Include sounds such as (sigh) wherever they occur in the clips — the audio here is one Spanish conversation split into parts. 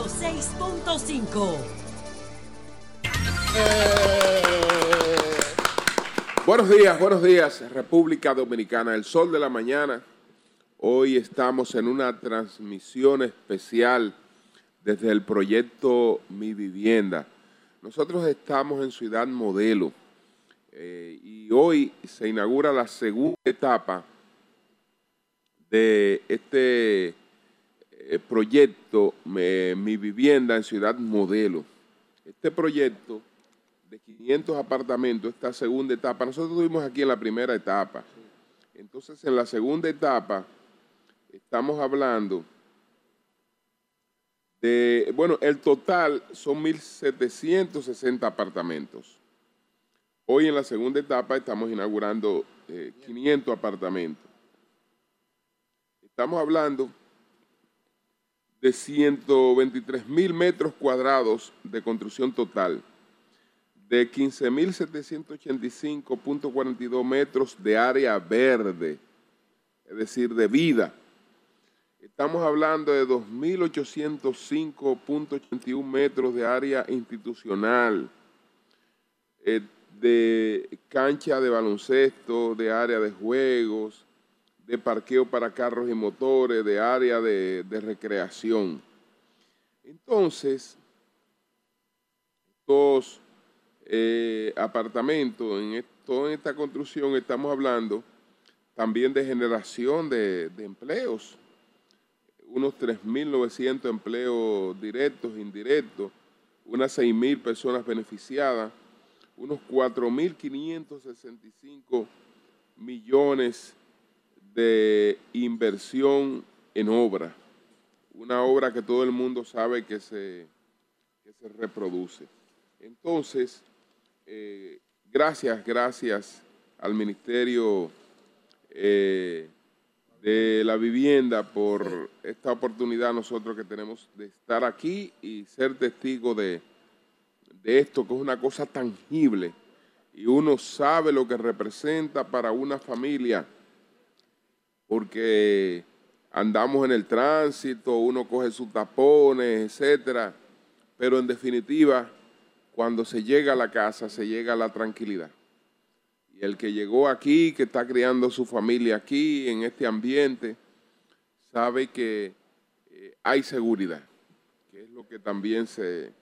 106.5. Buenos días, buenos días, República Dominicana, el sol de la mañana. Hoy estamos en una transmisión especial desde el proyecto Mi Vivienda. Nosotros estamos en Ciudad Modelo eh, y hoy se inaugura la segunda etapa de este eh, proyecto Mi Vivienda en Ciudad Modelo. Este proyecto de 500 apartamentos, esta segunda etapa, nosotros estuvimos aquí en la primera etapa. Entonces, en la segunda etapa, estamos hablando de, bueno, el total son 1.760 apartamentos. Hoy en la segunda etapa estamos inaugurando 500 eh, apartamentos. Estamos hablando de 123 mil metros cuadrados de construcción total de 15.785.42 metros de área verde, es decir, de vida. Estamos hablando de 2.805.81 metros de área institucional, eh, de cancha de baloncesto, de área de juegos, de parqueo para carros y motores, de área de, de recreación. Entonces, estos eh, apartamentos, en toda esta construcción estamos hablando también de generación de, empleos, unos 3.900 empleos directos, indirectos, unas 6.000 personas beneficiadas, unos 4.565 millones de inversión en obra, una obra que todo el mundo sabe que se, que se reproduce. Entonces, eh, gracias, gracias al Ministerio eh, de la Vivienda por esta oportunidad nosotros que tenemos de estar aquí y ser testigo de, de esto, que es una cosa tangible y uno sabe lo que representa para una familia, porque andamos en el tránsito, uno coge sus tapones, etcétera, pero en definitiva cuando se llega a la casa, se llega a la tranquilidad. Y el que llegó aquí, que está criando su familia aquí, en este ambiente, sabe que eh, hay seguridad, que es lo que también se,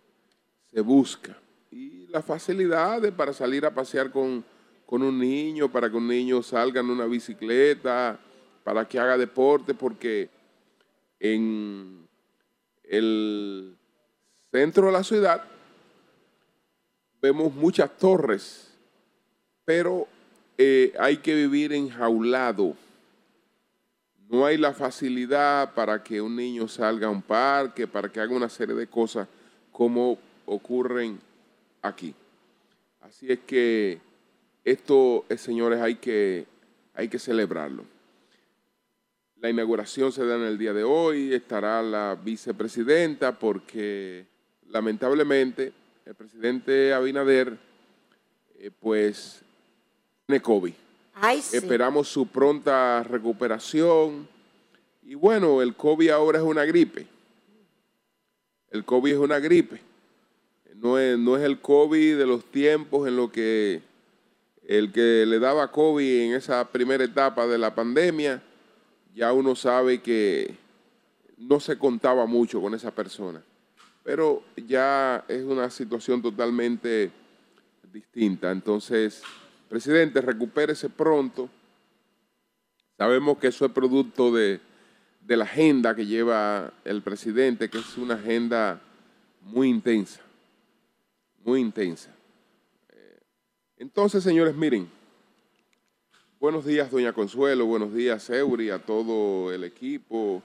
busca. Y la facilidad para salir a pasear con, con un niño, para que un niño salga en una bicicleta, para que haga deporte, porque en el centro de la ciudad vemos muchas torres, pero eh, hay que vivir enjaulado. No hay la facilidad para que un niño salga a un parque, para que haga una serie de cosas como ocurren aquí. Así es que esto, eh, señores, hay que, hay que celebrarlo. La inauguración se da en el día de hoy, estará la vicepresidenta porque lamentablemente el presidente Abinader, eh, pues, tiene COVID. Esperamos su pronta recuperación. Y bueno, el COVID ahora es una gripe. El COVID es una gripe. No es, no es el COVID de los tiempos en lo que el que le daba COVID en esa primera etapa de la pandemia, ya uno sabe que no se contaba mucho con esa persona pero ya es una situación totalmente distinta. Entonces, presidente, recupérese pronto. Sabemos que eso es producto de, la agenda que lleva el presidente, que es una agenda muy intensa, muy intensa. Eh, entonces, señores, miren, buenos días, doña Consuelo, buenos días, Euri, a todo el equipo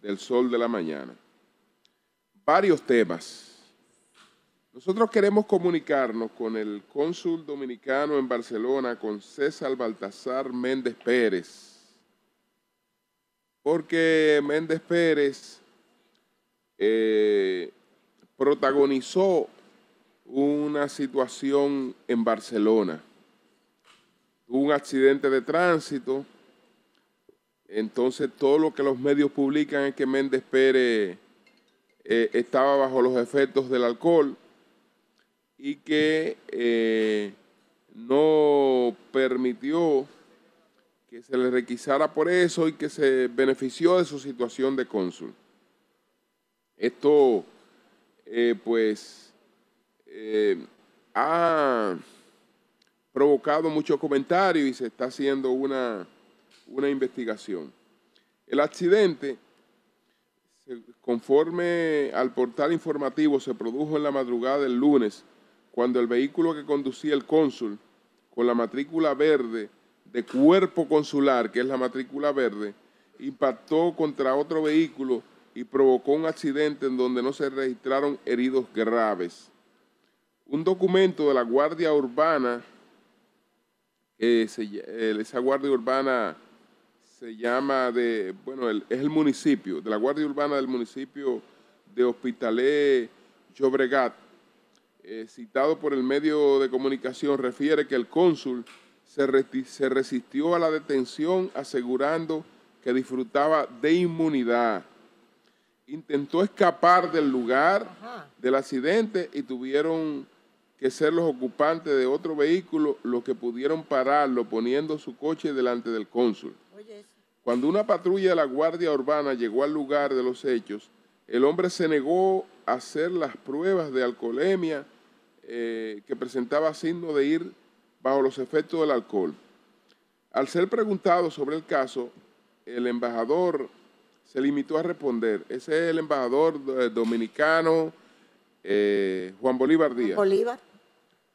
del Sol de la Mañana varios temas. Nosotros queremos comunicarnos con el cónsul dominicano en Barcelona, con César Baltasar Méndez Pérez, porque Méndez Pérez eh, protagonizó una situación en Barcelona. Hubo un accidente de tránsito, entonces todo lo que los medios publican es que Méndez Pérez eh, estaba bajo los efectos del alcohol y que eh, no permitió que se le requisara por eso y que se benefició de su situación de cónsul. Esto, eh, pues, ha provocado muchos comentarios y se está haciendo una, una investigación. El accidente conforme al portal informativo, se produjo en la madrugada del lunes, cuando el vehículo que conducía el cónsul, con la matrícula verde de cuerpo consular, que es la matrícula verde, impactó contra otro vehículo y provocó un accidente en donde no se registraron heridos graves. Un documento de la Guardia Urbana, esa Guardia Urbana se llama de, bueno, es el municipio, de la Guardia Urbana del municipio de Hospitalet Llobregat, eh, citado por el medio de comunicación, refiere que el cónsul se, se resistió a la detención asegurando que disfrutaba de inmunidad. Intentó escapar del lugar del accidente y tuvieron que ser los ocupantes de otro vehículo los que pudieron pararlo poniendo su coche delante del cónsul. Cuando una patrulla de la Guardia Urbana llegó al lugar de los hechos, el hombre se negó a hacer las pruebas de alcoholemia eh, que presentaba signo de ir bajo los efectos del alcohol. Al ser preguntado sobre el caso, el embajador se limitó a responder. Ese es el embajador eh, dominicano eh, Juan Bolívar Díaz. Bolívar.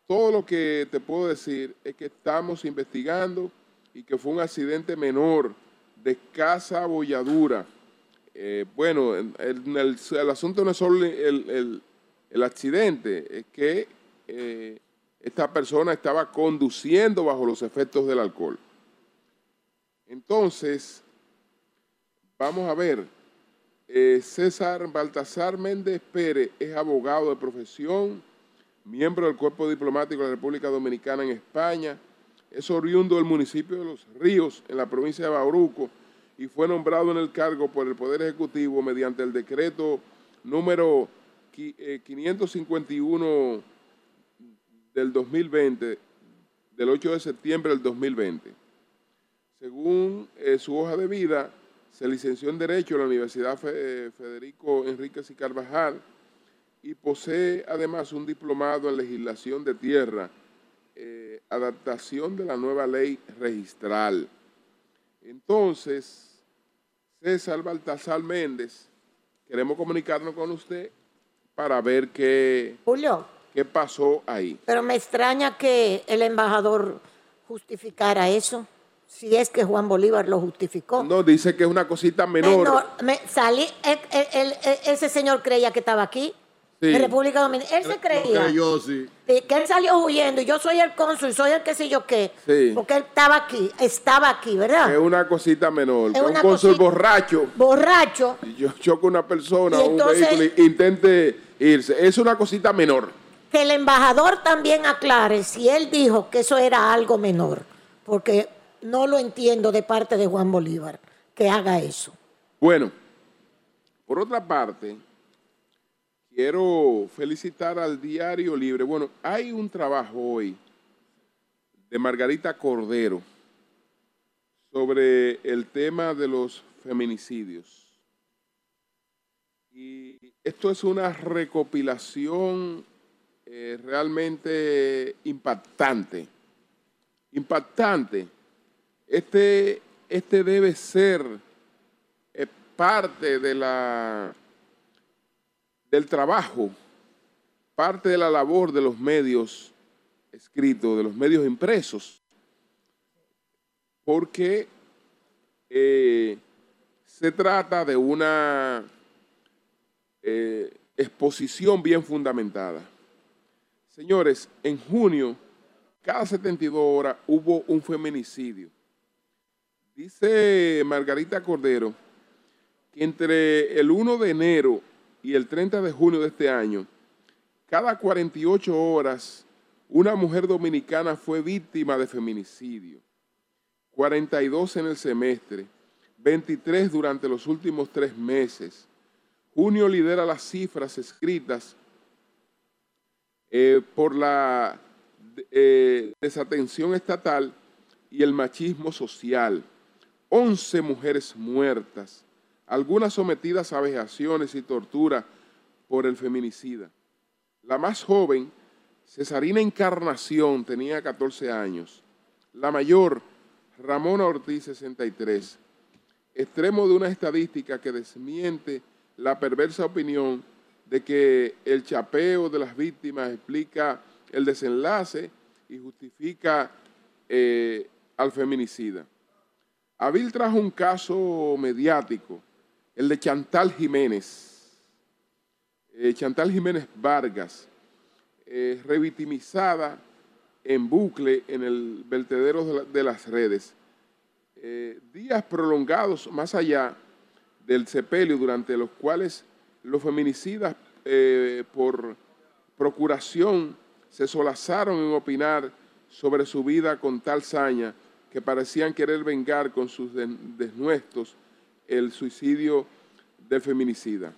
Todo lo que te puedo decir es que estamos investigando y que fue un accidente menor de escasa bolladura. Eh, bueno, el, asunto no es solo el, accidente, es que eh, esta persona estaba conduciendo bajo los efectos del alcohol. Entonces, vamos a ver, eh, César Baltasar Méndez Pérez es abogado de profesión, miembro del Cuerpo Diplomático de la República Dominicana en España, es oriundo del municipio de Los Ríos, en la provincia de Bauruco, y fue nombrado en el cargo por el Poder Ejecutivo mediante el decreto número 551 eh, del 2020, del 8 de septiembre del 2020. Según eh, su hoja de vida, se licenció en Derecho en la Universidad Federico Enríquez y Carvajal y posee además un diplomado en legislación de tierra eh, adaptación de la nueva ley registral. Entonces, César Baltasar Méndez, queremos comunicarnos con usted para ver qué, Julio, qué pasó ahí. Pero me extraña que el embajador justificara eso, si es que Juan Bolívar lo justificó. No, dice que es una cosita menor. me, salí, ese señor creía que estaba aquí. En República Dominicana. Él se creía. Que él salió huyendo y yo soy el cónsul, soy el que sé yo qué. Porque él estaba aquí, estaba aquí, ¿verdad? Es una cosita menor. Es un cónsul borracho. Borracho. Y yo choco una persona o un vehículo e intente irse. Es una cosita menor. Que el embajador también aclare si él dijo que eso era algo menor. Porque no lo entiendo de parte de Juan Bolívar que haga eso. Bueno, por otra parte Quiero felicitar al Diario Libre. Bueno, hay un trabajo hoy de Margarita Cordero sobre el tema de los feminicidios. Y esto es una recopilación eh, realmente impactante. Impactante. Este, este debe ser eh, parte de la del trabajo, parte de la labor de los medios escritos, de los medios impresos, porque eh, se trata de una eh, exposición bien fundamentada. Señores, en junio, cada 72 horas hubo un feminicidio. Dice Margarita Cordero que entre el 1 de enero y el 30 de junio de este año, cada 48 horas una mujer dominicana fue víctima de feminicidio. 42 en el semestre, 23 durante los últimos tres meses. Junio lidera las cifras escritas eh, por la eh, desatención estatal y el machismo social. 11 mujeres muertas, algunas sometidas a vejaciones y tortura por el feminicida. La más joven, Cesarina Encarnación, tenía 14 años. La mayor, Ramona Ortiz, 63. Extremo de una estadística que desmiente la perversa opinión de que el chapeo de las víctimas explica el desenlace y justifica eh, al feminicida. Avil trajo un caso mediático, el de Chantal Jiménez. Eh, Chantal Jiménez Vargas, eh, revictimizada en bucle en el vertedero de, las redes. días prolongados más allá del sepelio durante los cuales los feminicidas por procuración se solazaron en opinar sobre su vida con tal saña que parecían querer vengar con sus desnuestos el suicidio del feminicida.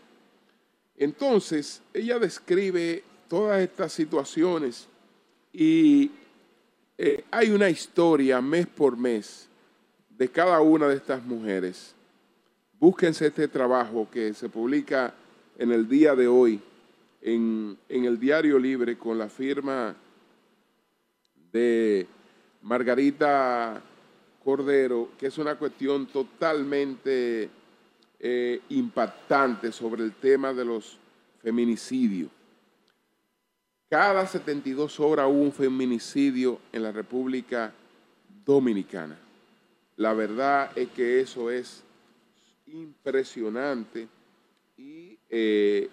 Entonces, ella describe todas estas situaciones y eh, hay una historia mes por mes de cada una de estas mujeres. Búsquense este trabajo que se publica en el día de hoy en, el Diario Libre con la firma de Margarita Cordero, que es una cuestión totalmente eh, impactante sobre el tema de los feminicidios. Cada 72 horas hubo un feminicidio en la República Dominicana. La verdad es que eso es impresionante y eh,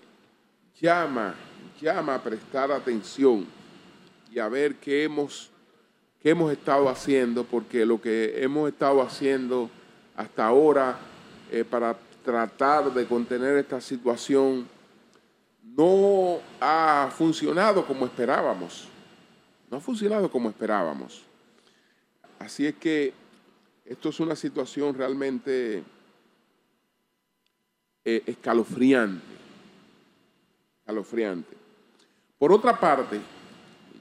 llama, llama a prestar atención y a ver qué hemos, qué hemos estado haciendo, porque lo que hemos estado haciendo hasta ahora eh, para tratar de contener esta situación no ha funcionado como esperábamos. No ha funcionado como esperábamos. Así es que esto es una situación realmente eh, escalofriante escalofriante. Por otra parte,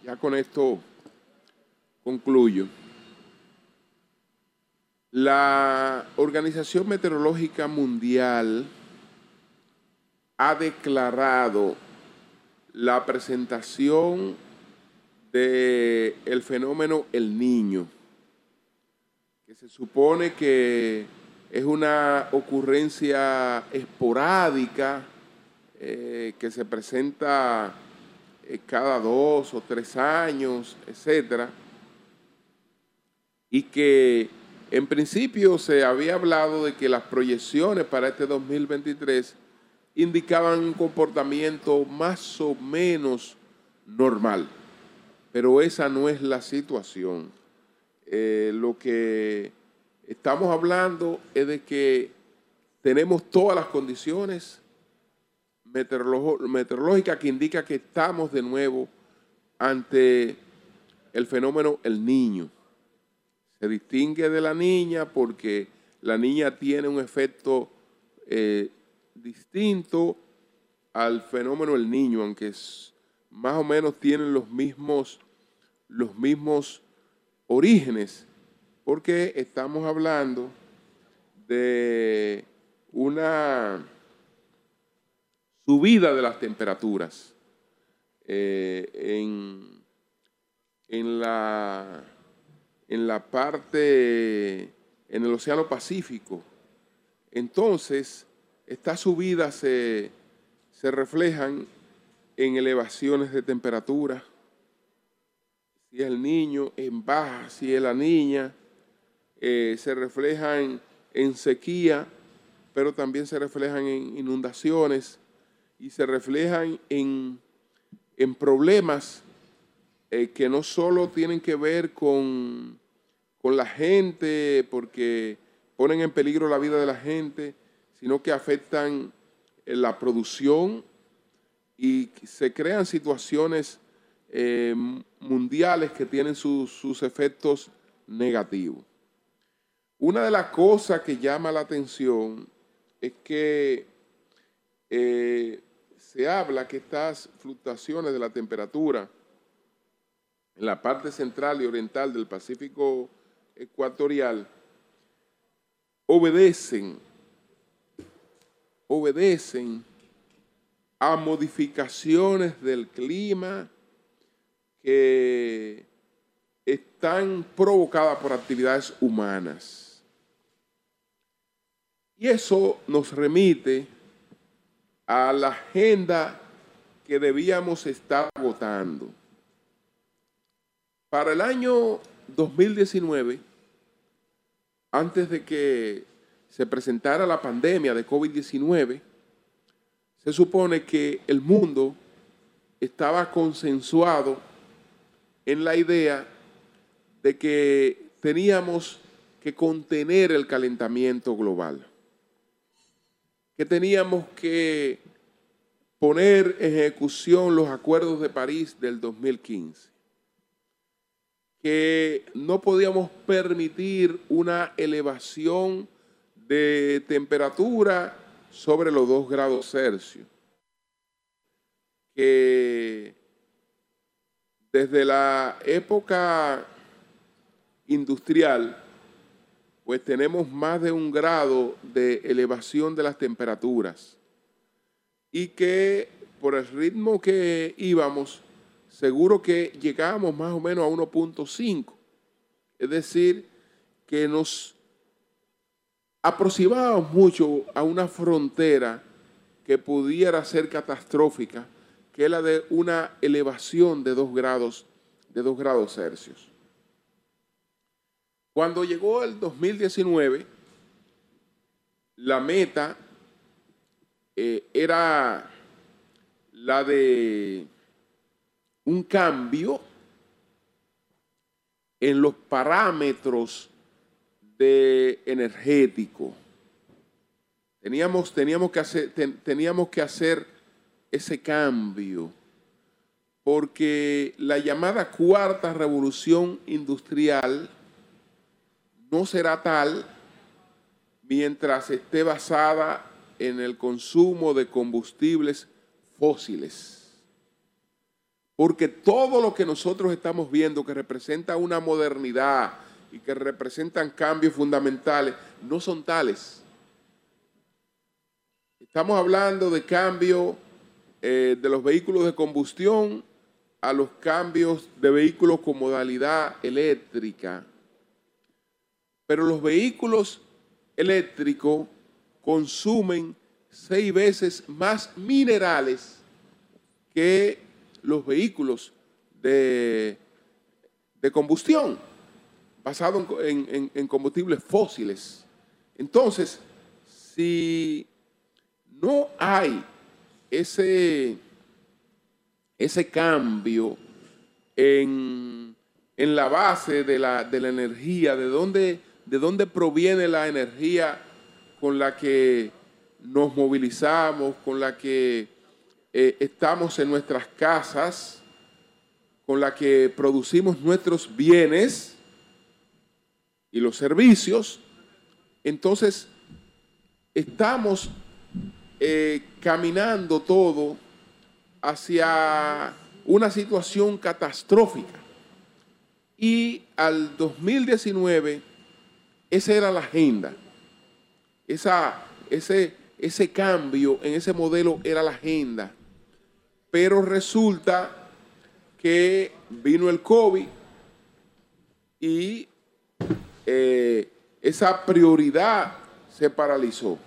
ya con esto concluyo, la Organización Meteorológica Mundial ha declarado la presentación del el fenómeno El Niño, que se supone que es una ocurrencia esporádica eh, que se presenta eh, cada dos o tres años, etcétera, y que en principio se había hablado de que las proyecciones para este 2023 indicaban un comportamiento más o menos normal, pero esa no es la situación. Eh, lo que estamos hablando es de que tenemos todas las condiciones meteorológica que indica que estamos de nuevo ante el fenómeno el niño. Se distingue de la niña porque la niña tiene un efecto eh, distinto al fenómeno el niño, aunque más o menos tienen los mismos, los mismos orígenes, porque estamos hablando de una subida de las temperaturas eh, en, en, la, en la parte, en el Océano Pacífico. Entonces, estas subidas se, se reflejan en elevaciones de temperatura. Si el niño, en baja, si es la niña, eh, se reflejan en sequía, pero también se reflejan en inundaciones y se reflejan en, problemas eh, que no solo tienen que ver con, con la gente, porque ponen en peligro la vida de la gente, sino que afectan eh, la producción y se crean situaciones eh, mundiales que tienen sus efectos negativos. Una de las cosas que llama la atención es que se habla que estas fluctuaciones de la temperatura en la parte central y oriental del Pacífico ecuatorial obedecen, obedecen a modificaciones del clima que están provocadas por actividades humanas. Y eso nos remite a la agenda que debíamos estar votando. Para el año 2019, antes de que se presentara la pandemia de COVID-19, se supone que el mundo estaba consensuado en la idea de que teníamos que contener el calentamiento global, que teníamos que poner en ejecución los acuerdos de París del 2015, que no podíamos permitir una elevación de temperatura sobre los 2 grados Celsius, que desde la época industrial, pues tenemos más de un grado de elevación de las temperaturas y que por el ritmo que íbamos, seguro que llegábamos más o menos a 1.5. Es decir, que nos aproximábamos mucho a una frontera que pudiera ser catastrófica que es la de una elevación de 2 grados, de 2 grados Celsius. Cuando llegó el 2019, la meta eh, era la de un cambio en los parámetros de energético. Teníamos, teníamos, que hacer, teníamos que hacer ese cambio, porque la llamada cuarta revolución industrial no será tal mientras esté basada en el consumo de combustibles fósiles. Porque todo lo que nosotros estamos viendo que representa una modernidad y que representan cambios fundamentales, no son tales. Estamos hablando de cambio eh, de los vehículos de combustión a los cambios de vehículos con modalidad eléctrica. Pero los vehículos eléctricos consumen seis veces más minerales que los vehículos de, de combustión basados en, en combustibles fósiles. Entonces, si no hay ese, ese cambio en, la base de la, energía, de de dónde proviene la energía con la que nos movilizamos, con la que eh, estamos en nuestras casas, con la que producimos nuestros bienes y los servicios, entonces estamos eh, caminando todo hacia una situación catastrófica. Y al 2019, esa era la agenda. Esa, ese, ese cambio en ese modelo era la agenda. Pero resulta que vino el COVID y eh, esa prioridad se paralizó.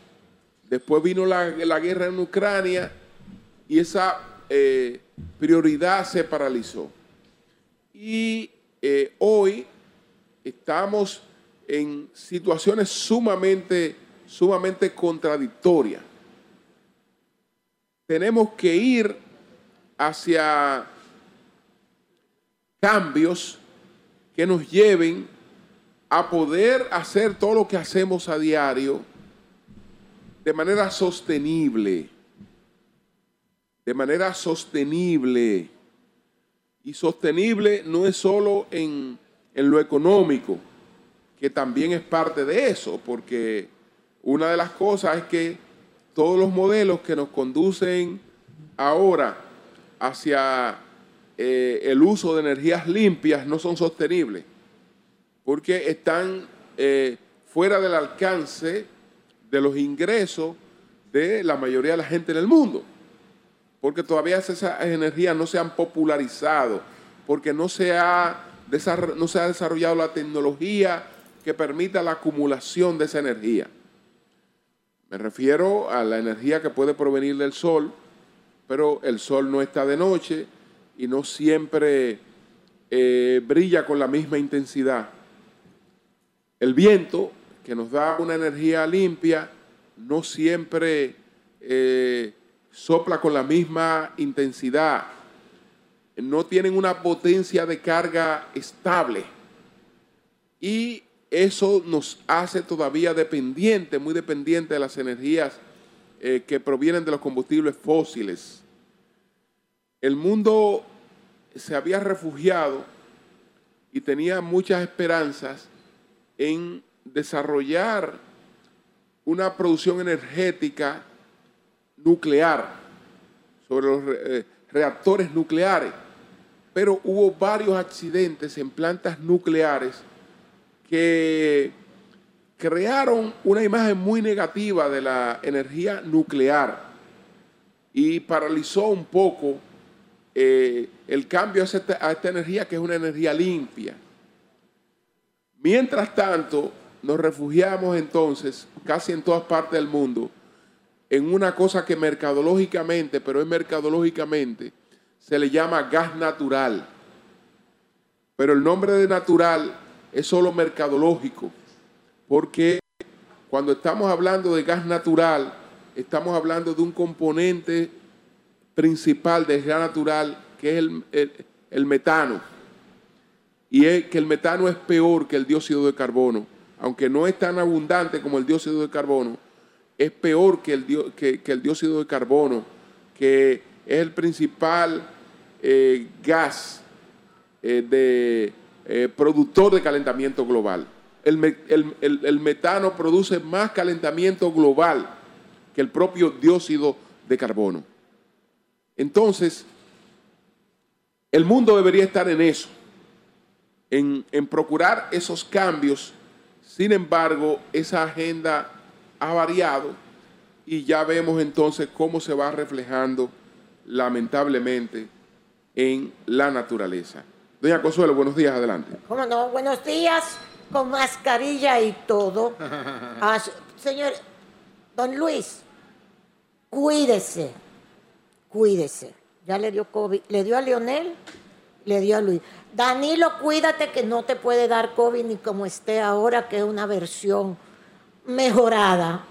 Después vino la, guerra en Ucrania y esa eh, prioridad se paralizó. Y eh, hoy estamos en situaciones sumamente, sumamente contradictorias. Tenemos que ir hacia cambios que nos lleven a poder hacer todo lo que hacemos a diario de manera sostenible, de manera sostenible. Y sostenible no es solo en, lo económico, que también es parte de eso, porque una de las cosas es que todos los modelos que nos conducen ahora hacia eh, el uso de energías limpias no son sostenibles, porque están eh, fuera del alcance de los ingresos de la mayoría de la gente en el mundo, porque todavía esas energías no se han popularizado, porque no se ha, no se ha desarrollado la tecnología que permita la acumulación de esa energía. Me refiero a la energía que puede provenir del sol, pero el sol no está de noche y no siempre eh, brilla con la misma intensidad. El viento, que nos da una energía limpia, no siempre eh, sopla con la misma intensidad. No tienen una potencia de carga estable. Y eso nos hace todavía dependiente, muy dependiente de las energías eh, que provienen de los combustibles fósiles. El mundo se había refugiado y tenía muchas esperanzas en desarrollar una producción energética nuclear sobre los eh, reactores nucleares, pero hubo varios accidentes en plantas nucleares que crearon una imagen muy negativa de la energía nuclear y paralizó un poco eh, el cambio a esta, a esta energía que es una energía limpia. Mientras tanto, nos refugiamos entonces, casi en todas partes del mundo, en una cosa que mercadológicamente, pero es mercadológicamente, se le llama gas natural. Pero el nombre de natural es solo mercadológico, porque cuando estamos hablando de gas natural, estamos hablando de un componente principal del gas natural, que es el, metano. Y es que el metano es peor que el dióxido de carbono, aunque no es tan abundante como el dióxido de carbono, es peor que el, dióxido de carbono, que es el principal eh, gas eh, de, eh, productor de calentamiento global. El, metano produce más calentamiento global que el propio dióxido de carbono. Entonces, el mundo debería estar en eso, en, en procurar esos cambios. Sin embargo, esa agenda ha variado y ya vemos entonces cómo se va reflejando lamentablemente en la naturaleza. Doña Consuelo, buenos días, adelante. ¿Cómo no? Buenos días, con mascarilla y todo. (laughs) Ah, señor, don Luis, cuídese, cuídese. Ya le dio COVID, le dio a Leonel, le dio a Luis. Danilo, cuídate que no te puede dar COVID ni como esté ahora, que es una versión mejorada.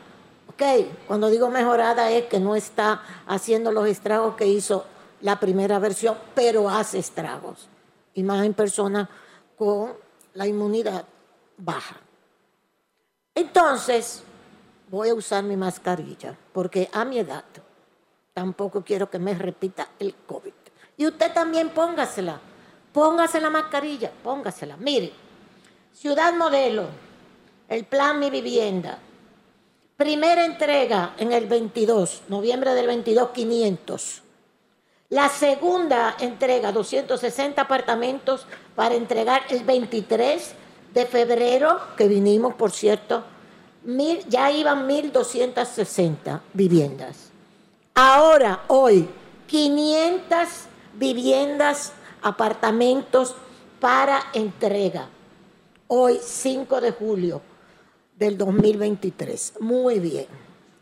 ¿Ok? Cuando digo mejorada es que no está haciendo los estragos que hizo la primera versión, pero hace estragos y más en personas con la inmunidad baja. Entonces, voy a usar mi mascarilla, porque a mi edad tampoco quiero que me repita el COVID. Y usted también póngasela, póngase la mascarilla, póngasela. Mire, Ciudad Modelo, el plan Mi Vivienda, primera entrega en el 22, noviembre del 22, 500. La segunda entrega, 260 apartamentos para entregar el 23 de febrero, que vinimos, por cierto, ya iban 1.260 viviendas. Ahora, hoy, 500 viviendas, apartamentos para entrega. Hoy, 5 de julio del 2023. Muy bien,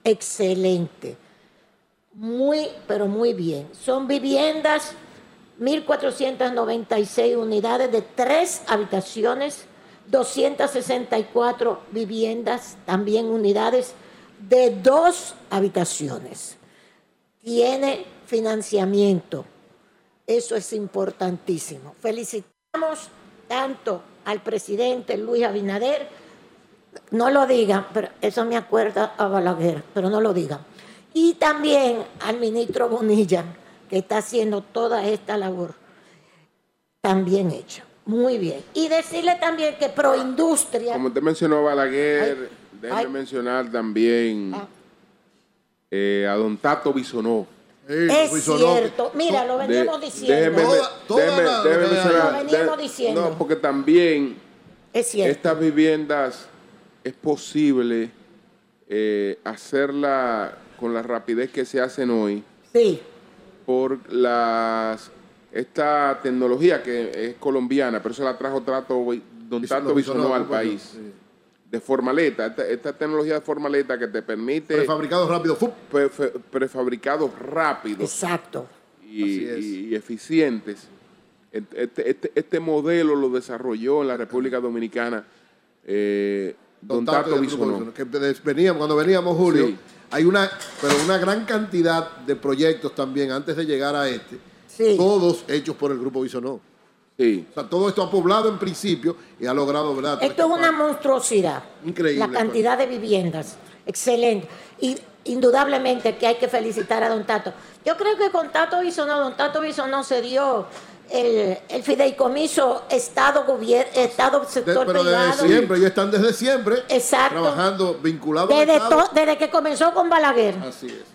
excelente. Muy, pero muy bien. Son viviendas, 1.496 unidades de tres habitaciones, 264 viviendas, también unidades de dos habitaciones. Tiene financiamiento. Eso es importantísimo. Felicitamos tanto al presidente Luis Abinader, no lo digan, pero eso me acuerda a Balaguer, pero no lo digan y también al ministro Bonilla, que está haciendo toda esta labor también hecha. Muy bien. Y decirle también que Proindustria. Como usted mencionó Balaguer, déjeme mencionar también ah. eh, a don Tato Bisonó. es cierto. Mira, lo veníamos diciendo. lo veníamos diciendo. No, porque también es cierto. estas viviendas es posible eh, hacerla con la rapidez que se hacen hoy. Sí. Por las esta tecnología que es colombiana, pero se la trajo Tato, don Tato Bisonó al país de formaleta, esta, tecnología de formaleta que te permite... Prefabricados rápidos. prefabricados rápidos. Exacto. Y, eficientes. Este, este, este, modelo lo desarrolló en la República Dominicana eh, Don, Tato, Que veníamos, cuando veníamos, Julio, hay una, pero una gran cantidad de proyectos también antes de llegar a este, todos hechos por el Grupo Bisonó. Sí. O sea, todo esto ha poblado en principio y ha logrado, ¿verdad? Esto es una monstruosidad. Increíble. La cantidad de viviendas. Excelente. Y indudablemente que hay que felicitar a Don Tato. Yo creo que con Tato no Don Tato no se dio el, el fideicomiso Estado, gobierno, Estado, sector pero desde siempre, ellos están desde siempre Exacto. trabajando vinculados desde, desde que comenzó con Balaguer. Así es.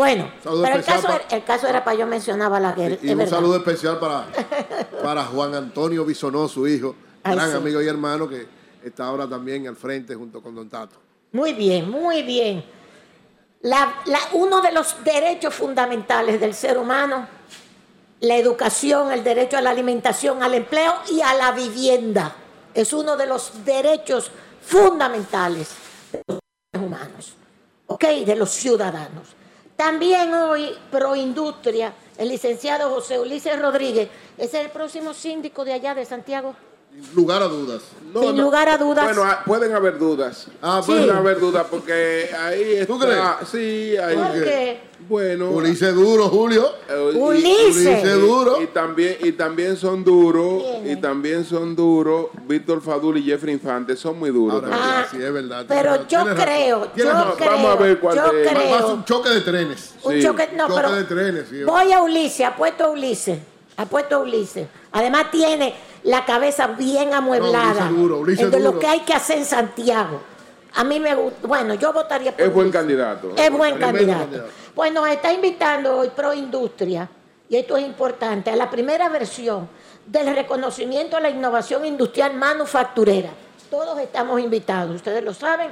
Bueno, pero el caso, era, el caso, era, para yo mencionar Balaguer. y un saludo especial para, (laughs) para Juan Antonio Bisonó, su hijo, gran amigo y hermano que está ahora también al frente junto con Don Tato. Muy bien, muy bien. uno de los derechos fundamentales del ser humano, la educación, el derecho a la alimentación, al empleo y a la vivienda, es uno de los derechos fundamentales de los seres humanos, ¿ok? De los ciudadanos. También hoy, Proindustria, el licenciado José Ulises Rodríguez, es el próximo síndico de allá de Santiago. Sin lugar a dudas. Sin lugar a dudas. Bueno, ah, pueden haber dudas. Ah, pueden haber dudas porque ahí está. ¿Tú crees? Sí, ahí. ¿Por qué? Bueno. Ulises duro, Julio. Eh, Ulises. duro. Y, también, y también son duros. Y también son duros. Víctor Fadul y Jeffrey Infante son muy duros. ah, sí, es verdad. Pero yo creo, yo creo. Vamos a ver cuál yo es. Creo. un choque de trenes. Un choque, no, choque pero de trenes. Sí, voy a Ulises, apuesto a Ulises. Apuesto a Ulises. Además tiene la cabeza bien amueblada. No, Ulises de lo que hay que hacer en Santiago. A mí me gusta. Bueno, yo votaría por. Es buen candidato. Es buen candidato. Pues nos está invitando hoy Pro Industria, y esto es importante, a la primera versión del reconocimiento a la innovación industrial manufacturera. Todos estamos invitados, ustedes lo saben.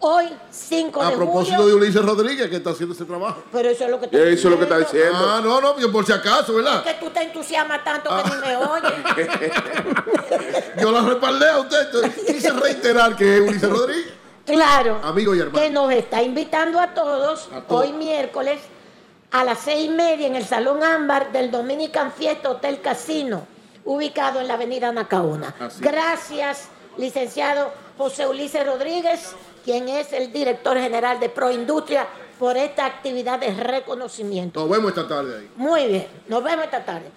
Hoy, 5 de julio. A propósito de Ulises Rodríguez, que está haciendo ese trabajo. Pero eso es lo que está Eso es lo que está diciendo. Ah, no, no, yo por si acaso, ¿verdad? Es que tú te entusiasmas tanto que ni me oyes. (laughs) yo la respaldé a usted. Quise reiterar que es Ulises Rodríguez. Claro. Amigo y hermano. Que nos está invitando a todos, hoy miércoles a las seis y media en el Salón Ámbar del Dominican Fiesta Hotel Casino, ubicado en la avenida Nacaona. Gracias, licenciado José Ulises Rodríguez, quien es el director general de Proindustria, por esta actividad de reconocimiento. Nos vemos esta tarde ahí. Muy bien, nos vemos esta tarde.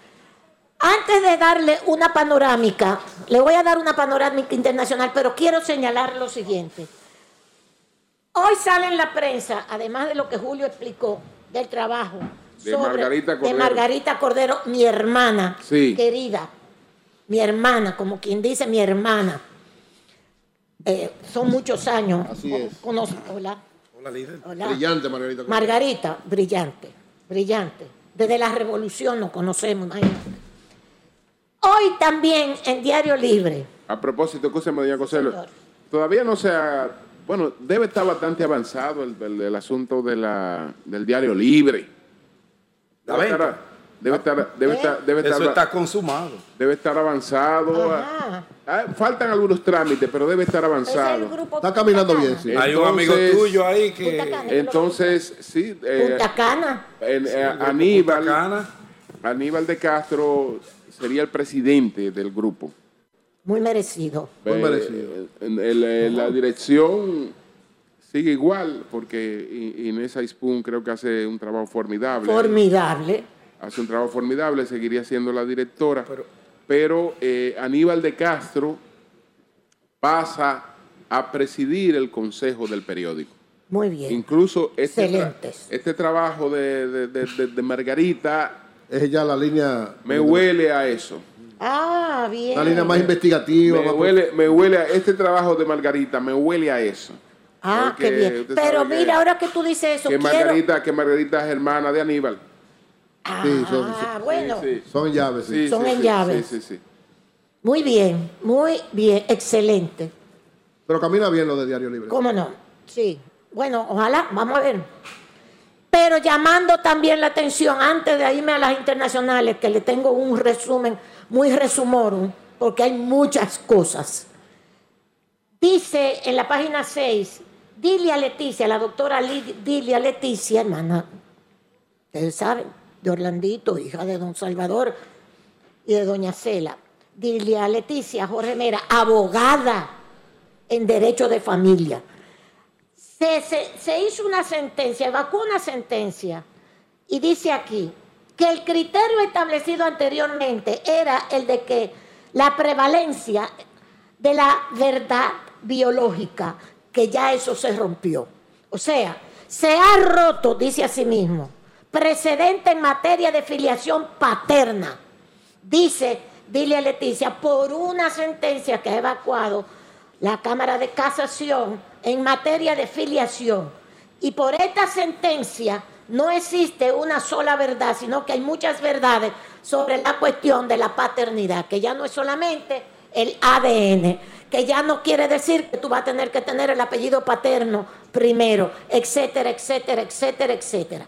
Antes de darle una panorámica, le voy a dar una panorámica internacional, pero quiero señalar lo siguiente. Hoy sale en la prensa, además de lo que Julio explicó del trabajo de, Margarita, Cordero. de Margarita Cordero, mi hermana querida, mi hermana, como quien dice mi hermana. Eh, son muchos años. Así es. hola. Hola, líder. Brillante, Margarita. Cordero. Margarita, brillante, brillante. Desde la revolución nos conocemos, imagínate. Hoy también en Diario Libre. A propósito, escúchame, doña Coselo. Todavía no se ha bueno, debe estar bastante avanzado el, asunto de la, del diario libre. Debe estar, debe estar, debe estar, debe estar, Eso está consumado. Debe estar avanzado. Ah, faltan algunos trámites, pero debe estar avanzado. Está caminando bien, sí. Hay un amigo tuyo ahí que. Entonces, sí. Eh, Punta Cana. Eh, Aníbal. Aníbal de Castro sería el presidente del grupo. Muy merecido. Muy merecido. la dirección sigue igual, porque Inés Aispun creo que hace un trabajo formidable. Formidable. Hace un trabajo formidable, seguiría siendo la directora. Pero, eh, Aníbal de Castro pasa a presidir el consejo del periódico. Muy bien. Incluso este, este trabajo de, de Margarita... Es ya la línea... Me huele a eso. Ah, bien. Una línea más investigativa. Me, huele, me huele a este trabajo de Margarita, me huele a eso. Ah, qué bien. Pero mira, ahora que tú dices eso, que Margarita, que Margarita es hermana de Aníbal. Ah, son, bueno. Son llaves, sí. son en llaves. Sí, sí, sí. Muy bien, muy bien, excelente. Pero camina bien lo de Diario Libre. ¿Cómo no? Sí. Bueno, ojalá, vamos a ver. Pero llamando también la atención, antes de irme a las internacionales, que le tengo un resumen muy resumorum, porque hay muchas cosas. Dice en la página 6, dile a Leticia, la doctora Dilia Leticia, hermana, ustedes saben, de Orlandito, hija de don Salvador y de doña Cela. Dile a Leticia Jorge Mera, abogada en derecho de familia. Se, se hizo una sentencia, evacuó una sentencia y dice aquí que el criterio establecido anteriormente era el de que la prevalencia de la verdad biológica, que ya eso se rompió. O sea, se ha roto, dice a sí mismo, precedente en materia de filiación paterna. Dice, dile a Leticia, por una sentencia que ha evacuado la Cámara de Casación en materia de filiación. Y por esta sentencia no existe una sola verdad, sino que hay muchas verdades sobre la cuestión de la paternidad, que ya no es solamente el ADN, que ya no quiere decir que tú vas a tener que tener el apellido paterno primero, etcétera, etcétera, etcétera, etcétera.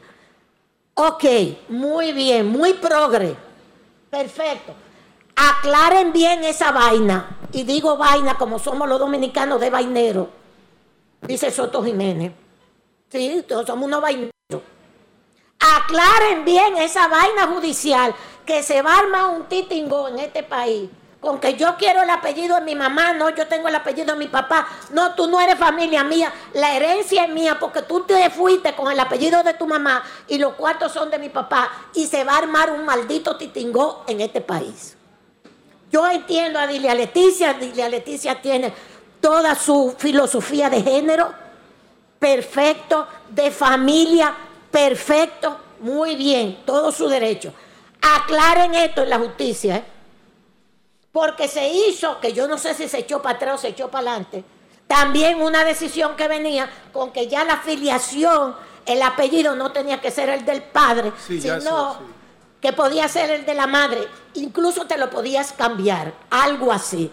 Ok, muy bien, muy progre. Perfecto. Aclaren bien esa vaina. Y digo vaina como somos los dominicanos de vainero. Dice Soto Jiménez. Sí, todos somos unos vaineros. Aclaren bien esa vaina judicial que se va a armar un titingo en este país con que yo quiero el apellido de mi mamá, no, yo tengo el apellido de mi papá, no, tú no eres familia mía, la herencia es mía porque tú te fuiste con el apellido de tu mamá y los cuartos son de mi papá y se va a armar un maldito titingó en este país. Yo entiendo a Dilia Leticia, Dilia Leticia tiene toda su filosofía de género, perfecto, de familia, perfecto, muy bien, todo su derecho. Aclaren esto en la justicia, ¿eh? porque se hizo, que yo no sé si se echó para atrás o se echó para adelante, también una decisión que venía con que ya la filiación, el apellido no tenía que ser el del padre, sino que podía ser el de la madre. Incluso te lo podías cambiar, algo así.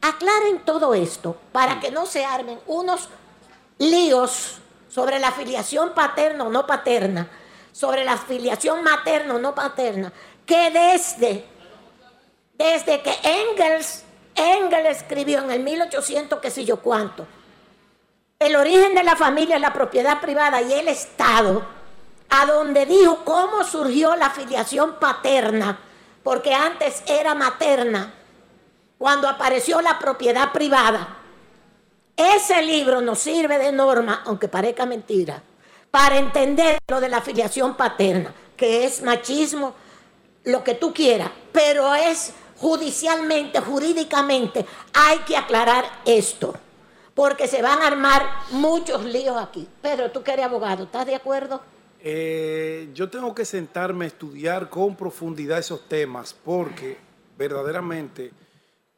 Aclaren todo esto para que no se armen unos líos sobre la filiación paterna o no paterna, sobre la filiación materna o no paterna, que desde desde que Engels, Engels escribió en el 1800, que sé yo cuánto, el origen de la familia es la propiedad privada y el Estado, a donde dijo cómo surgió la filiación paterna, porque antes era materna, cuando apareció la propiedad privada. Ese libro nos sirve de norma, aunque parezca mentira, para entender lo de la filiación paterna, que es machismo, lo que tú quieras, pero es judicialmente, jurídicamente, hay que aclarar esto, porque se van a armar muchos líos aquí. Pedro, tú que eres abogado, ¿estás de acuerdo? Eh, yo tengo que sentarme a estudiar con profundidad esos temas, porque verdaderamente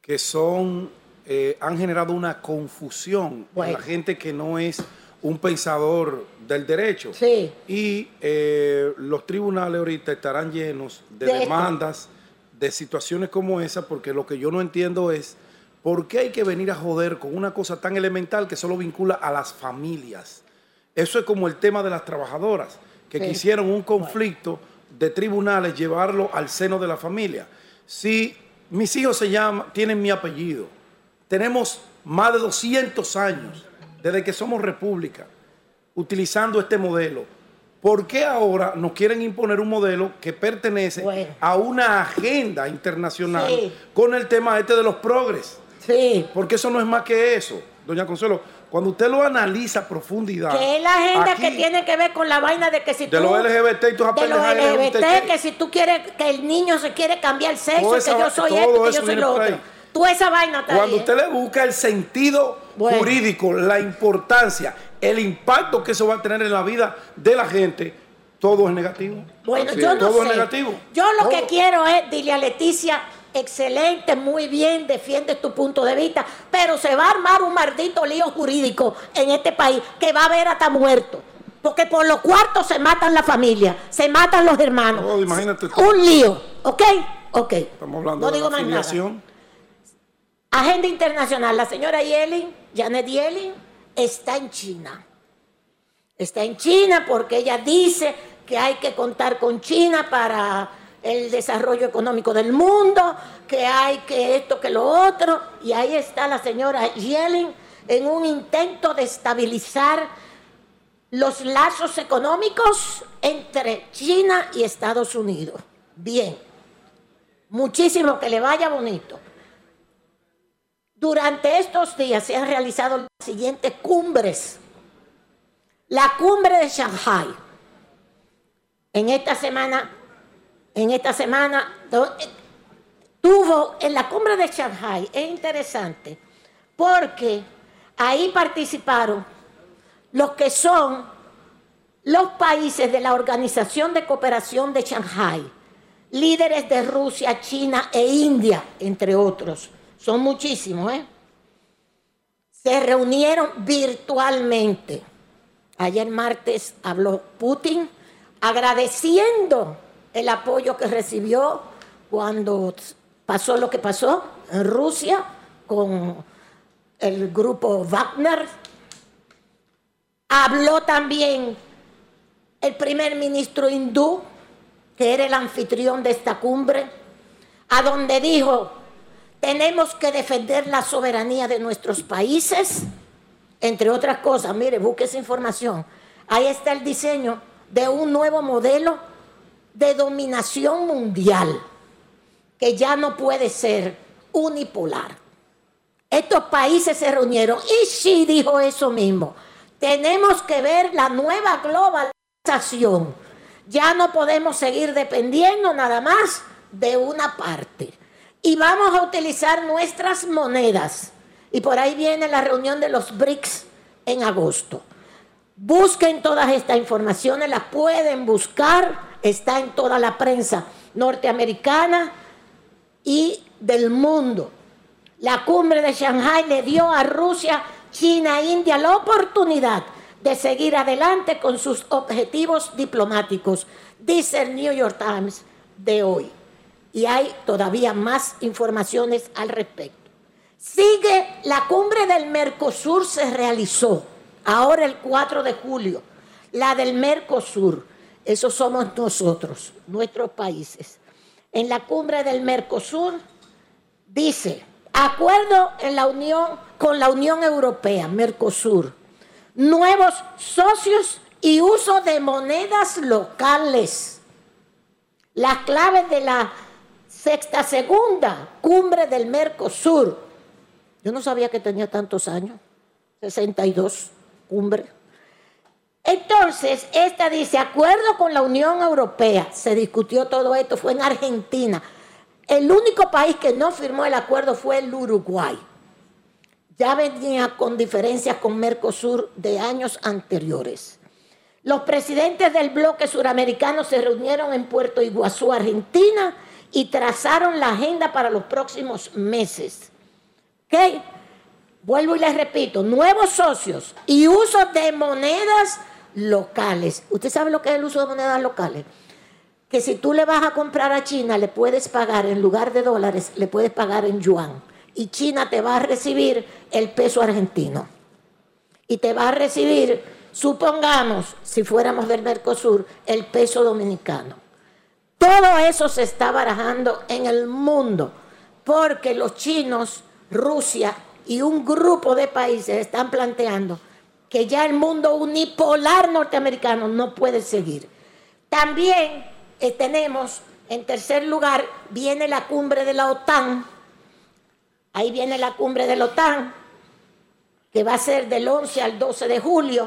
que son, eh, han generado una confusión en la gente que no es un pensador del derecho. Sí. Y eh, los tribunales ahorita estarán llenos de, demandas de situaciones como esa, porque lo que yo no entiendo es por qué hay que venir a joder con una cosa tan elemental que solo vincula a las familias. Eso es como el tema de las trabajadoras, que quisieron un conflicto de tribunales llevarlo al seno de la familia. Si mis hijos se llaman, tienen mi apellido, tenemos más de 200 años desde que somos república utilizando este modelo ¿Por qué ahora nos quieren imponer un modelo que pertenece a una agenda internacional con el tema este de los progres? Sí. Porque eso no es más que eso, doña Consuelo. Cuando usted lo analiza a profundidad. Que es la agenda que tiene que ver con la vaina de que si tú. De los LGBT y tus De los LGBT, que si tú quieres que el niño se quiere cambiar el sexo, que yo soy esto, que yo soy lo otro. Tú esa vaina está Cuando usted le busca el sentido jurídico, la importancia, el impacto que eso va a tener en la vida de la gente, todo es negativo. Bueno, yo no todo es negativo. Yo lo que quiero es, dile a Leticia, excelente, muy bien, defiende tu punto de vista, pero se va a armar un maldito lío jurídico en este país que va a haber hasta muerto. Porque por los cuartos se matan la familia, se matan los hermanos. Un lío, ¿ok? Ok. Estamos hablando no digo más nada. Agenda internacional. La señora Yellen, Janet Yellen, está en China. Está en China porque ella dice que hay que contar con China para el desarrollo económico del mundo, que hay que esto, que lo otro. Y ahí está la señora Yellen en un intento de estabilizar los lazos económicos entre China y Estados Unidos. Bien, muchísimo que le vaya bonito. Durante estos días se han realizado las siguientes cumbres. La cumbre de Shanghai. En esta semana, en esta semana tuvo en la cumbre de Shanghai, es interesante, porque ahí participaron los que son los países de la Organización de Cooperación de Shanghai, líderes de Rusia, China e India, entre otros son muchísimos, ¿eh? Se reunieron virtualmente. Ayer martes habló Putin agradeciendo el apoyo que recibió cuando pasó lo que pasó en Rusia con el grupo Wagner. Habló también el primer ministro hindú, que era el anfitrión de esta cumbre, a donde dijo, tenemos que defender la soberanía de nuestros países, entre otras cosas. Mire, busque esa información. Ahí está el diseño de un nuevo modelo de dominación mundial, que ya no puede ser unipolar. Estos países se reunieron y sí dijo eso mismo. Tenemos que ver la nueva globalización. Ya no podemos seguir dependiendo nada más de una parte y vamos a utilizar nuestras monedas. Y por ahí viene la reunión de los BRICS en agosto. Busquen todas estas informaciones, las pueden buscar, está en toda la prensa norteamericana y del mundo. La cumbre de Shanghai le dio a Rusia, China e India la oportunidad de seguir adelante con sus objetivos diplomáticos, dice el New York Times de hoy y hay todavía más informaciones al respecto. Sigue, la cumbre del Mercosur se realizó ahora el 4 de julio, la del Mercosur, esos somos nosotros, nuestros países. En la cumbre del Mercosur dice, acuerdo en la Unión con la Unión Europea, Mercosur, nuevos socios y uso de monedas locales. Las claves de la sexta segunda cumbre del Mercosur. Yo no sabía que tenía tantos años, 62 cumbre. Entonces, esta dice, acuerdo con la Unión Europea, se discutió todo esto, fue en Argentina. El único país que no firmó el acuerdo fue el Uruguay. Ya venía con diferencias con Mercosur de años anteriores. Los presidentes del bloque suramericano se reunieron en Puerto Iguazú, Argentina, y trazaron la agenda para los próximos meses. ¿Ok? Vuelvo y les repito, nuevos socios y uso de monedas locales. ¿Usted sabe lo que es el uso de monedas locales? Que si tú le vas a comprar a China, le puedes pagar en lugar de dólares, le puedes pagar en yuan. Y China te va a recibir el peso argentino. Y te va a recibir, supongamos, si fuéramos del Mercosur, el peso dominicano. Todo eso se está barajando en el mundo porque los chinos, Rusia y un grupo de países están planteando que ya el mundo unipolar norteamericano no puede seguir. También eh, tenemos, en tercer lugar, viene la cumbre de la OTAN. Ahí viene la cumbre de la OTAN, que va a ser del 11 al 12 de julio.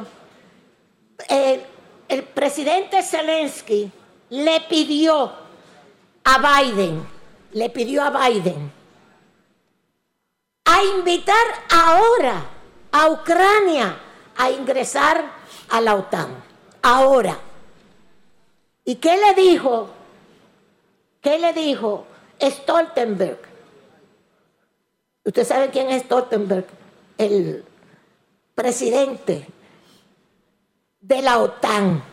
Eh, el presidente Zelensky le pidió a Biden, le pidió a Biden a invitar ahora a Ucrania a ingresar a la OTAN. Ahora. ¿Y qué le dijo? ¿Qué le dijo Stoltenberg. ¿Usted sabe quién es Stoltenberg? El presidente de la OTAN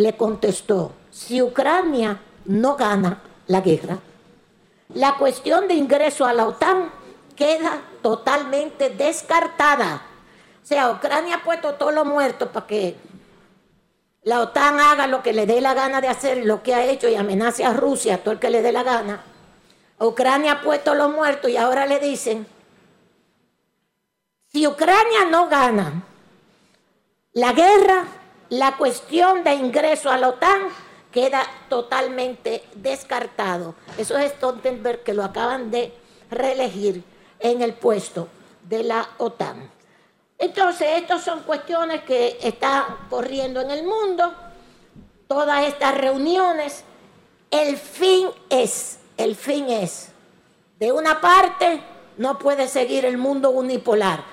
le contestó, si Ucrania no gana la guerra, la cuestión de ingreso a la OTAN queda totalmente descartada. O sea, Ucrania ha puesto todos los muertos para que la OTAN haga lo que le dé la gana de hacer, lo que ha hecho y amenace a Rusia, todo el que le dé la gana. Ucrania ha puesto los muertos y ahora le dicen, si Ucrania no gana la guerra, la cuestión de ingreso a la OTAN queda totalmente descartado. Eso es Stoltenberg que lo acaban de reelegir en el puesto de la OTAN. Entonces, estas son cuestiones que están corriendo en el mundo, todas estas reuniones. El fin es, el fin es, de una parte no puede seguir el mundo unipolar.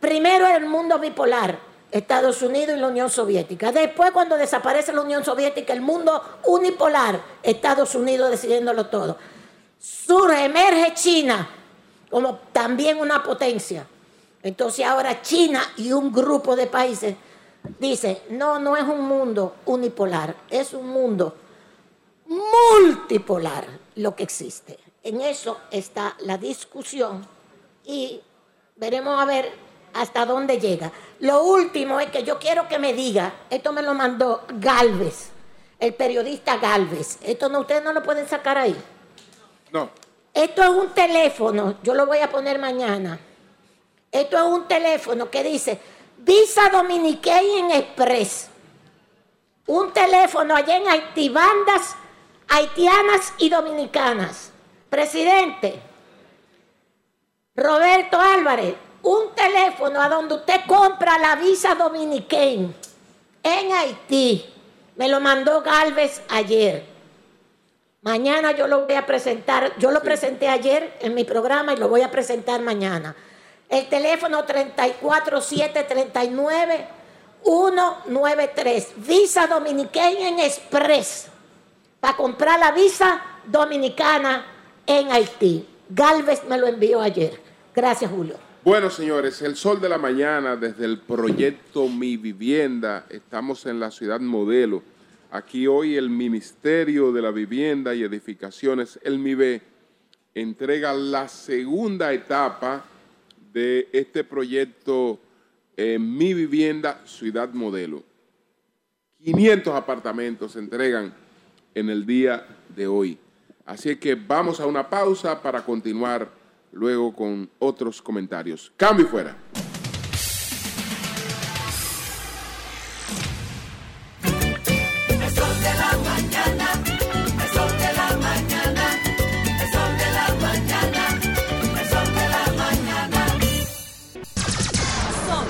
Primero el mundo bipolar, Estados Unidos y la Unión Soviética. Después, cuando desaparece la Unión Soviética, el mundo unipolar, Estados Unidos decidiéndolo todo. Surge, emerge China como también una potencia. Entonces ahora China y un grupo de países dice, no, no es un mundo unipolar, es un mundo multipolar lo que existe. En eso está la discusión y veremos a ver hasta dónde llega. Lo último es que yo quiero que me diga, esto me lo mandó Galvez, el periodista Galvez. Esto no, ustedes no lo pueden sacar ahí. No. Esto es un teléfono, yo lo voy a poner mañana. Esto es un teléfono que dice Visa Dominican Express. Un teléfono allá en Haití, bandas haitianas y dominicanas. Presidente, Roberto Álvarez, un teléfono a donde usted compra la visa Dominican en Haití. Me lo mandó Galvez ayer. Mañana yo lo voy a presentar, yo lo presenté ayer en mi programa y lo voy a presentar mañana. El teléfono 34739 193, Visa Dominicana Express, para comprar la visa dominicana en Haití. Galvez me lo envió ayer. Gracias, Julio. Bueno, señores, el sol de la mañana desde el proyecto Mi Vivienda. Estamos en la ciudad modelo Aquí hoy el Ministerio de la Vivienda y Edificaciones, el MIBE, entrega la segunda etapa de este proyecto eh, Mi Vivienda Ciudad Modelo. 500 apartamentos se entregan en el día de hoy. Así que vamos a una pausa para continuar luego con otros comentarios. Cambio fuera. Son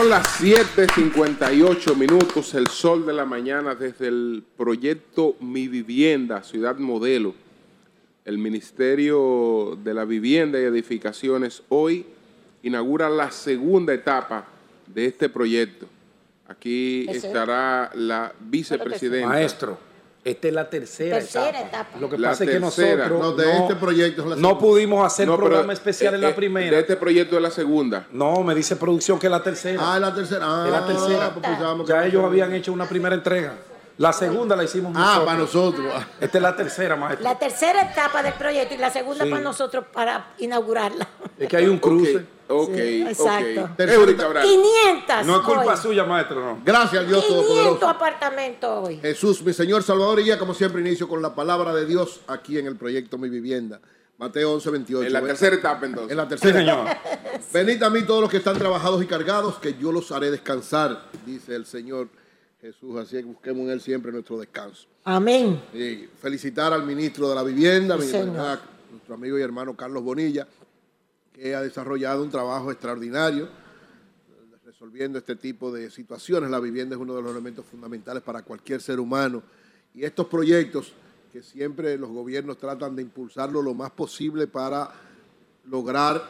las 7:58 minutos, el sol de la mañana desde el proyecto Mi Vivienda, Ciudad Modelo. El Ministerio de la Vivienda y Edificaciones hoy inaugura la segunda etapa de este proyecto. Aquí estará la vicepresidenta. Maestro. Esta es la tercera, etapa. Lo que pasa es que nosotros no, de este proyecto no pudimos hacer un programa especial en la eh, eh, primera. De este proyecto es la segunda. No, me dice producción que es la tercera. Ah, es la tercera. Ah, es la tercera. Pues ya ellos habían hecho una primera entrega. La segunda la hicimos nosotros. Ah, para nosotros. Esta es la tercera, maestro. La tercera etapa del proyecto y la segunda para nosotros para inaugurarla. Es que hay un cruce. Ok, exacto. 500. No es culpa suya, maestro, no. Gracias, Dios 500 apartamentos hoy. Jesús, mi Señor Salvador, y ya como siempre inicio con la palabra de Dios aquí en el proyecto Mi Vivienda. Mateo 11, 28. En la tercera etapa, entonces. En la tercera etapa. Venid a mí todos los que están trabajados y cargados, que yo los haré descansar, dice el Señor Jesús. Así que busquemos en Él siempre nuestro descanso. Amén. Y felicitar al ministro de la Vivienda, nuestro amigo y hermano Carlos Bonilla, que ha desarrollado un trabajo extraordinario resolviendo este tipo de situaciones. La vivienda es uno de los elementos fundamentales para cualquier ser humano. Y estos proyectos que siempre los gobiernos tratan de impulsarlo lo más posible para lograr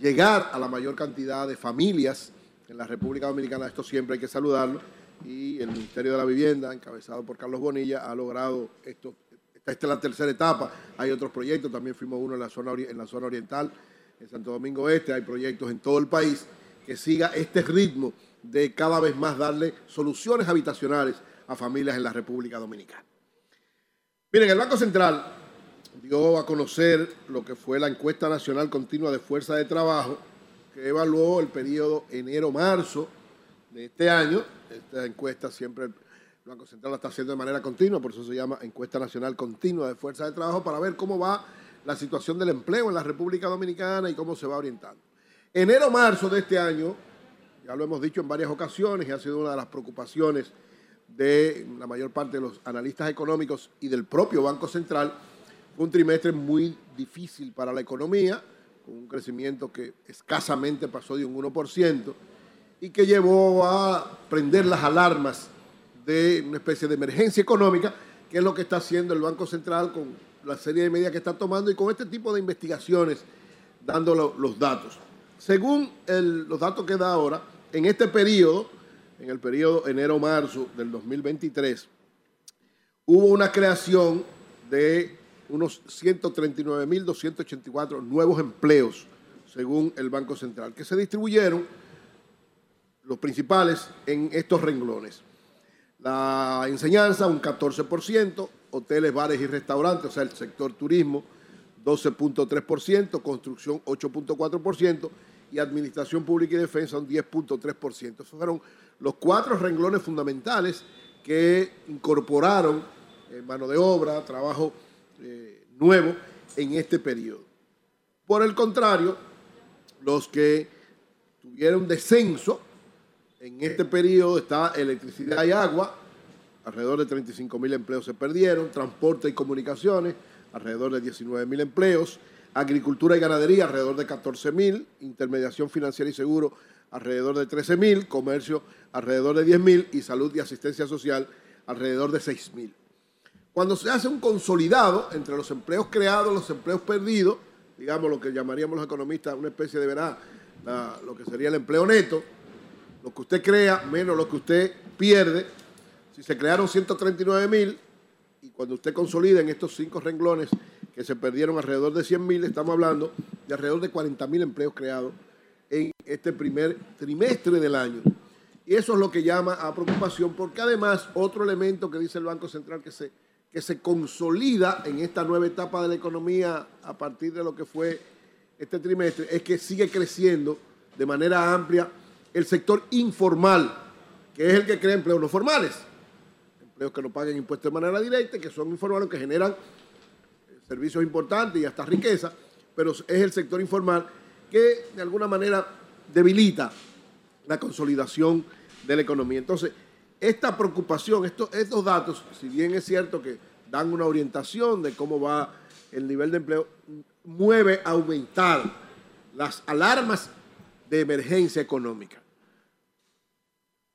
llegar a la mayor cantidad de familias en la República Dominicana, esto siempre hay que saludarlo, y el Ministerio de la Vivienda, encabezado por Carlos Bonilla, ha logrado esto. Esta, es la tercera etapa, hay otros proyectos, también fuimos uno en la zona, en la zona oriental, en Santo Domingo Este, hay proyectos en todo el país que siga este ritmo de cada vez más darle soluciones habitacionales a familias en la República Dominicana. Miren, el Banco Central dio a conocer lo que fue la encuesta nacional continua de fuerza de trabajo, que evaluó el periodo enero-marzo de este año. Esta encuesta siempre el Banco Central la está haciendo de manera continua, por eso se llama encuesta nacional continua de fuerza de trabajo, para ver cómo va la situación del empleo en la República Dominicana y cómo se va orientando. Enero-marzo de este año, ya lo hemos dicho en varias ocasiones y ha sido una de las preocupaciones de la mayor parte de los analistas económicos y del propio Banco Central, un trimestre muy difícil para la economía, con un crecimiento que escasamente pasó de un 1% y que llevó a prender las alarmas de una especie de emergencia económica, que es lo que está haciendo el Banco Central con la serie de medidas que está tomando y con este tipo de investigaciones dando los datos. Según los datos que da ahora, en este periodo, en el periodo enero-marzo del 2023, hubo una creación de unos 139.284 nuevos empleos, según el Banco Central, que se distribuyeron los principales en estos renglones. La enseñanza, un 14%, hoteles, bares y restaurantes, o sea, el sector turismo, 12.3%, construcción 8.4% y administración pública y defensa un 10.3%. Esos fueron los cuatro renglones fundamentales que incorporaron eh, mano de obra, trabajo eh, nuevo en este periodo. Por el contrario, los que tuvieron descenso en este periodo está electricidad y agua, alrededor de 35 mil empleos se perdieron, transporte y comunicaciones, alrededor de 19 mil empleos, agricultura y ganadería, alrededor de 14 mil, intermediación financiera y seguro, alrededor de 13 mil, comercio, alrededor de 10 mil y salud y asistencia social, alrededor de 6 mil. Cuando se hace un consolidado entre los empleos creados, los empleos perdidos, digamos lo que llamaríamos los economistas una especie de verá, lo que sería el empleo neto, lo que usted crea menos lo que usted pierde. Si se crearon 139 mil y cuando usted consolida en estos cinco renglones que se perdieron alrededor de 100 mil, estamos hablando de alrededor de 40 mil empleos creados en este primer trimestre del año. Y eso es lo que llama a preocupación, porque además otro elemento que dice el Banco Central que se que se consolida en esta nueva etapa de la economía a partir de lo que fue este trimestre es que sigue creciendo de manera amplia el sector informal, que es el que crea empleos no formales, empleos que no paguen impuestos de manera directa, que son informales, que generan eh, servicios importantes y hasta riqueza, pero es el sector informal que de alguna manera debilita la consolidación de la economía. Entonces, esta preocupación, estos, estos datos, si bien es cierto que dan una orientación de cómo va el nivel de empleo, mueve a aumentar las alarmas de emergencia económica.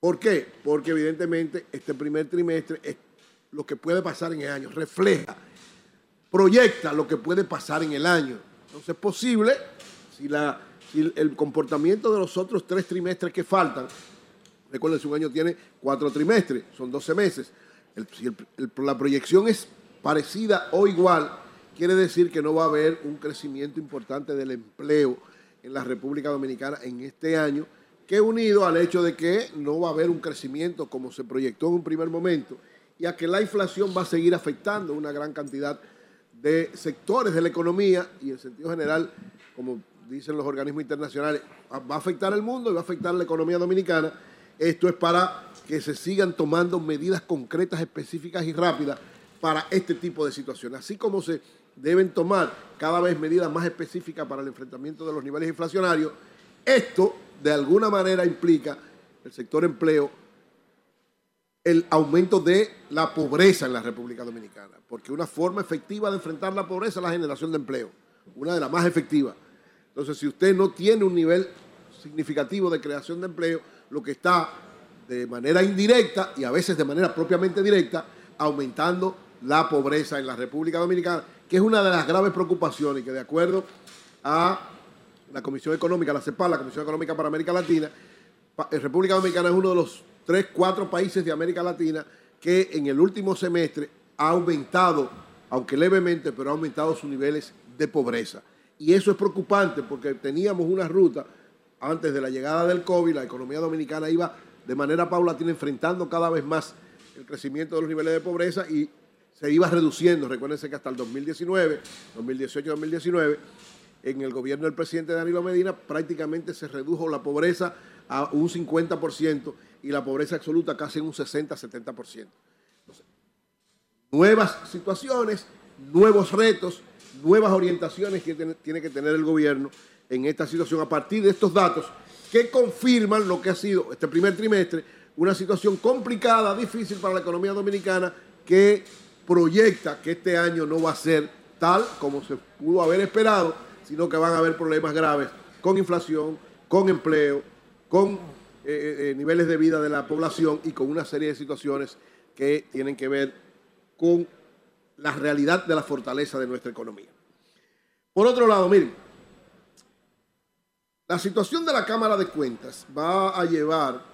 ¿Por qué? Porque evidentemente este primer trimestre es lo que puede pasar en el año, refleja, proyecta lo que puede pasar en el año. Entonces es posible, si, la, si el comportamiento de los otros tres trimestres que faltan Recuerden, si un año tiene cuatro trimestres, son 12 meses. si la proyección es parecida o igual, quiere decir que no va a haber un crecimiento importante del empleo en la República Dominicana en este año, que unido al hecho de que no va a haber un crecimiento como se proyectó en un primer momento y a que la inflación va a seguir afectando una gran cantidad de sectores de la economía y en sentido general, como dicen los organismos internacionales, va a afectar al mundo y va a afectar a la economía dominicana esto es para que se sigan tomando medidas concretas, específicas y rápidas para este tipo de situaciones. Así como se deben tomar cada vez medidas más específicas para el enfrentamiento de los niveles inflacionarios, esto de alguna manera implica el sector empleo, el aumento de la pobreza en la República Dominicana, porque una forma efectiva de enfrentar la pobreza es la generación de empleo, una de las más efectivas. Entonces, si usted no tiene un nivel significativo de creación de empleo, lo que está de manera indirecta y a veces de manera propiamente directa aumentando la pobreza en la República Dominicana, que es una de las graves preocupaciones que de acuerdo a la Comisión Económica, la CEPAL, la Comisión Económica para América Latina, República Dominicana es uno de los tres, cuatro países de América Latina que en el último semestre ha aumentado, aunque levemente, pero ha aumentado sus niveles de pobreza. Y eso es preocupante porque teníamos una ruta antes de la llegada del COVID, la economía dominicana iba de manera paulatina enfrentando cada vez más el crecimiento de los niveles de pobreza y se iba reduciendo. Recuérdense que hasta el 2019, 2018-2019, en el gobierno del presidente Danilo Medina prácticamente se redujo la pobreza a un 50% y la pobreza absoluta casi en un 60-70%. Nuevas situaciones, nuevos retos, nuevas orientaciones que tiene que tener el gobierno en esta situación a partir de estos datos que confirman lo que ha sido este primer trimestre, una situación complicada, difícil para la economía dominicana que proyecta que este año no va a ser tal como se pudo haber esperado, sino que van a haber problemas graves con inflación, con empleo, con eh, eh, eh, niveles de vida de la población y con una serie de situaciones que tienen que ver con la realidad de la fortaleza de nuestra economía. Por otro lado, miren, la situación de la Cámara de Cuentas va a llevar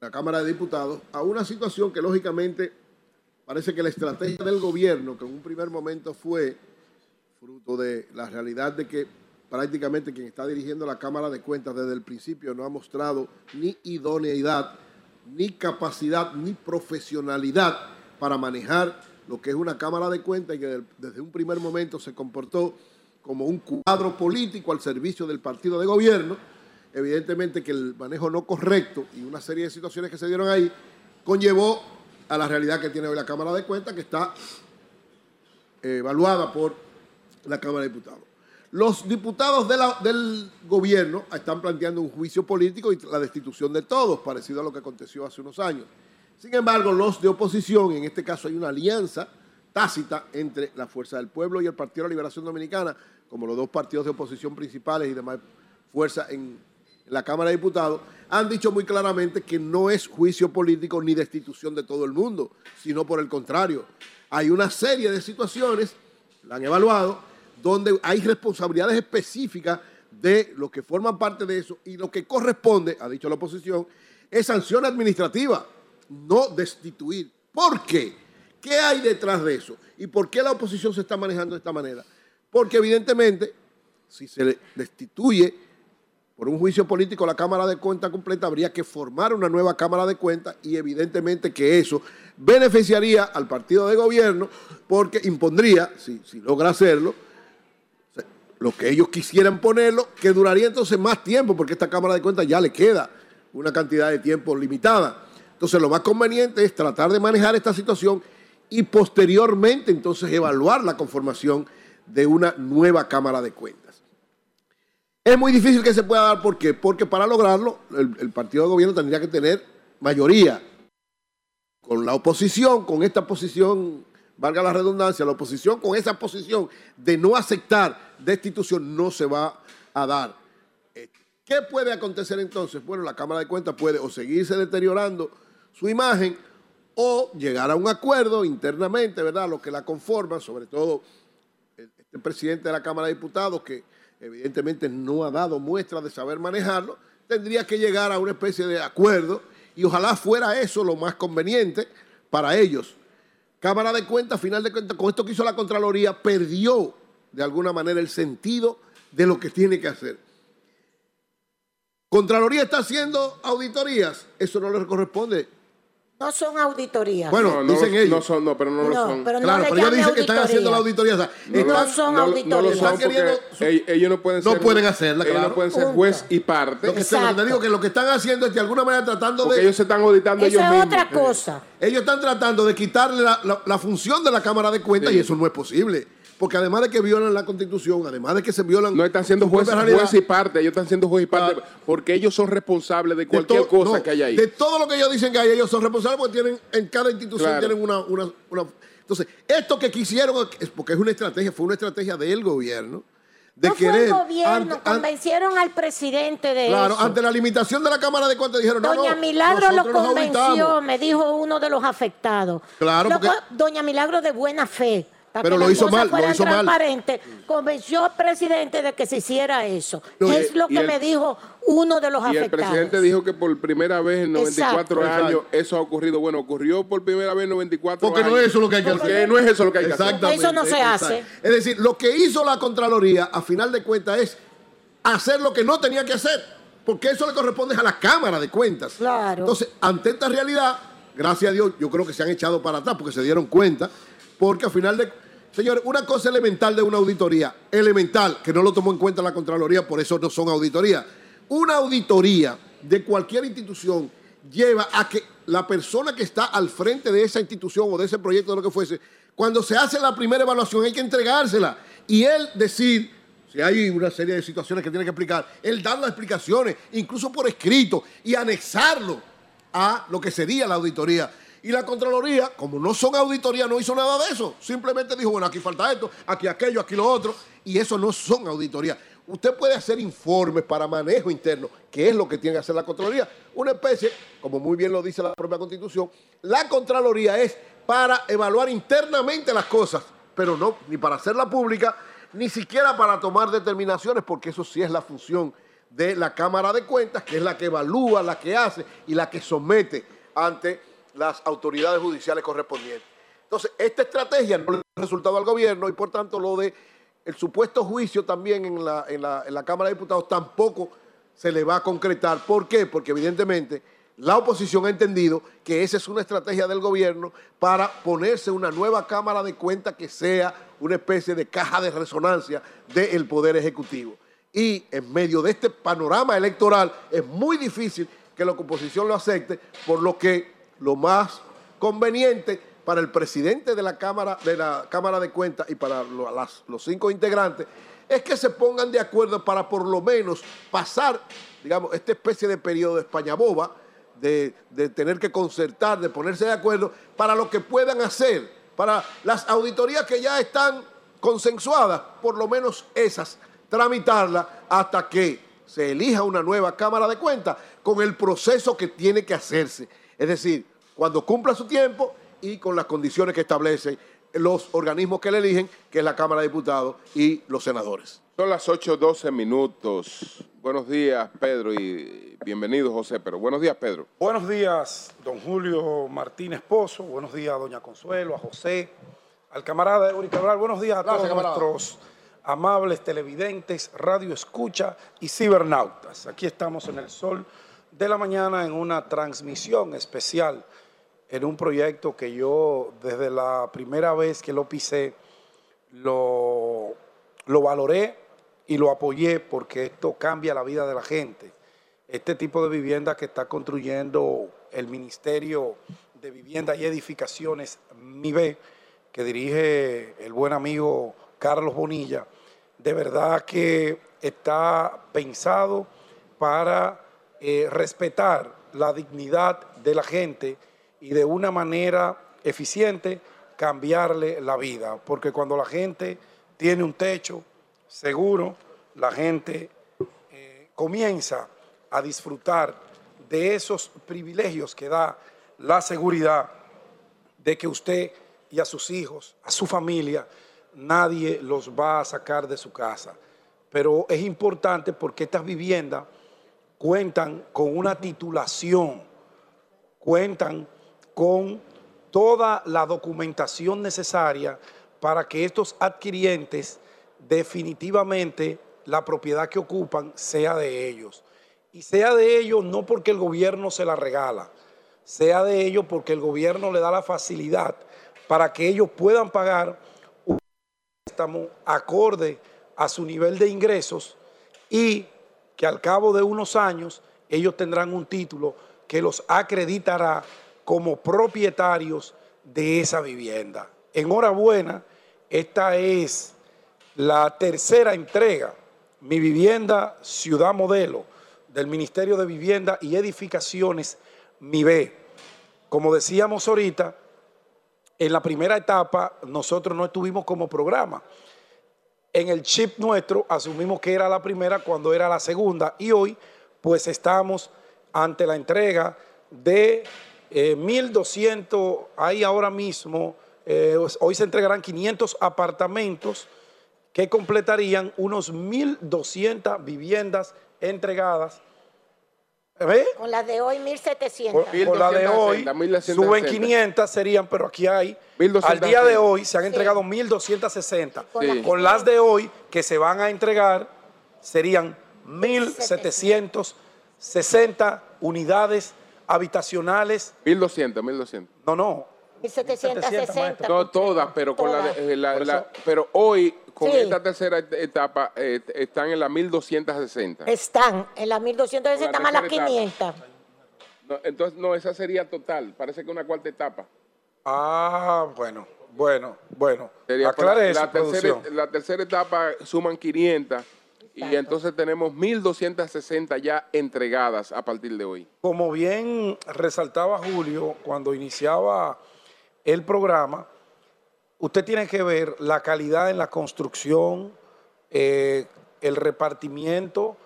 la Cámara de Diputados a una situación que lógicamente parece que la estrategia del gobierno, que en un primer momento fue fruto de la realidad de que prácticamente quien está dirigiendo la Cámara de Cuentas desde el principio no ha mostrado ni idoneidad, ni capacidad, ni profesionalidad para manejar lo que es una Cámara de Cuentas y que desde un primer momento se comportó como un cuadro político al servicio del partido de gobierno. Evidentemente que el manejo no correcto y una serie de situaciones que se dieron ahí conllevó a la realidad que tiene hoy la Cámara de Cuentas, que está eh, evaluada por la Cámara de Diputados. Los diputados del gobierno están planteando un juicio político y la destitución de todos, parecido a lo que aconteció hace unos años. Sin embargo, los de oposición, en este caso hay una alianza tácita entre la Fuerza del Pueblo y el Partido de la Liberación Dominicana, como los dos partidos de oposición principales y demás fuerzas en la Cámara de Diputados, han dicho muy claramente que no es juicio político ni destitución de todo el mundo, sino por el contrario. Hay una serie de situaciones, la han evaluado, donde hay responsabilidades específicas de los que forman parte de eso y lo que corresponde, ha dicho la oposición, es sanción administrativa, no destituir. ¿Por qué? ¿Qué hay detrás de eso? ¿Y por qué la oposición se está manejando de esta manera? Porque evidentemente, si se destituye por un juicio político la Cámara de Cuentas completa, habría que formar una nueva Cámara de Cuentas y evidentemente que eso beneficiaría al partido de gobierno porque impondría, si, si logra hacerlo, lo que ellos quisieran ponerlo, que duraría entonces más tiempo, porque esta Cámara de Cuentas ya le queda una cantidad de tiempo limitada. Entonces lo más conveniente es tratar de manejar esta situación y posteriormente entonces evaluar la conformación de una nueva Cámara de Cuentas. Es muy difícil que se pueda dar, ¿por qué? Porque para lograrlo el, el partido de gobierno tendría que tener mayoría con la oposición, con esta posición valga la redundancia, la oposición con esa posición de no aceptar destitución no se va a dar. Eh, ¿Qué puede acontecer entonces? Bueno, la Cámara de Cuentas puede o seguirse deteriorando su imagen o llegar a un acuerdo internamente, ¿verdad? Lo que la conforman, sobre todo este presidente de la Cámara de Diputados, que evidentemente no ha dado muestra de saber manejarlo, tendría que llegar a una especie de acuerdo y ojalá fuera eso lo más conveniente para ellos Cámara de Cuentas, final de cuentas, con esto que hizo la Contraloría, perdió de alguna manera el sentido de lo que tiene que hacer. Contraloría está haciendo auditorías, eso no le corresponde no son auditorías. Bueno, dicen ellos. No son, no, pero no, lo son. Pero claro, pero ellos dicen que están haciendo la auditoría. no, son auditorías. No, porque ellos no pueden ser. No pueden hacerla, Ellos no pueden ser juez y parte. Lo que te digo que lo que están haciendo es de alguna manera tratando porque de. ellos se están auditando ellos es mismos. otra cosa. Ellos están tratando de quitarle la, la, función de la Cámara de Cuentas y eso no es posible. Porque además de que violan la Constitución, además de que se violan... No están siendo jueces juez y parte, ellos están siendo juez y parte porque ellos son responsables de cualquier cosa que haya ahí. De todo lo que ellos dicen que hay, ellos son responsables porque tienen, en cada institución tienen una, una, Entonces, esto que quisieron, es porque es una estrategia, fue una estrategia del gobierno, de no querer. Fue el gobierno, convencieron al presidente de claro, eso. ante la limitación de la Cámara de Cuentas dijeron, Doña no, no, Milagro lo convenció, me dijo uno de los afectados. Claro, porque... Doña Milagro de buena fe pero lo hizo mal, lo hizo transparente, convenció al presidente de que se hiciera eso. es lo que me dijo uno de los y afectados. el presidente dijo que por primera vez en 94 años eso ha ocurrido. Bueno, ocurrió por primera vez en 94 Porque años. Porque no es eso lo que hay que hacer. no es eso lo que hay que hacer. Eso no se hace. Es decir, lo que hizo la Contraloría, a final de cuentas, es hacer lo que no tenía que hacer. Porque eso le corresponde a la Cámara de Cuentas. Claro. Entonces, ante esta realidad, gracias a Dios, yo creo que se han echado para atrás porque se dieron cuenta. Porque al final de Señores, una cosa elemental de una auditoría, elemental, que no lo tomó en cuenta la Contraloría, por eso no son auditorías. Una auditoría de cualquier institución lleva a que la persona que está al frente de esa institución o de ese proyecto, de lo que fuese, cuando se hace la primera evaluación hay que entregársela y él decir, si hay una serie de situaciones que tiene que explicar, él dar las explicaciones, incluso por escrito, y anexarlo a lo que sería la auditoría. Y la Contraloría, como no son auditorías, no hizo nada de eso. Simplemente dijo, bueno, aquí falta esto, aquí aquello, aquí lo otro. Y eso no son auditorías. Usted puede hacer informes para manejo interno, que es lo que tiene que hacer la Contraloría. Una especie, como muy bien lo dice la propia Constitución, la Contraloría es para evaluar internamente las cosas, pero no ni para hacerla pública, ni siquiera para tomar determinaciones, porque eso sí es la función de la Cámara de Cuentas, que es la que evalúa, la que hace y la que somete ante las autoridades judiciales correspondientes. Entonces, esta estrategia no le ha resultado al gobierno y por tanto lo de el supuesto juicio también en la, en la, Cámara de Diputados tampoco se le va a concretar. ¿Por qué? Porque evidentemente la oposición ha entendido que esa es una estrategia del gobierno para ponerse una nueva Cámara de Cuentas que sea una especie de caja de resonancia del Poder Ejecutivo. Y en medio de este panorama electoral es muy difícil que la oposición lo acepte, por lo que lo más conveniente para el presidente de la Cámara de, la cámara de Cuentas y para los cinco integrantes es que se pongan de acuerdo para por lo menos pasar, digamos, esta especie de periodo de España boba, de, de tener que concertar, de ponerse de acuerdo para lo que puedan hacer, para las auditorías que ya están consensuadas, por lo menos esas, tramitarlas hasta que se elija una nueva Cámara de Cuentas con el proceso que tiene que hacerse. Es decir, cuando cumpla su tiempo y con las condiciones que establecen los organismos que le eligen, que es la Cámara de Diputados y los senadores. Son las 8.12 minutos. Buenos días, Pedro, y bienvenido, José. Pero buenos días, Pedro. Buenos días, don Julio Martínez Pozo. Buenos días, doña Consuelo, a José, al camarada Eury Cabral. Buenos días a todos nuestros amables televidentes, radio escucha y cibernautas. Aquí estamos en el sol de la mañana en una transmisión especial en un proyecto que yo desde la primera vez que lo pisé lo, lo valoré y lo apoyé porque esto cambia la vida de la gente. Este tipo de vivienda que está construyendo el Ministerio de Vivienda y Edificaciones, MIBE, que dirige el buen amigo Carlos Bonilla, de verdad que está pensado para eh, respetar la dignidad de la gente y de una manera eficiente cambiarle la vida. Porque cuando la gente tiene un techo seguro, la gente eh, comienza a disfrutar de esos privilegios que da la seguridad de que usted y a sus hijos, a su familia, nadie los va a sacar de su casa. Pero es importante porque estas viviendas cuentan con una titulación, cuentan con toda la documentación necesaria para que estos adquirientes definitivamente la propiedad que ocupan sea de ellos. Y sea de ellos no porque el gobierno se la regala, sea de ellos porque el gobierno le da la facilidad para que ellos puedan pagar un préstamo acorde a su nivel de ingresos y que al cabo de unos años ellos tendrán un título que los acreditará como propietarios de esa vivienda. Enhorabuena, esta es la tercera entrega, mi vivienda Ciudad Modelo, del Ministerio de Vivienda y Edificaciones, MIBE. Como decíamos ahorita, en la primera etapa nosotros no estuvimos como programa en el chip nuestro asumimos que era la primera cuando era la segunda y hoy pues estamos ante la entrega de 1.200, eh, hay ahora mismo eh, hoy se entregarán 500 apartamentos que completarían unos 1.200 viviendas entregadas. ¿Ve? Con la de hoy 1.700. Con, la de hoy suben 500, serían, pero aquí hay, al día de hoy se han entregado 1.260. Con las de hoy que se van a entregar serían 1.760 unidades habitaciones. 1.200, 1.200. No, no, 1760. todas, pero con eh, la, pero hoy con esta tercera etapa eh, están en la 1260. Están en la 1260 más las 500. entonces no, esa sería total, parece que una cuarta etapa. Ah, bueno, bueno, bueno. Aclare la, tercera, la tercera etapa suman 500 y entonces tenemos 1.260 ya entregadas a partir de hoy. Como bien resaltaba Julio cuando iniciaba el programa, usted tiene que ver la calidad en la construcción, eh, el repartimiento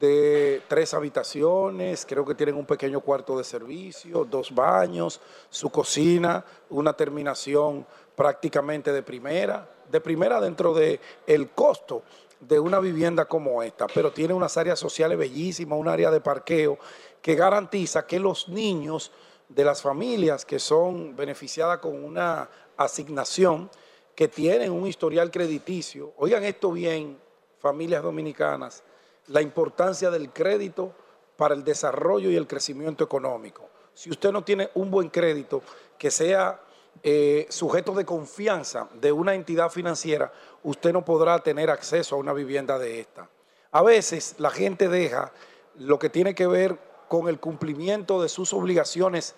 de tres habitaciones, creo que tienen un pequeño cuarto de servicio, dos baños, su cocina, una terminación prácticamente de primera, de primera dentro del el costo de una vivienda como esta, pero tiene unas áreas sociales bellísimas, un área de parqueo que garantiza que los niños de las familias que son beneficiadas con una asignación, que tienen un historial crediticio, oigan esto bien, familias dominicanas, la importancia del crédito para el desarrollo y el crecimiento económico. Si usted no tiene un buen crédito que sea eh, sujeto de confianza de una entidad financiera, usted no podrá tener acceso a una vivienda de esta. A veces la gente deja lo que tiene que ver con el cumplimiento de sus obligaciones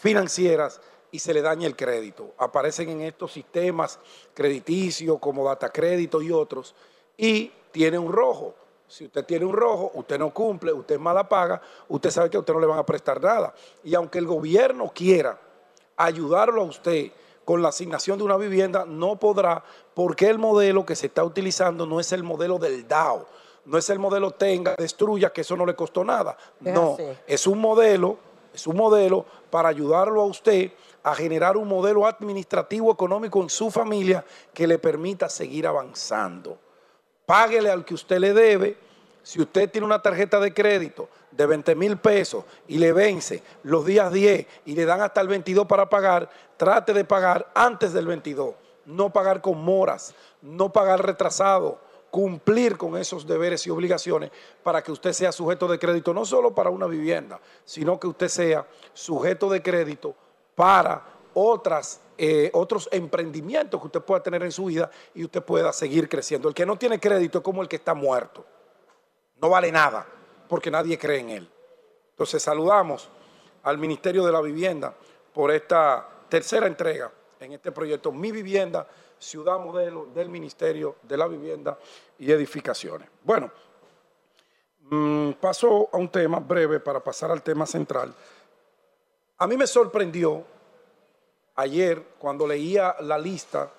financieras y se le daña el crédito. Aparecen en estos sistemas crediticios como Data Crédito y otros y tiene un rojo. Si usted tiene un rojo, usted no cumple, usted mala paga, usted sabe que a usted no le van a prestar nada. Y aunque el gobierno quiera ayudarlo a usted con la asignación de una vivienda, no podrá porque el modelo que se está utilizando no es el modelo del DAO no es el modelo tenga, destruya, que eso no le costó nada. No, es un modelo, es un modelo para ayudarlo a usted a generar un modelo administrativo económico en su familia que le permita seguir avanzando. Páguele al que usted le debe. Si usted tiene una tarjeta de crédito de 20 mil pesos y le vence los días 10 y le dan hasta el 22 para pagar, trate de pagar antes del 22. No pagar con moras, no pagar retrasado cumplir con esos deberes y obligaciones para que usted sea sujeto de crédito, no solo para una vivienda, sino que usted sea sujeto de crédito para otras, eh, otros emprendimientos que usted pueda tener en su vida y usted pueda seguir creciendo. El que no tiene crédito es como el que está muerto. No vale nada porque nadie cree en él. Entonces saludamos al Ministerio de la Vivienda por esta tercera entrega en este proyecto Mi Vivienda ciudad modelo del Ministerio de la Vivienda y Edificaciones. Bueno, mm, paso a un tema breve para pasar al tema central. A mí me sorprendió ayer cuando leía la lista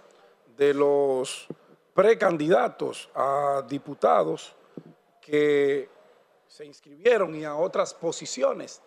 de los precandidatos a diputados que se inscribieron y a otras posiciones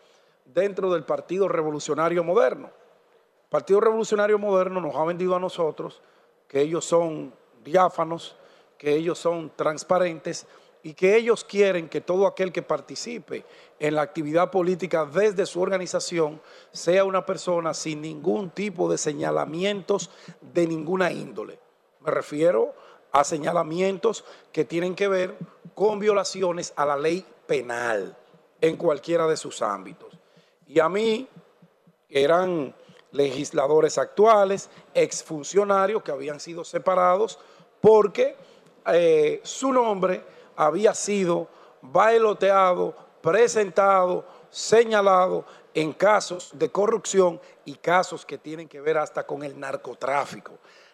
dentro del Partido Revolucionario Moderno. El Partido Revolucionario Moderno nos ha vendido a nosotros que ellos son diáfanos, que ellos son transparentes y que ellos quieren que todo aquel que participe en la actividad política desde su organización sea una persona sin ningún tipo de señalamientos de ninguna índole. Me refiero a señalamientos que tienen que ver con violaciones a la ley penal en cualquiera de sus ámbitos. Y a mí eran legisladores actuales, exfuncionarios que habían sido separados porque eh, su nombre había sido bailoteado, presentado, señalado en casos de corrupción y casos que tienen que ver hasta con el narcotráfico.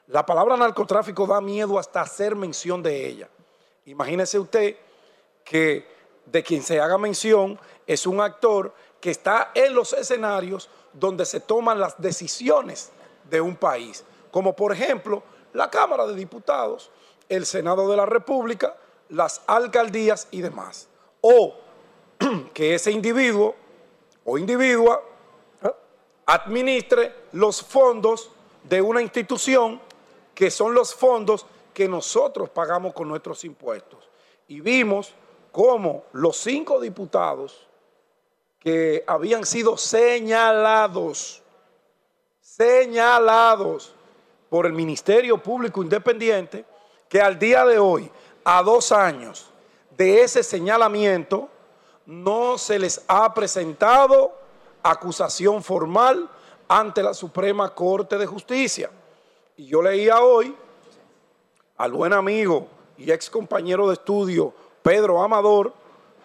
La palabra narcotráfico da miedo hasta hacer mención de ella. Imagínese usted que de quien se haga mención es un actor que está en los escenarios donde se toman las decisiones de un país, como por ejemplo la Cámara de Diputados, el Senado de la República, las alcaldías y demás. O (clears throat) que ese individuo o individua administre los fondos de una institución que son los fondos que nosotros pagamos con nuestros impuestos. Y vimos cómo los cinco diputados que habían sido señalados, señalados por el Ministerio Público Independiente, que al día de hoy, a dos años de ese señalamiento, no se les ha presentado acusación formal ante la Suprema Corte de Justicia. Y yo leía hoy al buen amigo y ex compañero de estudio Pedro Amador,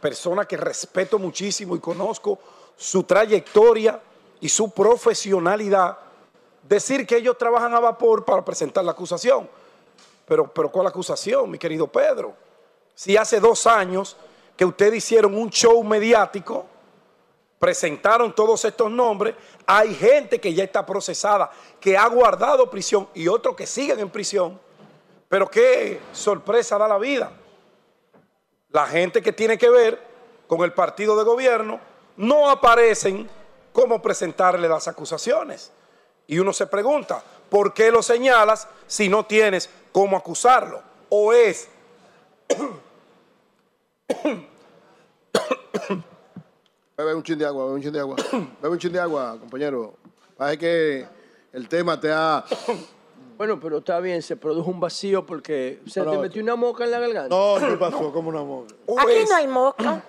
persona que respeto muchísimo y conozco su trayectoria y su profesionalidad, decir que ellos trabajan a vapor para presentar la acusación. Pero, pero ¿cuál acusación, mi querido Pedro? Si hace dos años que ustedes hicieron un show mediático, presentaron todos estos nombres, hay gente que ya está procesada, que ha guardado prisión y otros que siguen en prisión. Pero qué sorpresa da la vida. La gente que tiene que ver con el partido de gobierno no aparecen cómo presentarle las acusaciones. Y uno se pregunta, ¿por qué lo señalas si no tienes cómo acusarlo? ¿O es Bebe un chin de agua, bebe un chin de agua. (coughs) Bebe un chin de agua, compañero. Parece que el tema te ha... (coughs) Bueno, pero está bien, se produjo un vacío porque se te metió una moca en la garganta. No, ¿qué pasó? ¿Cómo una moca? Aquí no hay moca.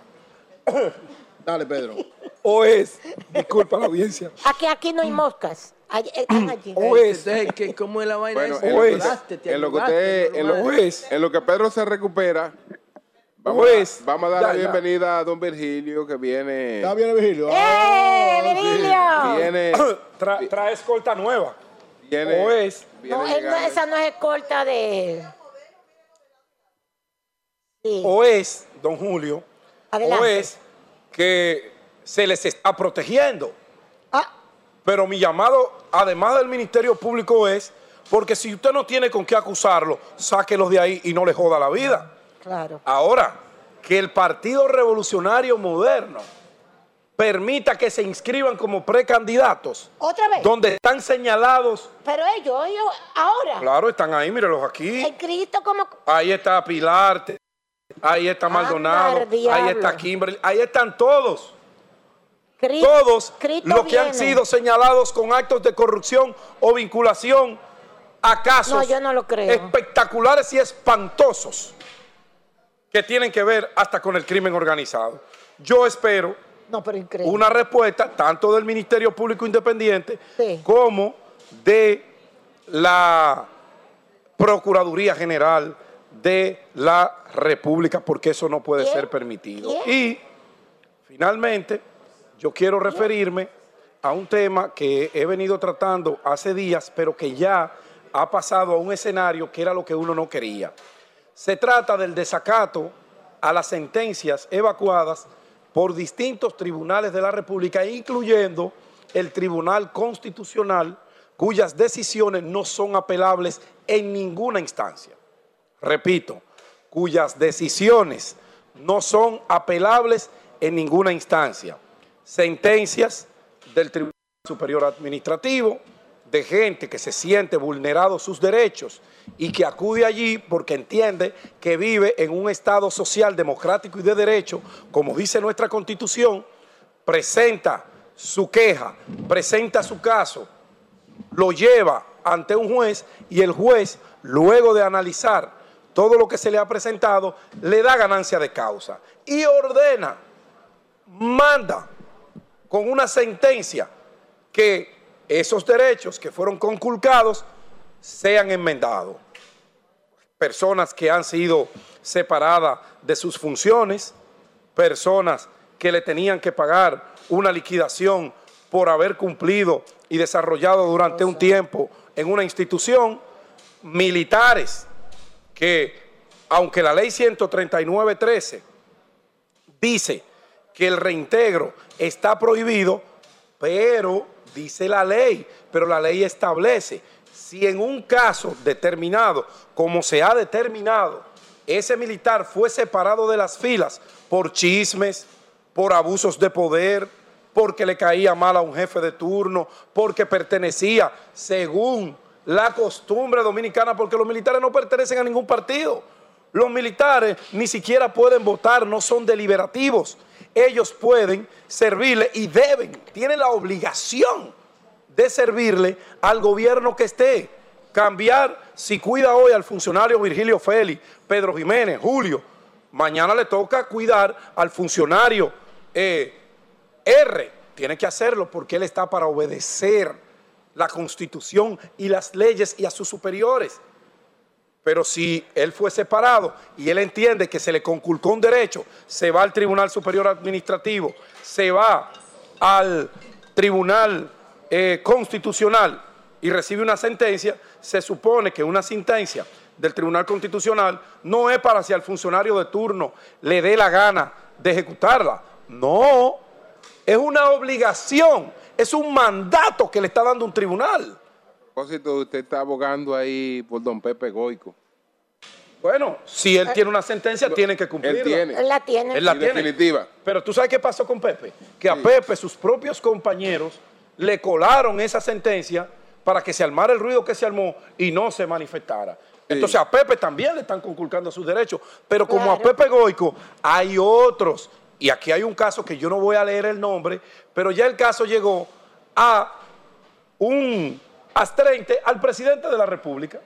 (coughs) Dale, Pedro. O es, disculpa la audiencia. Aquí, aquí no hay moscas. Están allí. O es. Entonces, ¿cómo es la vaina Bueno, esa? en o lo, es. que, en lo que usted- en lo- es. en lo que Pedro se recupera, vamos, Pues, a, vamos a dar la ya, ya. bienvenida a don Virgilio que viene. ¿Está bien, Vigilio? ¡Eh, Virgilio! Viene. (coughs) Tra- trae escolta nueva. viene O es. viene No, él esa no es corta de... Sí. O es, don Julio, Adelante. o es que se les está protegiendo. Ah, Pero mi llamado, además del Ministerio Público, es porque si usted no tiene con qué acusarlo, sáquelos de ahí y no le joda la vida. Claro. Ahora, que el Partido Revolucionario Moderno permita que se inscriban como precandidatos, Otra vez. donde están señalados, Pero ellos, ellos, ahora, claro, están ahí, mírelos aquí. el Cristo como... Ahí está Pilarte, ahí está Maldonado, el diablo. ahí está Kimberly, ahí están todos. Todos Cristo los que han sido señalados con actos de corrupción o vinculación a casos No, yo no lo creo. espectaculares y espantosos que tienen que ver hasta con el crimen organizado. Yo espero No, pero increíble. una respuesta tanto del Ministerio Público Independiente Sí. como de la Procuraduría General de la República, porque eso no puede ser permitido. Y finalmente, yo quiero referirme a un tema que he venido tratando hace días, pero que ya ha pasado a un escenario que era lo que uno no quería. Se trata del desacato a las sentencias evacuadas por distintos tribunales de la República, incluyendo el Tribunal Constitucional, cuyas decisiones no son apelables en ninguna instancia. Repito, cuyas decisiones no son apelables en ninguna instancia. Sentencias del Tribunal Superior Administrativo, de gente que se siente vulnerado sus derechos y que acude allí porque entiende que vive en un Estado social, democrático y de derecho, como dice nuestra Constitución, presenta su queja, presenta su caso, lo lleva ante un juez y el juez, luego de analizar todo lo que se le ha presentado, le da ganancia de causa y ordena, manda con una sentencia que esos derechos que fueron conculcados sean enmendados. Personas que han sido separadas de sus funciones, personas que le tenían que pagar una liquidación por haber cumplido y desarrollado durante un tiempo en una institución, militares que, aunque la ley 139.13 dice que el reintegro está prohibido, pero dice la ley, pero la ley establece, si en un caso determinado, como se ha determinado, ese militar fue separado de las filas por chismes, por abusos de poder, porque le caía mal a un jefe de turno, porque pertenecía, según la costumbre dominicana, porque los militares no pertenecen a ningún partido. Los militares ni siquiera pueden votar, no son deliberativos. Ellos pueden servirle y deben, tienen la obligación de servirle al gobierno que esté. Cambiar, si cuida hoy al funcionario Virgilio Félix, Pedro Jiménez, Julio, mañana le toca cuidar al funcionario eh, R. Tiene que hacerlo porque él está para obedecer la constitución y las leyes y a sus superiores. Pero si él fue separado y él entiende que se le conculcó un derecho, se va al Tribunal Superior Administrativo, se va al Tribunal eh, Constitucional y recibe una sentencia, se supone que una sentencia del Tribunal Constitucional no es para si al funcionario de turno le dé la gana de ejecutarla. No, es una obligación es un mandato que le está dando un tribunal. Propósito, usted está abogando ahí por don Pepe Goico. Bueno, si él tiene una sentencia, tiene que cumplirla. Él tiene. Él la tiene. Él la tiene. definitiva. Pero tú sabes qué pasó con Pepe. Que a Pepe, sus propios compañeros, le colaron esa sentencia para que se armara el ruido que se armó y no se manifestara. Entonces a Pepe también le están conculcando sus derechos. Pero como a Pepe Goico hay otros y aquí hay un caso que yo no voy a leer el nombre, pero ya el caso llegó a un astrente al presidente de la República.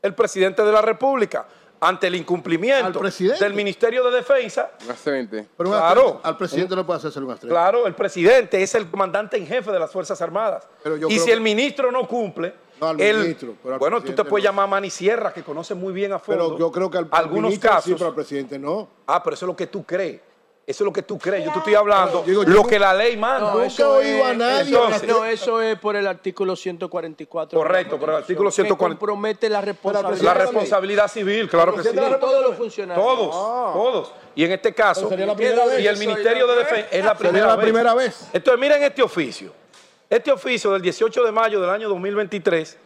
El presidente de la República, ante el incumplimiento del Ministerio de Defensa. Astrente. Pero claro, al presidente no puede hacerse un astrente. Claro, el presidente es el comandante en jefe de las Fuerzas Armadas. y si el ministro no cumple, bueno, tú te puedes llamar Manny Sierra, que conoce muy bien a fondo. Pero yo creo que algunos casos. pero al presidente no. Ah, pero eso es lo que tú crees. Eso es lo que tú crees. Yo te estoy hablando lo que la ley manda. No, eso es, a nadie. no, eso es por el artículo 144. Correcto, por el artículo 144. compromete la responsabilidad. La responsabilidad civil, claro que sí. Todos los funcionarios. Todos, ah. todos. Y en este caso, y el Ministerio de Defensa es la primera, la primera vez. Entonces, miren este oficio. Este oficio del 18 de mayo del año 2023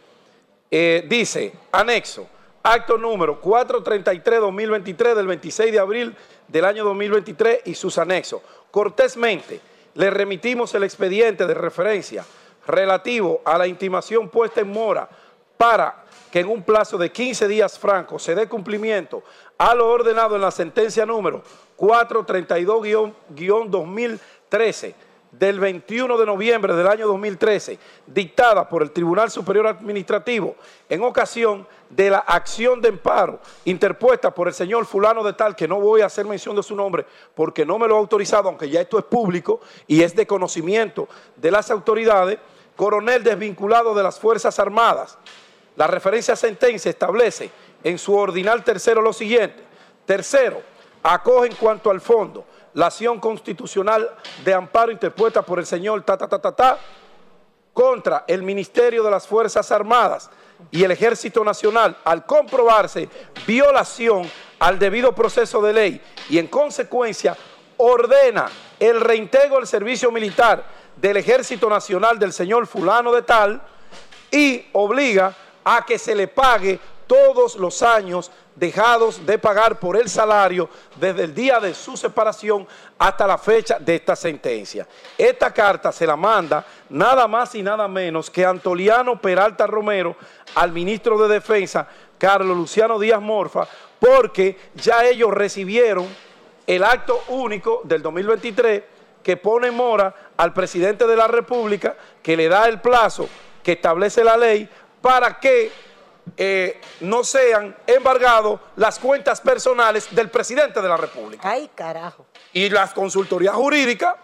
eh, dice, anexo, acto número 433-2023 del 26 de abril del año 2023 y sus anexos. Cortésmente, le remitimos el expediente de referencia relativo a la intimación puesta en mora para que en un plazo de 15 días francos se dé cumplimiento a lo ordenado en la sentencia número 432-2013 del 21 de noviembre del año 2013, dictada por el Tribunal Superior Administrativo en ocasión de la acción de amparo interpuesta por el señor fulano de tal, que no voy a hacer mención de su nombre porque no me lo ha autorizado, aunque ya esto es público y es de conocimiento de las autoridades, coronel desvinculado de las Fuerzas Armadas. La referencia a sentencia establece en su ordinal tercero lo siguiente. Tercero, acoge en cuanto al fondo la acción constitucional de amparo interpuesta por el señor ta, ta, ta, ta, ta contra el Ministerio de las Fuerzas Armadas y el Ejército Nacional al comprobarse violación al debido proceso de ley y en consecuencia ordena el reintegro del servicio militar del Ejército Nacional del señor fulano de tal y obliga a que se le pague todos los años dejados de pagar por el salario desde el día de su separación hasta la fecha de esta sentencia. Esta carta se la manda nada más y nada menos que Antoliano Peralta Romero al ministro de Defensa, Carlos Luciano Díaz Morfa, porque ya ellos recibieron el acto único del 2023 que pone mora al presidente de la República, que le da el plazo que establece la ley para que eh, no sean embargados las cuentas personales del presidente de la República. Ay, carajo. Y la consultoría jurídica,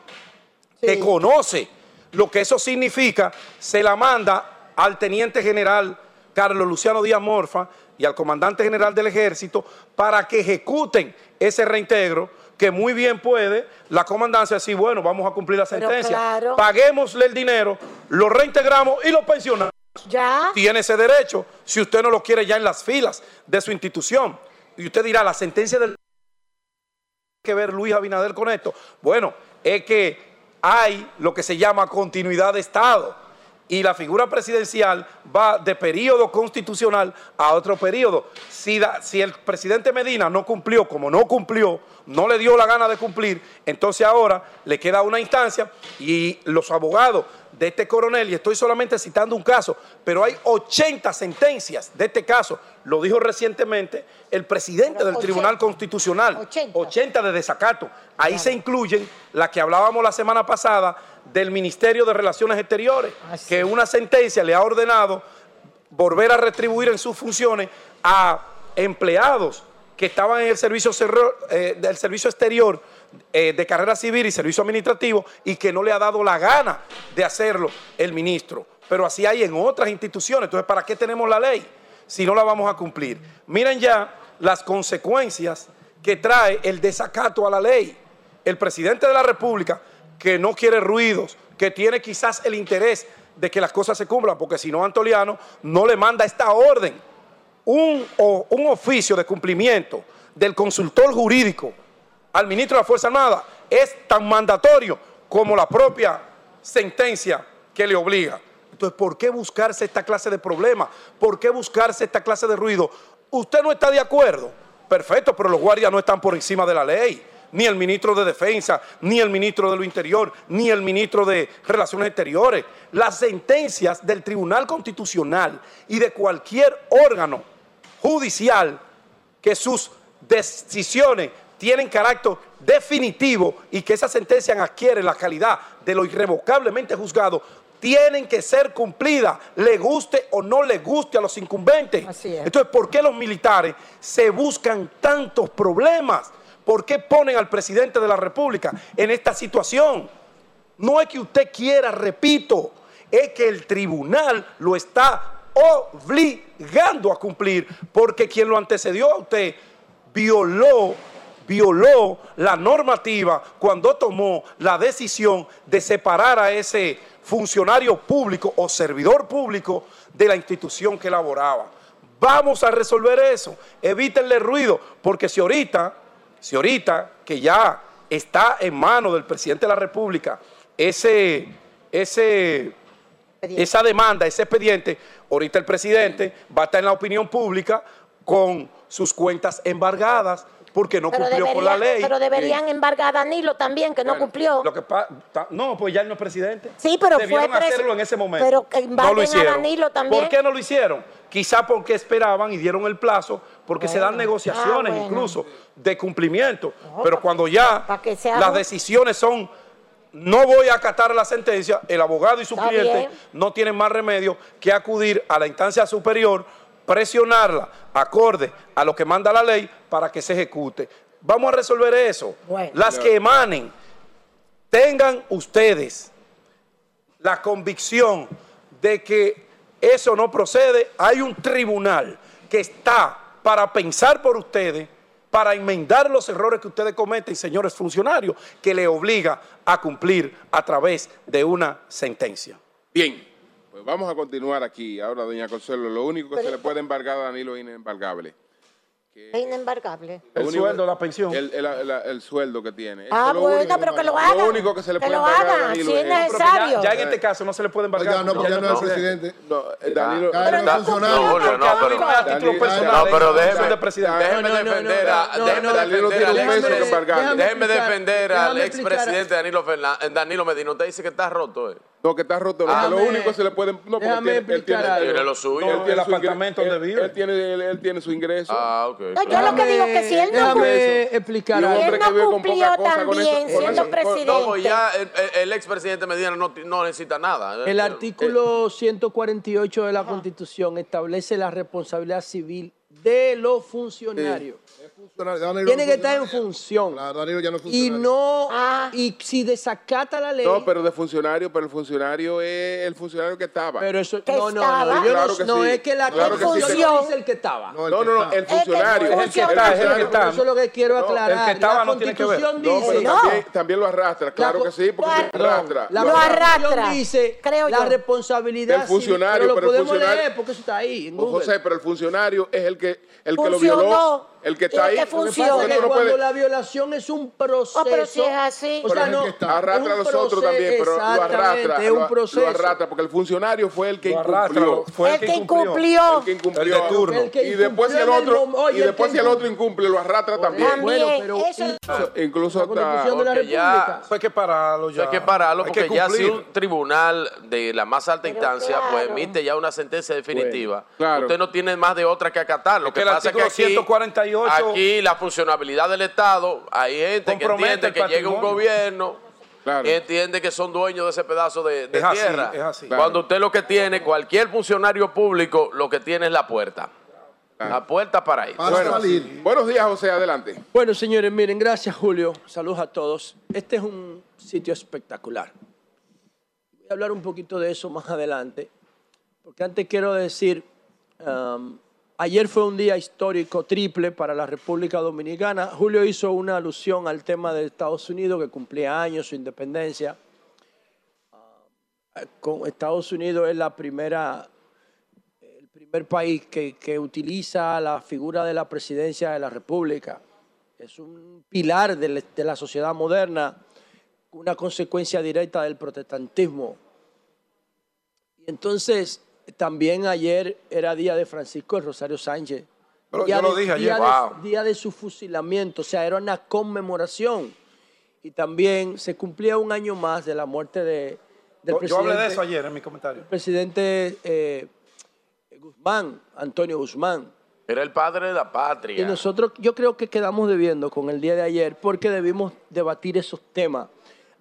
que conoce lo que eso significa, se la manda al teniente general Carlos Luciano Díaz Morfa y al comandante general del ejército para que ejecuten ese reintegro que muy bien puede la comandancia decir, bueno, vamos a cumplir la sentencia, paguémosle el dinero, lo reintegramos y lo pensionamos. Ya. Tiene ese derecho si usted no lo quiere ya en las filas de su institución. Y usted dirá, la sentencia del que ver Luis Abinader con esto. Bueno, es que hay lo que se llama continuidad de Estado. y la figura presidencial va de periodo constitucional a otro periodo. Si, si, el presidente Medina no cumplió, como no cumplió, no le dio la gana de cumplir, entonces ahora le queda una instancia y los abogados de este coronel, y estoy solamente citando un caso, pero hay 80 sentencias de este caso, lo dijo recientemente el presidente del Tribunal Constitucional, 80. de desacato. Ahí se incluyen la que hablábamos la semana pasada del Ministerio de Relaciones Exteriores, que una sentencia le ha ordenado volver a retribuir en sus funciones a empleados que estaban en el servicio, eh, del servicio exterior eh, de carrera civil y servicio administrativo y que no le ha dado la gana de hacerlo el ministro. Pero así hay en otras instituciones. Entonces, ¿para qué tenemos la ley si no la vamos a cumplir? Miren ya las consecuencias que trae el desacato a la ley. El presidente de la República, que no quiere ruidos, que tiene quizás el interés de que las cosas se cumplan, porque si no, Antoliano no le manda esta orden, un, un oficio de cumplimiento del consultor jurídico al ministro de la Fuerza Armada es tan mandatorio como la propia sentencia que le obliga. Entonces, ¿por qué buscarse esta clase de problemas? ¿Por qué buscarse esta clase de ruido? ¿Usted no está de acuerdo? Perfecto, pero los guardias no están por encima de la ley. Ni el ministro de Defensa, ni el ministro de lo Interior, ni el ministro de Relaciones Exteriores. Las sentencias del Tribunal Constitucional y de cualquier órgano judicial que sus decisiones tienen carácter definitivo y que esa sentencia adquiere la calidad de lo irrevocablemente juzgado, tienen que ser cumplidas, le guste o no le guste a los incumbentes. Entonces, ¿por qué los militares se buscan tantos problemas? ¿Por qué ponen al presidente de la República en esta situación? No es que usted quiera, repito, es que el tribunal lo está obligando a cumplir, porque quien lo antecedió a usted violó violó la normativa cuando tomó la decisión de separar a ese funcionario público o servidor público de la institución que elaboraba. Vamos a resolver eso, evítenle ruido, porque si ahorita, si ahorita que ya está en manos del presidente de la República ese, ese, esa demanda, ese expediente, ahorita el presidente va a estar en la opinión pública con sus cuentas embargadas, porque no cumplió con la ley. Pero deberían embargar a Danilo también, que no cumplió. Lo que no, pues ya él no es presidente. Sí, pero Debieron fue hacerlo en ese momento. Pero que no lo hicieron. a Danilo también. ¿Por qué no lo hicieron? Quizá porque esperaban y dieron el plazo, porque se dan negociaciones ah, incluso de cumplimiento. pero cuando ya las decisiones son no voy a acatar la sentencia, el abogado y su cliente no tienen más remedio que acudir a la instancia superior presionarla acorde a lo que manda la ley para que se ejecute. Vamos a resolver eso. Las que emanen, tengan ustedes la convicción de que eso no procede. Hay un tribunal que está para pensar por ustedes, para enmendar los errores que ustedes cometen, señores funcionarios, que le obliga a cumplir a través de una sentencia. Bien. Pues vamos a continuar aquí. Ahora, doña Consuelo, lo único que se le puede embargar a Danilo es inembargable. Es inembargable. El sueldo, la pensión. El, sueldo que tiene. ah, bueno, pero que lo haga. Lo único que se le puede Danilo si es necesario. Ya, en este caso no se le puede embargar. Ya no, porque ya no es el presidente. No, Danilo. No, no, pero déjeme defender a... Déjeme defender al expresidente Danilo Danilo Medina. Usted dice que está roto, ¿eh? No, que está roto. lo único que se le puede. No, porque él tiene, él tiene, lo suyo. él tiene el apartamento donde vive. Él tiene, él, tiene su ingreso. Ah, ok. No, yo lo que digo es que si él no, déjame explicar algo. Él no cumplió también siendo presidente. No, pues ya el, el expresidente Medina no, no, necesita nada. El artículo 148 de la Constitución establece la responsabilidad civil de los funcionarios. Tiene que estar en función. Y no, ah. y si desacata la ley. No, pero de funcionario, pero el funcionario es el funcionario que estaba. Pero eso, no, no, no, no, es que la claro función es el que estaba. No, no, no, el funcionario. Es el que está, es el que está. Eso es lo que quiero aclarar. El que estaba no tiene que ver. Dice, no, también, también lo arrastra, claro que sí, porque lo arrastra. La lo arrastra. dice creo la responsabilidad del funcionario, pero lo podemos leer porque eso está ahí. José, pero el funcionario es el que el que lo violó el que está ahí. Que funciona. Que cuando la violación es un proceso. Oh, pero si es así. O sea, no, arrastra a los otros también, pero lo arrastra. Es un proceso. Lo, arrastra, porque el funcionario fue el que incumplió. Fue el, que incumplió. El que incumplió. El de turno. y después si el otro, y después si el otro incumple, lo arrastra también. Bueno, pero incluso hasta. Fue que pararlo ya. Hay que pararlo porque ya si un tribunal de la más alta instancia pues emite ya una sentencia definitiva, usted no tiene más de otra que acatar. Lo que pasa es que aquí, aquí la funcionabilidad del Estado, hay gente que entiende que llega un gobierno y entiende que son dueños de ese pedazo de, tierra. Cuando usted lo que tiene, cualquier funcionario público, lo que tiene es la puerta. La puerta para ir. Buenos días, José, adelante. Bueno, señores, miren, gracias, Julio. Saludos a todos. Este es un sitio espectacular. Voy a hablar un poquito de eso más adelante, porque antes quiero decir, um, Ayer fue un día histórico triple para la República Dominicana. Julio hizo una alusión al tema de Estados Unidos que cumplía años su independencia. Ah, con Estados Unidos es la primera, el primer país que, utiliza la figura de la presidencia de la República. Es un pilar de la sociedad moderna, una consecuencia directa del protestantismo. Y entonces también ayer era día de Francisco Rosario Sánchez. Pero yo lo dije ayer. Día, de, su fusilamiento, o sea, era una conmemoración. Y también se cumplía un año más de la muerte de, del presidente. Yo hablé de eso ayer en mi comentario. El presidente eh, Guzmán, Antonio Guzmán. Era el padre de la patria. Y nosotros, yo creo que quedamos debiendo con el día de ayer porque debimos debatir esos temas.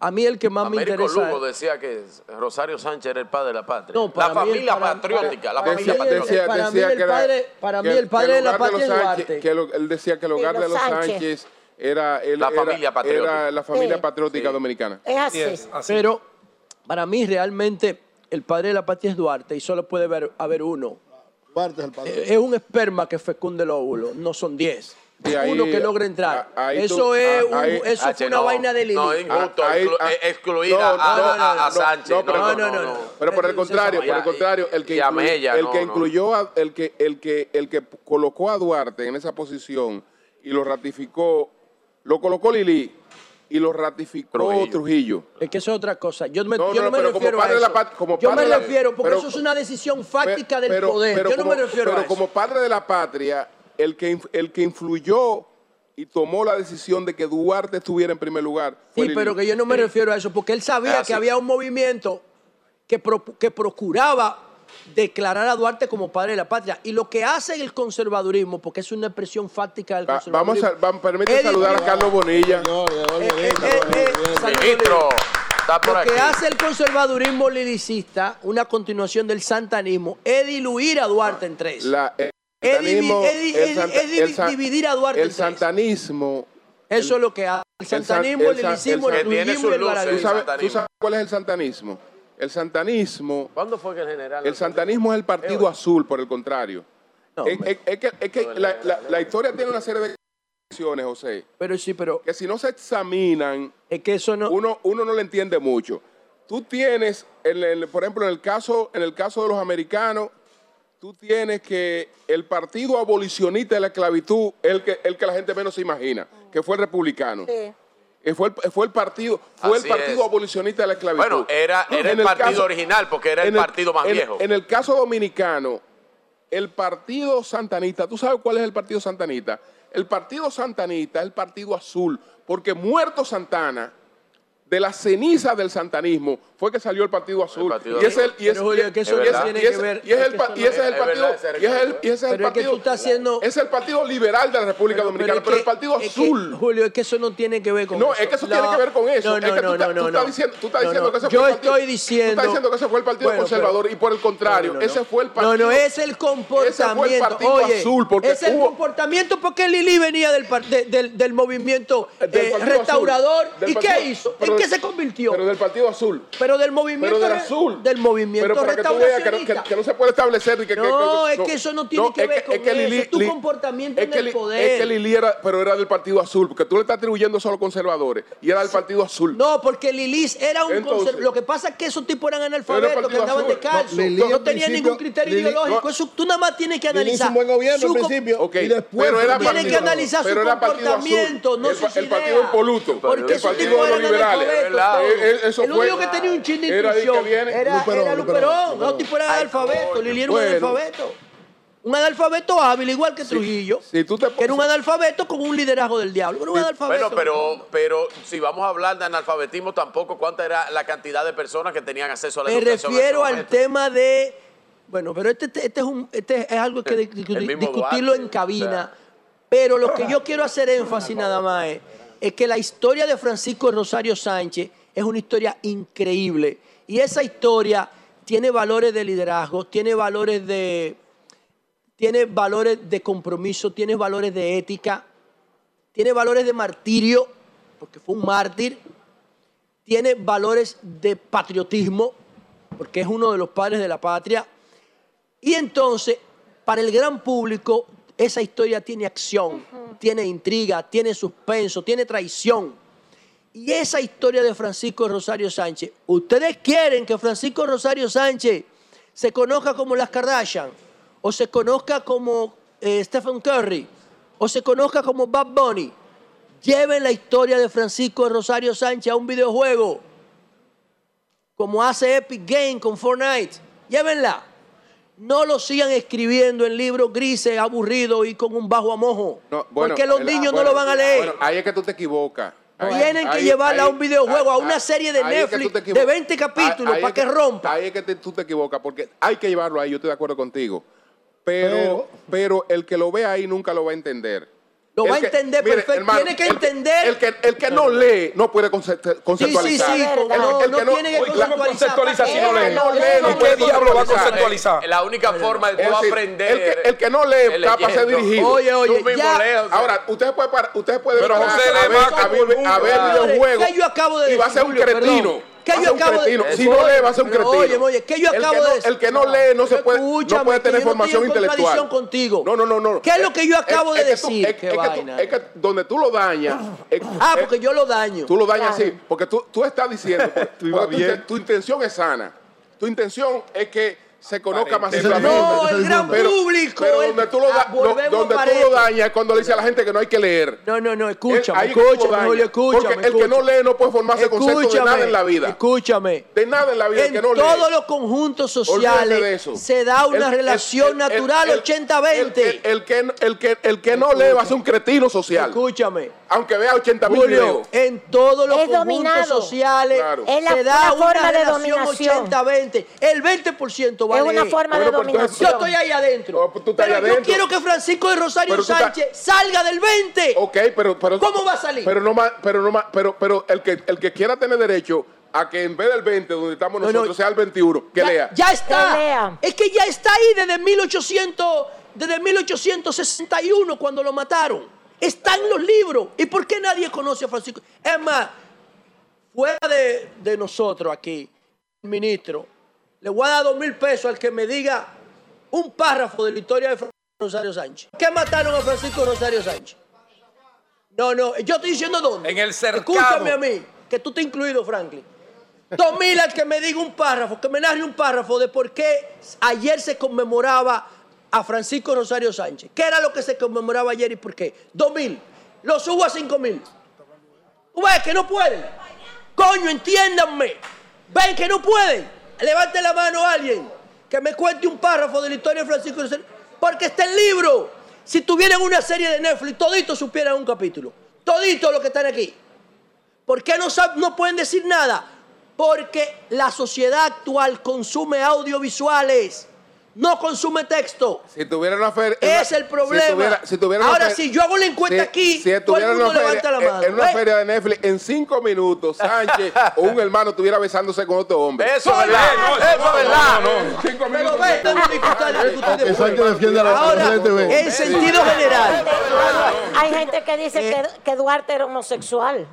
A mí el que más me interesa. Lugo decía que Rosario Sánchez era el padre de la patria. No, la familia patriótica. la familia patriótica. Para mí el padre, para mí el padre de la patria es Duarte. Que él decía que el hogar de los Sánchez era, la, familia patriótica. era la familia patriótica dominicana. Es así. Pero para mí realmente el padre de la patria es Duarte y solo puede haber, haber uno. Duarte es el padre. Eh, es un esperma que fecunde el óvulo, no son diez uno que logra entrar. eso es eso fue una vaina de No, injusto excluir a, Sánchez. No, no, no, Pero por el contrario, por el contrario, el que, el que incluyó, el que, el que, el que colocó a Duarte en esa posición y lo ratificó, lo colocó Lili y lo ratificó Trujillo. Es que eso es otra cosa. Yo, me, yo no, me refiero a eso. yo me refiero, porque eso es una decisión fáctica del poder. yo no me refiero a eso. Pero como padre de la patria, el que, el que influyó y tomó la decisión de que Duarte estuviera en primer lugar. Sí, pero que yo no me refiero a eso, porque él sabía ah, que había un movimiento que, que procuraba declarar a Duarte como padre de la patria. Y lo que hace el conservadurismo, porque es una expresión fáctica del conservadurismo. vamos a, vamos, permíteme saludar a Carlos Bonilla. Ministro. Lo que hace el conservadurismo liricista, una continuación del santanismo, es diluir a Duarte en tres. La, eh, es, dividir a Duarte. El santanismo. Eso es lo que hace. El santanismo, el el el. ¿Tú sabes cuál es el santanismo? El santanismo. ¿Cuándo fue que el general? El santanismo es el partido azul, por el contrario. es, que, es que la, la, historia tiene una serie de cuestiones, José. Pero sí, pero. Que si no se examinan. Es que eso no. Uno, uno no le entiende mucho. Tú tienes, por ejemplo, en el, caso, en el caso de los americanos, tú tienes que el partido abolicionista de la esclavitud es el que, el que la gente menos se imagina, que fue el republicano. Sí. Fue el, fue el partido, fue el partido abolicionista de la esclavitud. Bueno, era, era el, partido original porque era el, partido más viejo. En el caso dominicano, el partido santanista, ¿tú sabes cuál es el partido santanista? El partido santanista es el partido azul, porque muerto Santana, de la ceniza del santanismo fue que salió el Partido Azul. y es el y es el y ese es el partido y es el y ese es el partido es el Partido Liberal de la República Dominicana, pero el Partido Azul. Julio, es que eso no tiene que ver con No, es que eso tiene que ver con eso. Es que tú estás diciendo tú estás diciendo que ese fue Yo estoy diciendo Tú estás diciendo que ese fue el Partido Conservador y por el contrario, ese fue el partido No, no, es el comportamiento. Oye, es el comportamiento porque Lili venía del del movimiento restaurador y qué hizo? ¿En qué se convirtió? Pero del Partido Azul. Pero del movimiento. Pero del azul. Del movimiento Pero para que tú veas que no, se puede establecer. Que, no, es que eso no tiene que ver con eso. es tu comportamiento en el poder. Es que Lili era, pero era del Partido Azul, porque tú le estás atribuyendo solo a los conservadores. Y era del Partido Azul. No, porque Lilis era un conservador. Lo que pasa es que esos tipos eran analfabetos, que andaban de calzo. No, tenían ningún criterio ideológico. Eso tú nada más tienes que analizar. un buen gobierno al principio. Y después. Pero era tienes que analizar su comportamiento, no sus El Partido Impoluto. Porque esos tipos eran analfabetos. El único que tenía un chin de instrucción era Luperón. Los tipos eran analfabetos. Lili era un analfabeto. Un analfabeto hábil, igual que Trujillo. que era un analfabeto con un liderazgo del diablo. Era un analfabeto. Bueno, pero, pero si vamos a hablar de analfabetismo, tampoco cuánta era la cantidad de personas que tenían acceso a la educación. Me refiero al tema de. Bueno, pero este, este, es, un, este es algo que discutirlo en cabina. pero lo que yo quiero hacer énfasis nada más es, es que la historia de Francisco Rosario Sánchez es una historia increíble. Y esa historia tiene valores de liderazgo, tiene valores de tiene valores de compromiso, tiene valores de ética, tiene valores de martirio, porque fue un mártir, tiene valores de patriotismo, porque es uno de los padres de la patria. Y entonces, para el gran público, esa historia tiene acción, tiene intriga, tiene suspenso, tiene traición. Y esa historia de Francisco Rosario Sánchez, ¿ustedes quieren que Francisco Rosario Sánchez se conozca como las Kardashian? o se conozca como eh, Stephen Curry, o se conozca como Bob Bunny, lleven la historia de Francisco Rosario Sánchez a un videojuego, como hace Epic Game con Fortnite. Llévenla. No lo sigan escribiendo en libros grises, aburridos y con un bajo a mojo. porque los niños no lo van a leer. ahí es que tú te equivocas. Tienen que llevarla a un videojuego, a una serie de Netflix de 20 capítulos para que, rompa. Ahí es que tú te equivocas, porque hay que llevarlo ahí, yo estoy de acuerdo contigo. Pero, pero, el que lo ve ahí nunca lo va a entender. Lo va a entender perfecto. tiene que entender. El que, el que no lee no puede conceptualizar. Sí, sí, sí. no, el, que no, tiene que conceptualizar. si no lee? No lee, ¿Qué diablo va a conceptualizar? La única forma de tú aprender. El que, no lee está para ser dirigido. Oye, oye. Ya. Ahora, ustedes pueden, ustedes pueden Pero José lee a ver videojuegos. Y va a ser un cretino. ¿Qué yo acabo de Si no lee, va a ser un cretino. Oye, oye, ¿qué yo acabo de decir? El que no lee no se puede, no puede tener formación intelectual. contigo. No, no, no, no. ¿Qué es lo que yo acabo de decir? Es que donde tú lo dañas. Ah, porque yo lo daño. Tú lo dañas así. Porque tú estás diciendo. (laughs) Tu intención es sana. Tu intención es que se conozca más No, el gran público. Pero donde tú lo, da, donde tú lo dañas es cuando le dice a la gente que no hay que leer. No, no, no, escúchame, escúchame, Julio, escúchame. Porque el que no lee no puede formarse concepto de nada en la vida. Escúchame. De nada en la vida, en el que no lee. todos los conjuntos sociales se da una relación natural 80-20. El, que, el, que, el que no lee va a ser un cretino social. Escúchame. Aunque vea 80 mil videos. En todos los conjuntos sociales se da una relación 80-20. El 20% es una forma de dominación. Yo estoy ahí adentro. Pues pero yo quiero que Francisco de Rosario Sánchez salga del 20. Ok, pero, pero ¿cómo va a salir? Pero no más, pero no más, pero, pero el que el que quiera tener derecho a que en vez del 20, donde estamos nosotros, sea el 21, que lea. Ya está. Es que ya está ahí desde 1800, desde 1861 cuando lo mataron. Está en los libros. ¿Y por qué nadie conoce a Francisco? Es más, fuera de, de nosotros aquí, ministro, le voy a dar dos mil pesos al que me diga un párrafo de la historia de Francisco Rosario Sánchez. ¿Qué mataron a Francisco Rosario Sánchez? No, no, yo estoy diciendo dónde. En el cercado. Escúchame a mí, que tú te incluido, Franklin. Dos mil al que me diga un párrafo, que me narre un párrafo de por qué ayer se conmemoraba a Francisco Rosario Sánchez. ¿Qué era lo que se conmemoraba ayer y por qué? Dos mil. Lo subo a cinco mil. ves que no pueden? Coño, entiéndanme. Ven que no pueden. Levante la mano a alguien que me cuente un párrafo de la historia de Francisco de Porque está el libro. Si tuvieran una serie de Netflix, toditos supieran un capítulo. Toditos los que están aquí. ¿Por qué no, no pueden decir nada? Porque la sociedad actual consume audiovisuales. No consume texto. Si tuviera una feria. Es el problema. Si tuviera, Ahora, si yo hago la encuesta aquí, si todo el mundo levanta la mano. En una feria de Netflix, en cinco minutos, (laughs) Sánchez o un hermano estuviera besándose con otro hombre. Eso es verdad. Eso es verdad. Cinco minutos. Ahora, en sentido general. Hay gente que dice que, que Duarte era homosexual.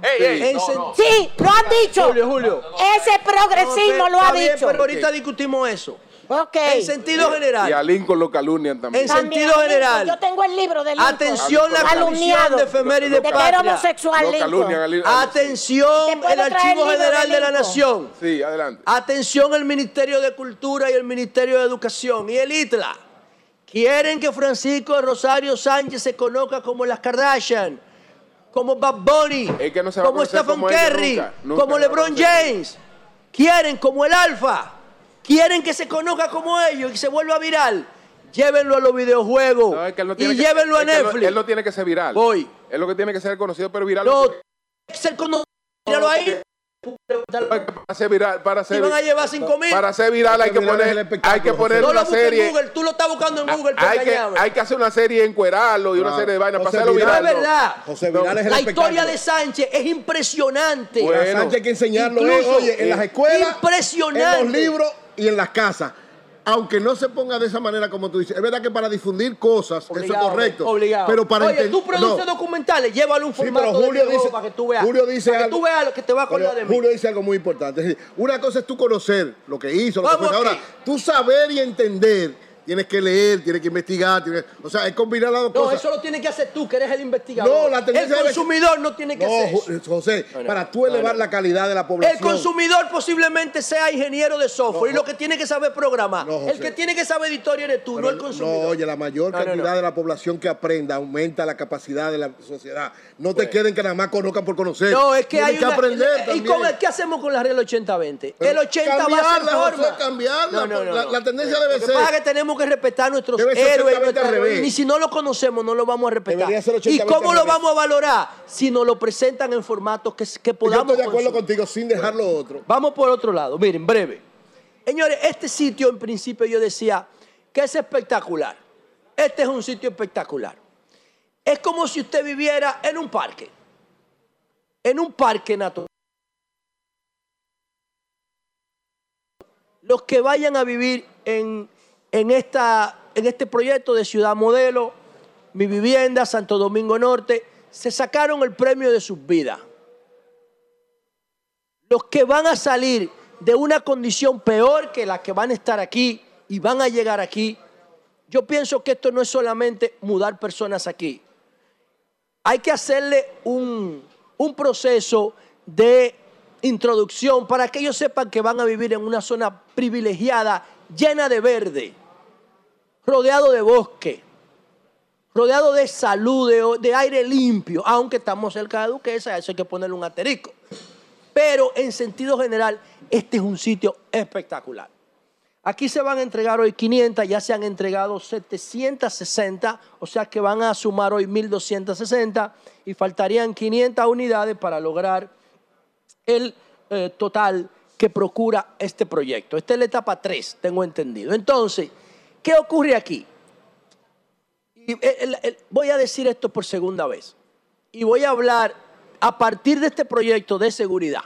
Sí, lo han dicho. Julio, Julio. Ese progresismo lo ha dicho. Pero ahorita discutimos eso. En sentido general. Y a Lincoln lo calunian también. En sentido general. Yo tengo el libro de Lincoln. Atención la Comisión de Efeméride de Patria. homosexual Lincoln. Atención el Archivo General de, la Nación. Sí, adelante. Atención el Ministerio de Cultura y el Ministerio de Educación y el ITLA. Quieren que Francisco Rosario Sánchez se conozca como las Kardashian, como Bob Bunny, como Stephen Curry, como LeBron James. Quieren como el Alfa quieren que se conozca como ellos y se vuelva viral, llévenlo a los videojuegos y llévenlo a Netflix. Él no, tiene que ser viral. Voy. Es lo que tiene que ser conocido, pero viral. No, ser conocido. Míralo ahí. Para ser viral, para ser, van a llevar 5 mil. Para ser viral hay que poner, hay que poner no una serie. En Google, tú lo estás buscando en Google. Hay que, hay que hacer una serie encuerarlo y una serie de vainas para hacerlo viral. No es verdad. José Viral es el la historia de Sánchez es impresionante. Bueno, Sánchez hay que enseñarlo. oye, en las escuelas, impresionante. en los libros y en las casas. Aunque no se ponga de esa manera como tú dices. Es verdad que para difundir cosas, eso es correcto. Obligado. Pero para Oye, tú produces documentales, llévalo un formato Julio de dice, para que tú veas. Julio dice para que tú veas lo que te va a acordar de mí. Julio dice algo muy importante. Una cosa es tú conocer lo que hizo, lo que fue. Ahora, tú saber y entender tienes que leer, tienes que investigar, o sea, es combinar las dos cosas. No, eso lo tienes que hacer tú, que eres el investigador. No, la tendencia El consumidor no tiene que no, hacer José, para tú elevar la calidad de la población. El consumidor posiblemente sea ingeniero de software y lo que tiene que saber programar. el que tiene que saber editorial eres tú, no el consumidor. No, oye, la mayor cantidad de la población que aprenda aumenta la capacidad de la sociedad. No te queden que nada más conozcan por conocer. No, es que hay que aprender ¿Y con qué hacemos con la regla 80-20? El 80 va a ser forma. cambiarla, la, la, tendencia debe ser. que tenemos que respetar nuestros héroes. Y si no lo conocemos, no lo vamos a respetar. ¿Y cómo lo vamos a valorar? Si nos lo presentan en formatos que, que podamos. Yo estoy de acuerdo contigo sin dejar lo otro. Vamos por otro lado. Miren, breve. Señores, este sitio en principio yo decía que es espectacular. Este es un sitio espectacular. Es como si usted viviera en un parque. En un parque natural. Los que vayan a vivir en, en esta en este proyecto de Ciudad Modelo, Mi Vivienda, Santo Domingo Norte, se sacaron el premio de sus vidas. Los que van a salir de una condición peor que las que van a estar aquí y van a llegar aquí, yo pienso que esto no es solamente mudar personas aquí. Hay que hacerle un, un proceso de introducción para que ellos sepan que van a vivir en una zona privilegiada, llena de verde rodeado de bosque, rodeado de salud, de, aire limpio, aunque estamos cerca de Duquesa, eso hay que ponerle un asterisco. Pero en sentido general, este es un sitio espectacular. Aquí se van a entregar hoy 500, ya se han entregado 760, o sea que van a sumar hoy 1260 y faltarían 500 unidades para lograr el eh, total que procura este proyecto. Esta es la etapa 3, tengo entendido. Entonces, ¿Qué ocurre aquí? voy a decir esto por segunda vez. Y voy a hablar a partir de este proyecto de seguridad,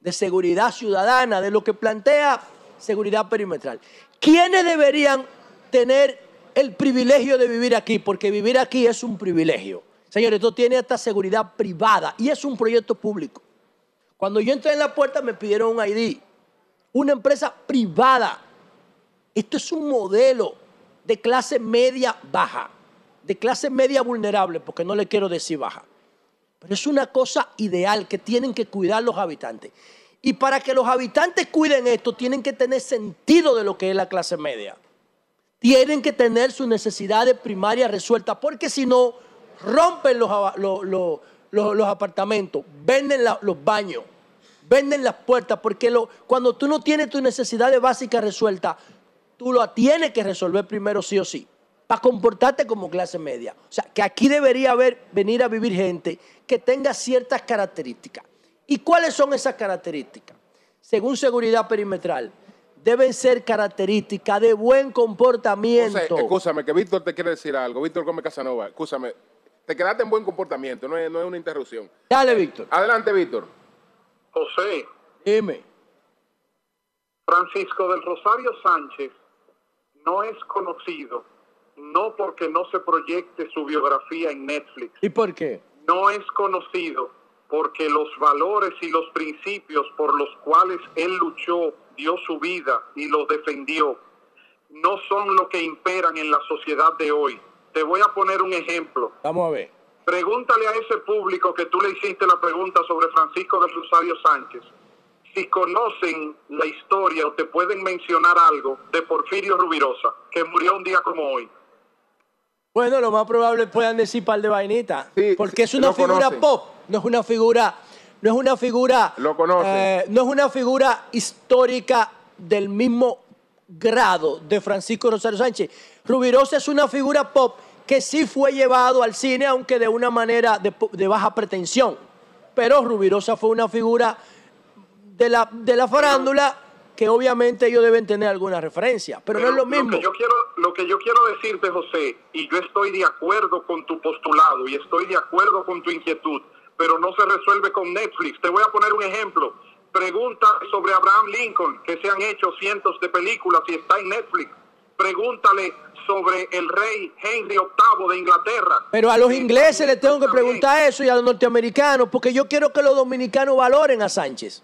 de seguridad ciudadana, de lo que plantea seguridad perimetral. ¿Quiénes deberían tener el privilegio de vivir aquí? Porque vivir aquí es un privilegio. Señores, esto tiene esta seguridad privada y es un proyecto público. Cuando yo entré en la puerta me pidieron un ID. Una empresa privada esto es un modelo de clase media baja, de clase media vulnerable, porque no le quiero decir baja. Pero es una cosa ideal que tienen que cuidar los habitantes. Y para que los habitantes cuiden esto, tienen que tener sentido de lo que es la clase media. Tienen que tener sus necesidades primarias resueltas, porque si no, rompen los, apartamentos, venden los baños, venden las puertas, porque cuando tú no tienes tus necesidades básicas resueltas, tú lo tienes que resolver primero sí o sí, para comportarte como clase media. O sea, que aquí debería haber, venir a vivir gente que tenga ciertas características. ¿Y cuáles son esas características? Según seguridad perimetral, deben ser características de buen comportamiento. José, escúchame, que Víctor te quiere decir algo. Víctor Gómez Casanova, escúchame. Te quedaste en buen comportamiento, no es, no es una interrupción. Dale, Víctor. Adelante, Víctor. José. Dime. Francisco del Rosario Sánchez no es conocido, no porque no se proyecte su biografía en Netflix. ¿Y por qué? No es conocido porque los valores y los principios por los cuales él luchó, dio su vida y los defendió, no son lo que imperan en la sociedad de hoy. Te voy a poner un ejemplo. Vamos a ver. Pregúntale a ese público que tú le hiciste la pregunta sobre Francisco del Rosario Sánchez si conocen la historia o te pueden mencionar algo de Porfirio Rubirosa, que murió un día como hoy. Bueno, lo más probable puedan decir par de vainitas, porque es una figura pop, no es una figura, no es una figura, lo eh, no es una figura histórica del mismo grado de Francisco Rosario Sánchez. Rubirosa es una figura pop que sí fue llevado al cine, aunque de una manera de, de baja pretensión. Pero Rubirosa fue una figura de la, de la farándula que obviamente ellos deben tener alguna referencia, pero, no es lo mismo. Lo que, yo quiero, lo que yo quiero decirte, José, y yo estoy de acuerdo con tu postulado y estoy de acuerdo con tu inquietud, pero no se resuelve con Netflix. Te voy a poner un ejemplo. Pregunta sobre Abraham Lincoln, que se han hecho cientos de películas y está en Netflix. Pregúntale sobre el rey Henry VIII de Inglaterra. Pero a los ingleses les tengo que preguntar eso y a los norteamericanos, porque yo quiero que los dominicanos valoren a Sánchez.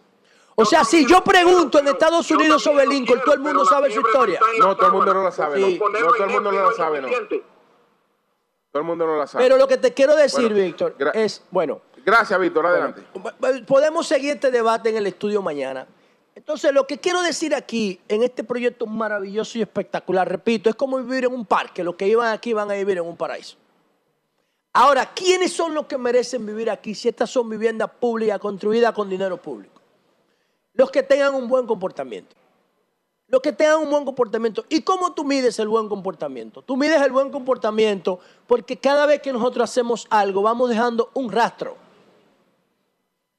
O sea, si yo pregunto en Estados Unidos sobre Lincoln, todo el mundo sabe su historia. No, todo el mundo no la sabe. No, todo el mundo no la sabe, no. Todo el mundo no la sabe. Pero lo que te quiero decir, Víctor, es, bueno. Gracias, Víctor, adelante. podemos seguir este debate en el estudio mañana. Entonces, lo que quiero decir aquí, en este proyecto maravilloso y espectacular, repito, es como vivir en un parque. Los que iban aquí van a vivir en un paraíso. Ahora, ¿quiénes son los que merecen vivir aquí si estas son viviendas públicas construidas con dinero público? Los que tengan un buen comportamiento. Los que tengan un buen comportamiento. ¿Y cómo tú mides el buen comportamiento? Tú mides el buen comportamiento porque cada vez que nosotros hacemos algo vamos dejando un rastro.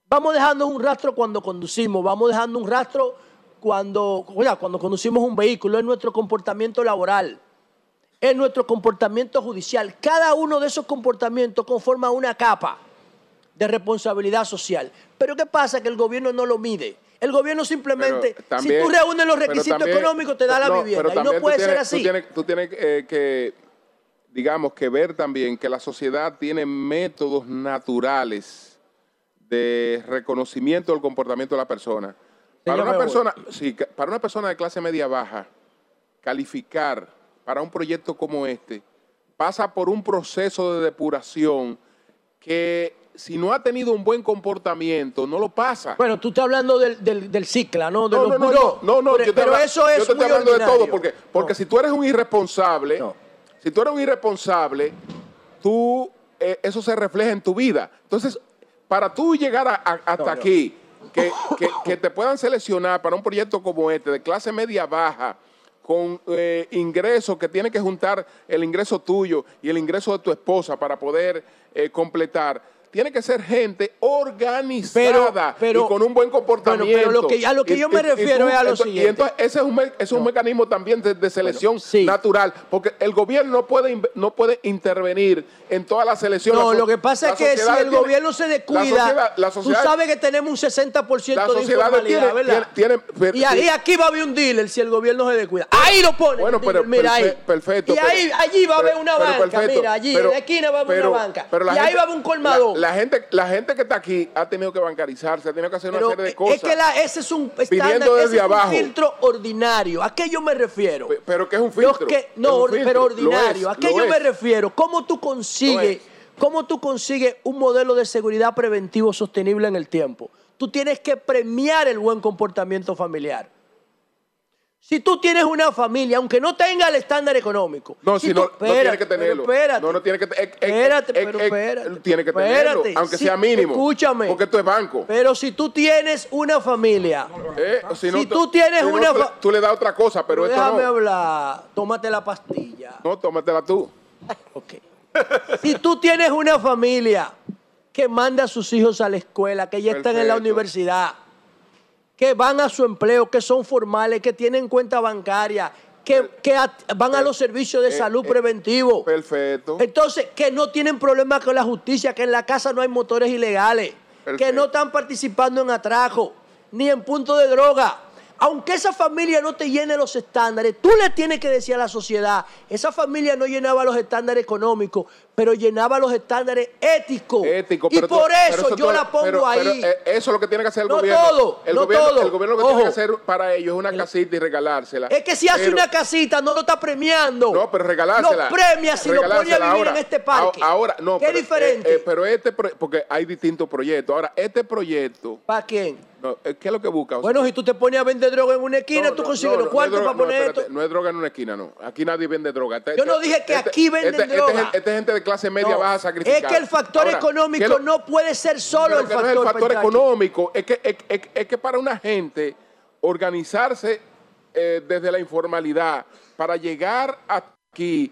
Vamos dejando un rastro cuando conducimos, vamos dejando un rastro cuando, cuando conducimos un vehículo, es nuestro comportamiento laboral, es nuestro comportamiento judicial. Cada uno de esos comportamientos conforma una capa de responsabilidad social. Pero ¿qué pasa? Que el gobierno no lo mide. El gobierno simplemente, si tú reúnes los requisitos económicos, te da la vivienda. y no puede ser así. Tú tienes, eh, que, digamos, que ver también que la sociedad tiene métodos naturales de reconocimiento del comportamiento de la persona. Para una persona, sí, para una persona de clase media baja, calificar para un proyecto como este pasa por un proceso de depuración que si no ha tenido un buen comportamiento, no lo pasa. Bueno, tú estás hablando del, del, cicla, ¿no? De no, no, no, no, no, pero, eso es. Yo te estoy hablando de todo, porque, porque si tú eres un irresponsable, si tú eres un irresponsable, tú, eh, eso se refleja en tu vida. Entonces, para tú llegar hasta aquí, que, que, te puedan seleccionar para un proyecto como este, de clase media baja, con eh, ingresos que tiene que juntar el ingreso tuyo y el ingreso de tu esposa para poder eh, completar tiene que ser gente organizada y con un buen comportamiento. pero lo que, a lo que yo me refiero es a lo siguiente. Y entonces ese es un, es un mecanismo también de, selección natural, porque el gobierno no puede, no puede intervenir en todas las selecciones. No, lo que pasa es que si el gobierno se descuida, tú sabes que tenemos un 60% de informalidad, ¿verdad? y, ahí, aquí va a haber un dealer si el gobierno se descuida. Ahí lo pone. Bueno, pero mira ahí. Perfecto. Y ahí, allí va a haber una banca, mira, allí, en la esquina va a haber una banca. Y ahí va a haber un colmador la gente, la gente que está aquí ha tenido que bancarizarse, ha tenido que hacer una serie de cosas. Es que la, ese es un estándar, ese es un filtro ordinario. ¿A qué yo me refiero? Pero, que es un filtro. no, pero ordinario. ¿A qué yo me refiero? ¿Cómo tú consigues, cómo tú consigues un modelo de seguridad preventivo sostenible en el tiempo? Tú tienes que premiar el buen comportamiento familiar. Si tú tienes una familia, aunque no tenga el estándar económico. No, si, no, no tiene que tenerlo. Espérate. No, no tiene que Espérate, pero espérate. Tiene que tenerlo, aunque sea mínimo. Escúchame. Porque esto es banco. Pero si tú tienes una familia. Eh, si, tú tienes una familia. Tú le das otra cosa, pero, esto déjame hablar. Tómate la pastilla. No, tómatela tú. (laughs) ok. si tú tienes una familia que manda a sus hijos a la escuela, que ya están en la universidad que van a su empleo, que son formales, que tienen cuenta bancaria, que, van a los servicios de eh, salud eh, preventivo. Perfecto. Entonces, que no tienen problemas con la justicia, que en la casa no hay motores ilegales, que no están participando en atrajo, ni en punto de droga aunque esa familia no te llene los estándares, tú le tienes que decir a la sociedad, esa familia no llenaba los estándares económicos, pero llenaba los estándares éticos. y por eso yo la pongo ahí. Eh, eso es lo que tiene que hacer el gobierno. Todo, el no gobierno, todo. El gobierno lo que tiene que hacer para ellos es una casita y regalársela. Es que si hace una casita no lo está premiando. No, pero regalársela. Lo premia si lo pone a vivir en este parque. Ahora, no. ¿Qué pero, diferente? Eh, eh, pero este, porque hay distintos proyectos. Ahora, este proyecto. ¿Para quién? No, ¿Qué es lo que busca? bueno, si tú te pones a vender droga en una esquina, tú consigues los cuartos para poner esto. No es droga en una esquina, no. Aquí nadie vende droga. Este, Yo no este, dije que este, aquí venden droga. Esta es gente de clase media baja sacrificada. Es que el factor económico no puede ser solo el factor. No es el factor económico, es que, es, que para una gente organizarse eh, desde la informalidad para llegar aquí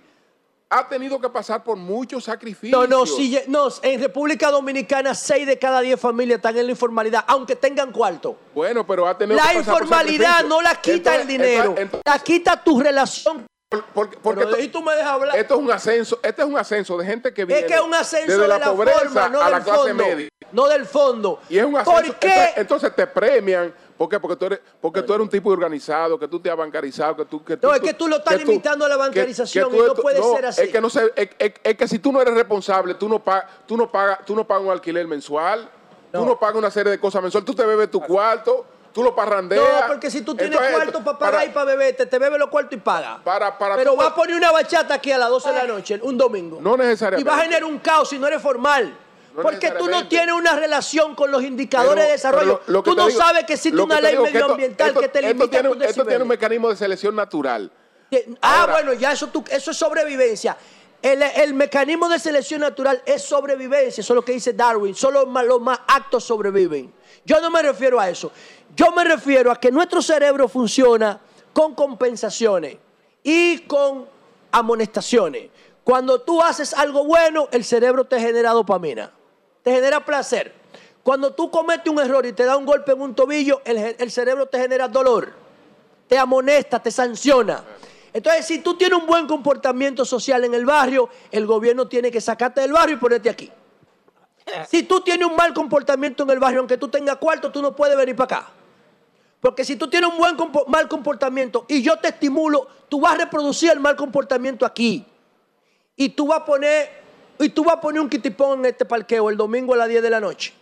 ha tenido que pasar por muchos sacrificios. No, no, si, no, en República Dominicana 6 de cada 10 familias están en la informalidad, aunque tengan cuarto. Bueno, pero ha tenido la que pasar informalidad no la quita el dinero, la quita tu relación. Porque, porque esto, tú me dejas hablar. Esto es un ascenso, este es un ascenso de gente que viene es que es un ascenso desde de la, pobreza forma, no a la clase media. No del fondo. Y es un ascenso. ¿Por qué? Entonces, te premian ¿Por qué? Porque tú eres, porque tú eres un tipo organizado, que tú te has bancarizado, que tú... Que no, es que tú lo estás limitando a la bancarización y no puede ser así. Es que, no es, que si tú no eres responsable, tú no, pagas, tú no, pagas, tú no pagas un alquiler mensual, tú no pagas una serie de cosas mensuales, tú te bebes tu cuarto, tú lo parrandeas. No, porque si tú tienes cuarto para pagar y para beber, te, bebes los cuartos y pagas. Para, para Pero vas a poner una bachata aquí a las 12 de la noche, un domingo. No necesariamente. Y vas a generar un caos si no eres formal porque tú no tienes una relación con los indicadores de desarrollo. tú no sabes que existe una ley medioambiental que, te limita esto tiene, esto tiene un mecanismo de selección natural. Ah, bueno, ya eso, eso es sobrevivencia. El, mecanismo de selección natural es sobrevivencia, eso es lo que dice Darwin. Solo los más actos sobreviven. Yo no me refiero a eso. Yo me refiero a que nuestro cerebro funciona con compensaciones y con amonestaciones. Cuando tú haces algo bueno, el cerebro te genera dopamina te genera placer. Cuando tú cometes un error y te da un golpe en un tobillo, el, cerebro te genera dolor, te amonesta, te sanciona. Entonces, si tú tienes un buen comportamiento social en el barrio, el gobierno tiene que sacarte del barrio y ponerte aquí. Si tú tienes un mal comportamiento en el barrio, aunque tú tengas cuarto, tú no puedes venir para acá. Porque si tú tienes un buen mal comportamiento y yo te estimulo, tú vas a reproducir el mal comportamiento aquí. Y tú vas a poner y tú vas a poner un kitipón en este parqueo el domingo a las 10 de la noche.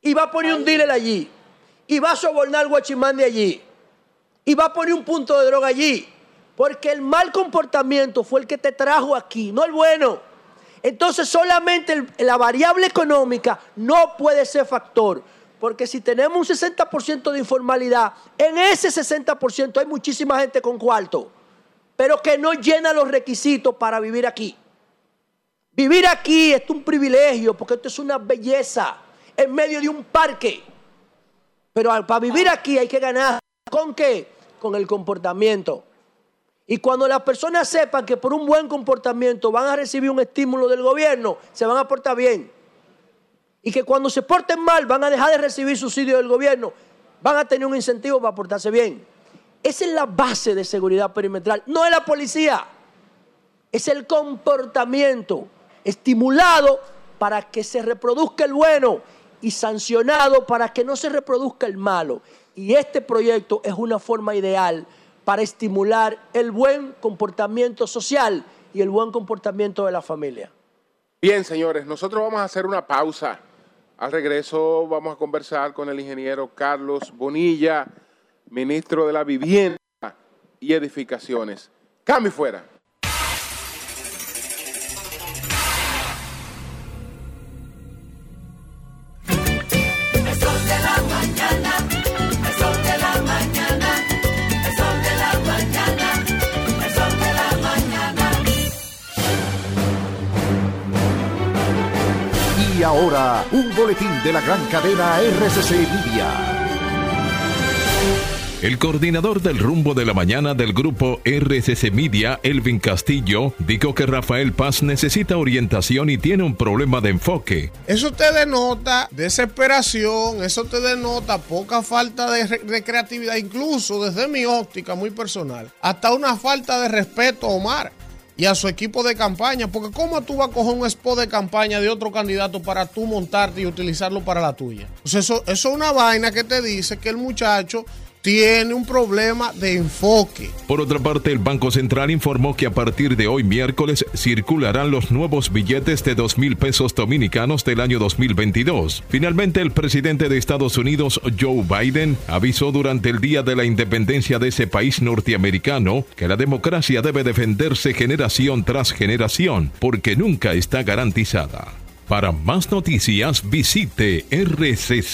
Y vas a poner un dealer allí. Y vas a sobornar al guachimán de allí. Y vas a poner un punto de droga allí. Porque el mal comportamiento fue el que te trajo aquí, no el bueno. Entonces solamente la variable económica no puede ser factor. Porque si tenemos un 60% de informalidad, en ese 60% hay muchísima gente con cuarto, pero que no llena los requisitos para vivir aquí. Vivir aquí es un privilegio porque esto es una belleza en medio de un parque. Pero para vivir aquí hay que ganar. ¿Con qué? Con el comportamiento. Y cuando las personas sepan que por un buen comportamiento van a recibir un estímulo del gobierno, se van a portar bien. Y que cuando se porten mal van a dejar de recibir subsidio del gobierno, van a tener un incentivo para portarse bien. Esa es la base de seguridad perimetral. No es la policía, es el comportamiento estimulado para que se reproduzca el bueno y sancionado para que no se reproduzca el malo. Y este proyecto es una forma ideal para estimular el buen comportamiento social y el buen comportamiento de la familia. Bien, señores, nosotros vamos a hacer una pausa. Al regreso vamos a conversar con el ingeniero Carlos Bonilla, ministro de la Vivienda y Edificaciones. Cambio fuera. Y ahora, un boletín de la gran cadena RCC Media. El coordinador del rumbo de la mañana del grupo RCC Media, Elvin Castillo, dijo que Rafael Paz necesita orientación y tiene un problema de enfoque. Eso te denota desesperación, eso te denota poca falta de, creatividad, incluso desde mi óptica muy personal, hasta una falta de respeto Omar y a su equipo de campaña, porque ¿cómo tú vas a coger un spot de campaña de otro candidato para tú montarte y utilizarlo para la tuya? Pues eso, eso es una vaina que te dice que el muchacho tiene un problema de enfoque. Por otra parte, el Banco Central informó que a partir de hoy miércoles circularán los nuevos billetes de dos mil pesos dominicanos del año 2022. Finalmente, el presidente de Estados Unidos, Joe Biden, avisó durante el día de la independencia de ese país norteamericano que la democracia debe defenderse generación tras generación porque nunca está garantizada. Para más noticias visite rccmedia.com.do.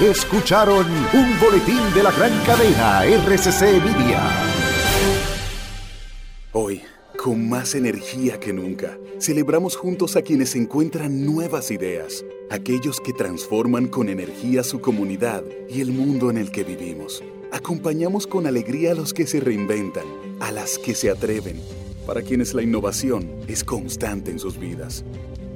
Escucharon un boletín de la gran cadena RCC Media. Hoy, con más energía que nunca, celebramos juntos a quienes encuentran nuevas ideas, aquellos que transforman con energía su comunidad y el mundo en el que vivimos. Acompañamos con alegría a los que se reinventan, a las que se atreven para quienes la innovación es constante en sus vidas.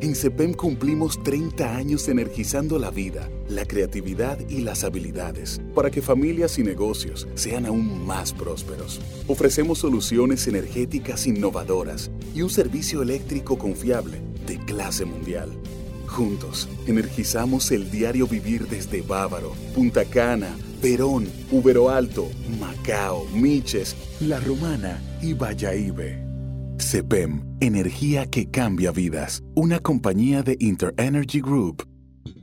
En CEPEM cumplimos 30 años energizando la vida, la creatividad y las habilidades para que familias y negocios sean aún más prósperos. Ofrecemos soluciones energéticas innovadoras y un servicio eléctrico confiable de clase mundial. Juntos, energizamos el diario vivir desde Bávaro, Punta Cana, Perón, Ubero Alto, Macao, Miches, La Romana y Valladolid. CEPEM, energía que cambia vidas. Una compañía de InterEnergy Group.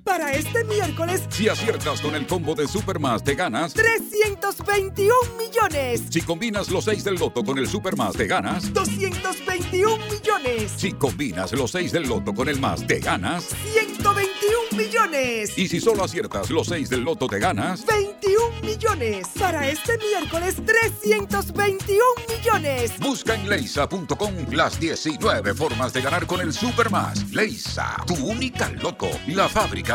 Para este miércoles, si aciertas con el combo de Supermas, te ganas 321 millones. Si combinas los 6 del loto con el Supermás, te ganas 221 millones. Si combinas los 6 del loto con el más, te ganas 121 millones. Y si solo aciertas los 6 del loto, te ganas 21 millones. Para este miércoles, 321 millones. Busca en leisa.com las 19 formas de ganar con el Supermás. Leisa, tu única loto, la fábrica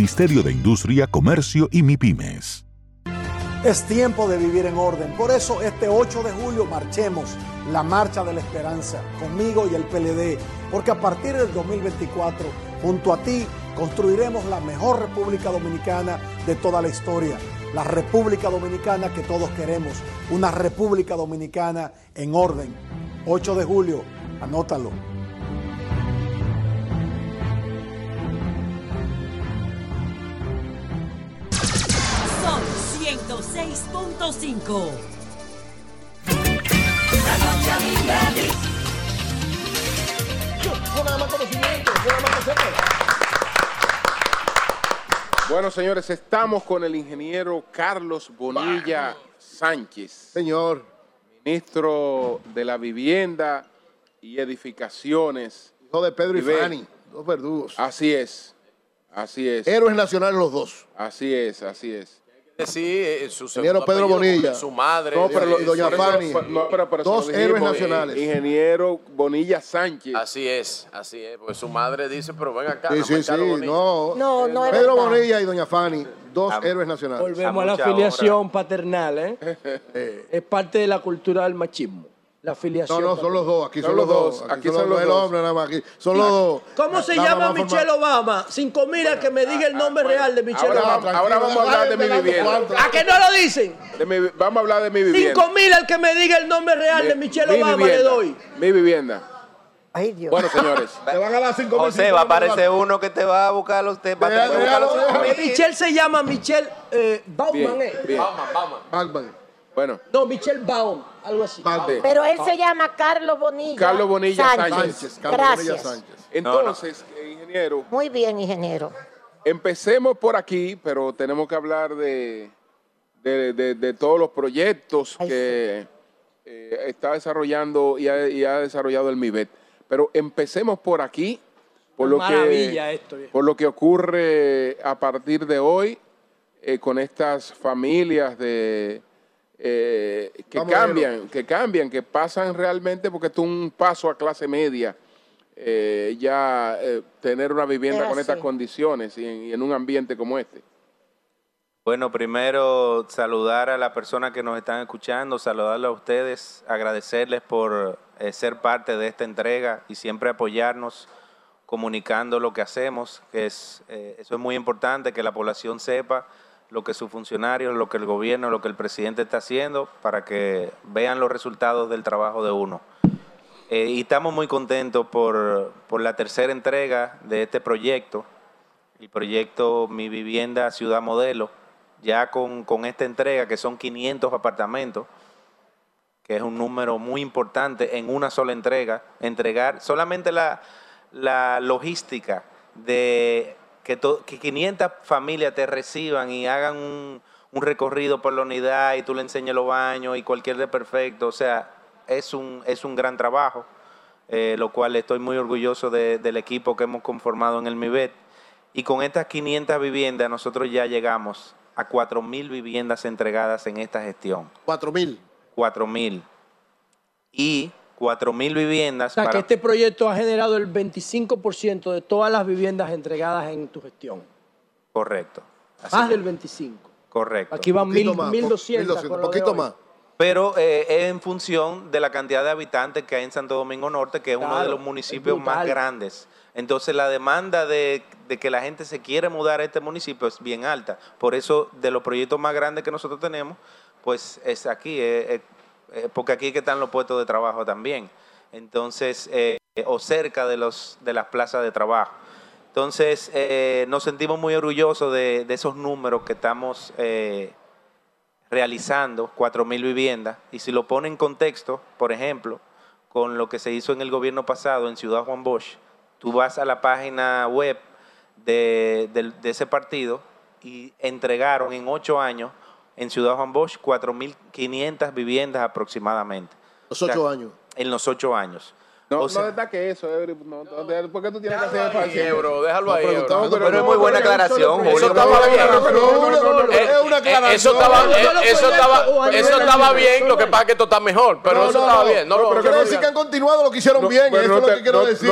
de Industria, Comercio y MIPIMES. Es tiempo de vivir en orden. Por eso este 8 de julio marchemos la Marcha de la Esperanza conmigo y el PLD. Porque a partir del 2024, junto a ti, construiremos la mejor República Dominicana de toda la historia. La República Dominicana que todos queremos. Una República Dominicana en orden. 8 de julio, anótalo. 6.5 Bueno, señores, estamos con el ingeniero Carlos Bonilla Sánchez. Señor. Ministro de la Vivienda y Edificaciones. Hijo de Pedro y Fanny, dos verdugos. Así es, así es. Héroes nacionales los dos. Así es, así es. Sí, eh, su ingeniero Pedro Bonilla. Su madre. No, pero doña Fanny. dos héroes nacionales. Ingeniero Bonilla Sánchez. Así es, así es. Pues su madre dice, pero ven acá. Sí, sí, sí. No, no, no Pedro Bonilla y doña Fanny, dos héroes nacionales. Volvemos a, la afiliación paternal, ¿eh? (laughs) ¿eh? Es parte de la cultura del machismo. La afiliación. No, no, son los dos. Aquí son, los dos. Aquí, son, los dos. El hombre nada más. Aquí son los dos. ¿Cómo se llama Michelle Obama? Cinco mil al que me diga el nombre real de Michelle Obama. ahora vamos a hablar de mi vivienda. ¿A que no lo dicen? vamos a hablar de mi vivienda. Cinco mil al que me diga el nombre real de Michelle Obama le doy. Mi vivienda. Ay, Dios. Bueno, señores. (laughs) te van a dar cinco mil. José, va a aparecer uno que te va a buscar los te va a buscar los Michelle se llama Michelle eh, Bauman. Bauman, Bauman. Bauman. Bueno. No, Michelle Baum, algo así. Pero él se llama Carlos Bonilla. Carlos Bonilla Sánchez. Carlos Gracias. Bonilla Sánchez. Entonces, ingeniero. Muy bien, ingeniero. Empecemos por aquí, pero tenemos que hablar de, de, todos los proyectos que eh, está desarrollando y ha, desarrollado el MIBET. Pero empecemos por aquí, por lo, que, por lo que ocurre a partir de hoy eh, con estas familias de eh, que cambian, que cambian, que pasan realmente porque es un paso a clase media. ya tener una vivienda con estas condiciones y en, un ambiente como este. Bueno, primero saludar a las personas que nos están escuchando, saludarles a ustedes, agradecerles por eh, ser parte de esta entrega y siempre apoyarnos comunicando lo que hacemos, que es eh, eso es muy importante que la población sepa lo que sus funcionarios, lo que el gobierno, lo que el presidente está haciendo para que vean los resultados del trabajo de uno. Eh, y estamos muy contentos por, por la tercera entrega de este proyecto, el proyecto Mi Vivienda Ciudad Modelo ya con, esta entrega, que son 500 apartamentos, que es un número muy importante en una sola entrega, entregar solamente la, logística de que, 500 familias te reciban y hagan un, recorrido por la unidad y tú le enseñes los baños y cualquier de perfecto, o sea, es un, es un gran trabajo, eh, lo cual estoy muy orgulloso del equipo que hemos conformado en el MIBET. Y con estas 500 viviendas nosotros ya llegamos a 4.000 viviendas entregadas en esta gestión. ¿4.000? 4.000. Y 4.000 viviendas. O sea, que este proyecto ha generado el 25% de todas las viviendas entregadas en tu gestión. Correcto. más del 25%. Correcto. Aquí van 1.200. Un poquito más. Pero eh, es en función de la cantidad de habitantes que hay en Santo Domingo Norte, que es uno de los municipios más grandes. Entonces la demanda de, que la gente se quiere mudar a este municipio es bien alta. Por eso de los proyectos más grandes que nosotros tenemos, pues es aquí, porque aquí que están los puestos de trabajo también. Entonces, eh, o cerca de, los, de las plazas de trabajo. Entonces, eh, nos sentimos muy orgullosos de, esos números que estamos eh, realizando, 4.000 viviendas. Y si lo pone en contexto, por ejemplo, con lo que se hizo en el gobierno pasado en Ciudad Juan Bosch, tú vas a la página web de, ese partido y entregaron en ocho años en Ciudad Juan Bosch 4.500 viviendas aproximadamente. Los ocho años. En los ocho años. No, no que eso, No, ¿Por qué tú tienes que hacer fácil? bro, déjalo ahí. Pero, pero, es muy buena aclaración, Eso estaba bien. Es una aclaración. Eso estaba, eso estaba, eso estaba bien, lo que pasa es que esto está mejor. Pero eso estaba bien. No, pero quiero decir que han continuado lo que hicieron bien. Eso es lo que quiero decir.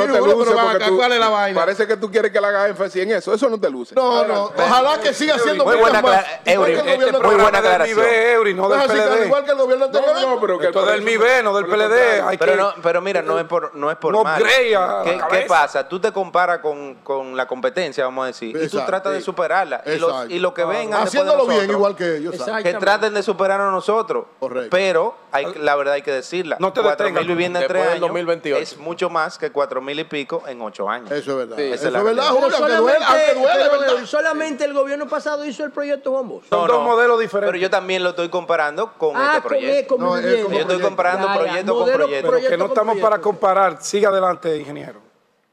¿Cuál es la vaina? Parece que tú quieres que le haga énfasis en eso. Eso no te luce. No, no. Ojalá que siga siendo muy buena Muy buena aclaración. Eury, no del PLD. Igual que el gobierno anterior. No, pero que esto del MIBE, no del PLD. Pero mira, no es por no es por mal. ¿Qué, pasa? Tú te comparas con, la competencia, vamos a decir, y tú tratas de superarla. Y, lo que vengan Haciéndolo bien, igual que ellos. Que traten de superar a nosotros. Pero hay, la verdad hay que decirla. No te 4 mil viviendas en tres años 2028. es mucho más que cuatro mil y pico en ocho años. Eso es verdad. Eso es verdad, Julio, solamente, solamente el gobierno pasado hizo el proyecto Bombos. Son dos modelos diferentes. Pero yo también lo estoy comparando con ah, este proyecto. yo estoy comparando proyecto con proyecto. Que no estamos para comparar. Siga adelante, ingeniero.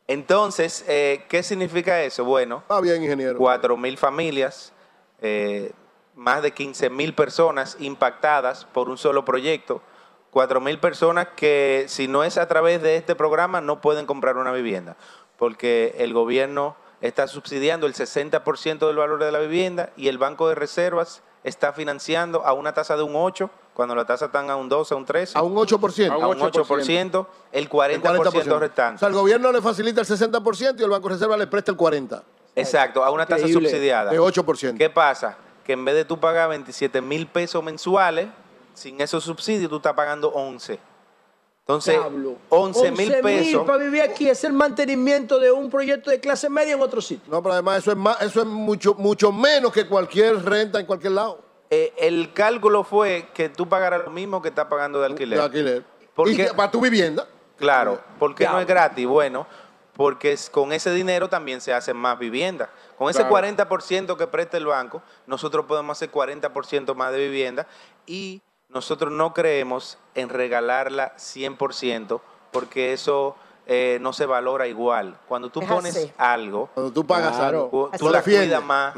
Entonces, eh, ¿qué significa eso? Bueno, ah, bien, ingeniero. 4 mil familias, eh, más de 15 mil personas impactadas por un solo proyecto, 4 mil personas que si no es a través de este programa no pueden comprar una vivienda, porque el gobierno está subsidiando el 60% del valor de la vivienda y el Banco de Reservas está financiando a una tasa de un 8, cuando la tasa está a un 12, a un 13. A un 8%. A un 8%, el 40%, restante. O sea, el gobierno le facilita el 60% y el Banco de Reserva le presta el 40%. Exacto, a una tasa subsidiada. De 8%. ¿Qué pasa? Que en vez de tú pagar 27 mil pesos mensuales, sin esos subsidios tú estás pagando 11. Entonces, 11 mil pesos. para vivir aquí es el mantenimiento de un proyecto de clase media en otro sitio. No, pero además eso es, más, eso es mucho, mucho menos que cualquier renta en cualquier lado. Eh, el cálculo fue que tú pagaras lo mismo que estás pagando de alquiler. De alquiler. Porque, para tu vivienda. Claro, porque no es gratis. Bueno, porque con ese dinero también se hacen más viviendas. Con ese 40% que presta el banco, nosotros podemos hacer 40% más de vivienda y nosotros no creemos en regalarla 100% porque eso eh, no se valora igual. Cuando tú pones algo, cuando tú pagas algo, tú la cuidas más,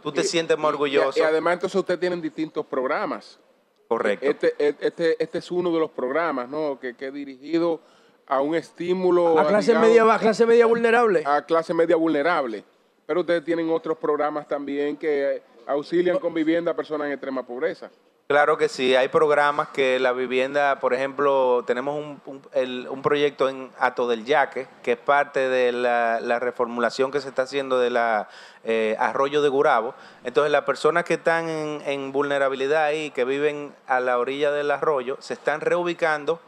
tú te sientes más orgulloso. Y, además entonces ustedes tienen distintos programas. Correcto. Este, este, este es uno de los programas ¿no? que, que dirigido a un estímulo. A clase, media, a clase media vulnerable. A clase media vulnerable. Pero ustedes tienen otros programas también que auxilian con vivienda a personas en extrema pobreza. Claro que sí, hay programas que la vivienda, por ejemplo, tenemos un, proyecto en Ato del Yaque, que es parte de la, reformulación que se está haciendo de la eh, Arroyo de Gurabo. Entonces, las personas que están en, vulnerabilidad ahí, que viven a la orilla del arroyo, se están reubicando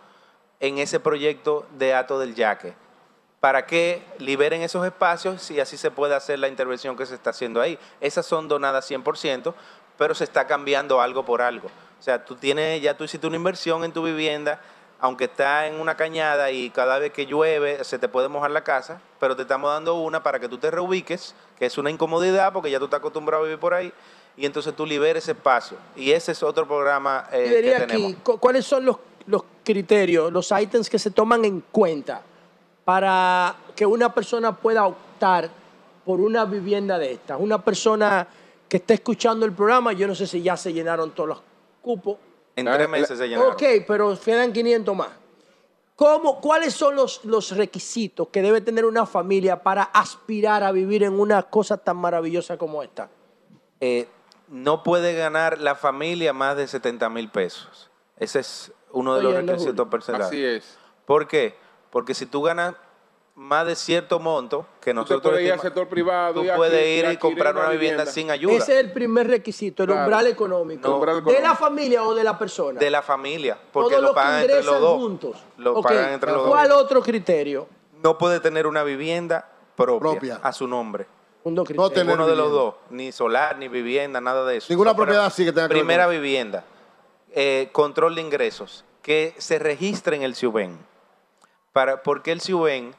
en ese proyecto de Ato del Yaque para que liberen esos espacios y así se pueda hacer la intervención que se está haciendo ahí. Esas son donadas 100%, pero se está cambiando algo por algo. O sea, tú tienes, ya tú hiciste una inversión en tu vivienda, aunque está en una cañada y cada vez que llueve se te puede mojar la casa, pero te estamos dando una para que tú te reubiques, que es una incomodidad porque ya tú estás acostumbrado a vivir por ahí, y entonces tú liberes espacio. Y ese es otro programa eh, que tenemos. Aquí, ¿Cuáles son los, los criterios, los ítems que se toman en cuenta para que una persona pueda optar por una vivienda de estas. Una persona que esté escuchando el programa, yo no sé si ya se llenaron todos los cupos. En tres meses se llenaron. Ok, pero quedan 500 más. ¿Cómo, ¿Cuáles son los, los requisitos que debe tener una familia para aspirar a vivir en una cosa tan maravillosa como esta? Eh, no puede ganar la familia más de 70 mil pesos. Ese es uno de los requisitos personales. Así es. ¿Por qué? Porque si tú ganas más de cierto monto que nosotros puedes ir al sector privado tú puedes ir y comprar una vivienda, sin ayuda. Ese es el primer requisito el umbral, económico. de la familia o de la persona de la familia porque lo pagan entre los dos. juntos. lo pagan entre los ¿cuál otro criterio? no puede tener una vivienda propia, a su nombre. No uno de los dos ni solar ni vivienda nada de eso. Ninguna propiedad sí que tenga primera vivienda. Eh, control de ingresos que se registre en el CIUBEN. Para, porque el CIUBEN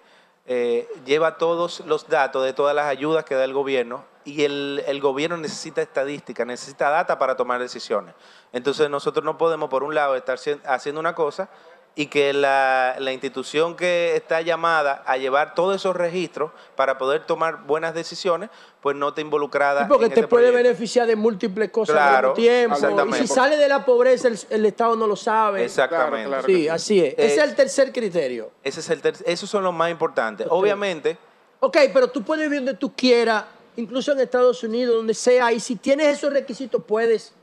eh, lleva todos los datos de todas las ayudas que da el gobierno y el, el, gobierno necesita estadística, necesita data para tomar decisiones. Entonces nosotros no podemos, por un lado, estar haciendo una cosa y que la, institución que está llamada a llevar todos esos registros para poder tomar buenas decisiones, pues no te involucrada. porque te este puede beneficiar de múltiples cosas al tiempo. Y si sale de la pobreza, el, Estado no lo sabe. Exactamente. sí, así es. Ese es el tercer criterio. Ese es el esos son los más importantes. Obviamente. Ok, pero tú puedes vivir donde tú quieras, incluso en Estados Unidos, donde sea, y si tienes esos requisitos, puedes,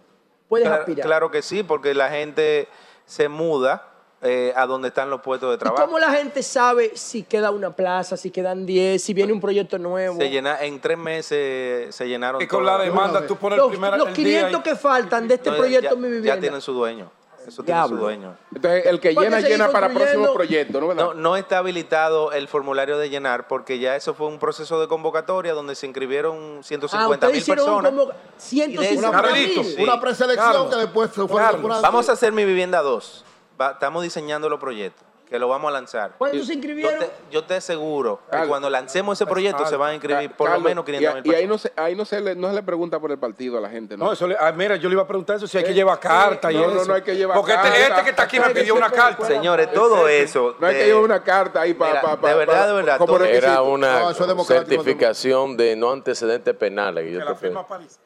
puedes aspirar. Claro que sí, porque la gente se muda eh, a donde están los puestos de trabajo. ¿Y cómo la gente sabe si queda una plaza, si quedan 10, si viene un proyecto nuevo? Se llena, en tres meses se llenaron. Y con la demanda tú pones los, el primer Los 500 que faltan de este proyecto Mi Vivienda. Ya tienen su dueño. Eso tiene su dueño. Entonces, el que llena, llena para próximo proyecto, ¿no? ¿no? No está habilitado el formulario de llenar porque ya eso fue un proceso de convocatoria donde se inscribieron 150 ah, mil personas. Como 150 mil. Una preselección que después fue Vamos a hacer mi vivienda 2 estamos diseñando los proyectos que lo vamos a lanzar. ¿Cuándo se inscribieron? Yo te, aseguro que cuando lancemos ese proyecto se van a inscribir por lo menos 500 mil Y, ahí, no se, ahí no se, le, no se le pregunta por el partido a la gente, ¿no? No, eso ah, mira, yo le iba a preguntar eso, si hay que llevar carta y no, eso. No, no hay que llevar Porque carta. Porque este, que está aquí me pidió una carta. Señores, todo eso. No hay que llevar una carta ahí para... Pa, pa, de verdad, de verdad. Todo era una certificación de no antecedentes penales. Que, yo te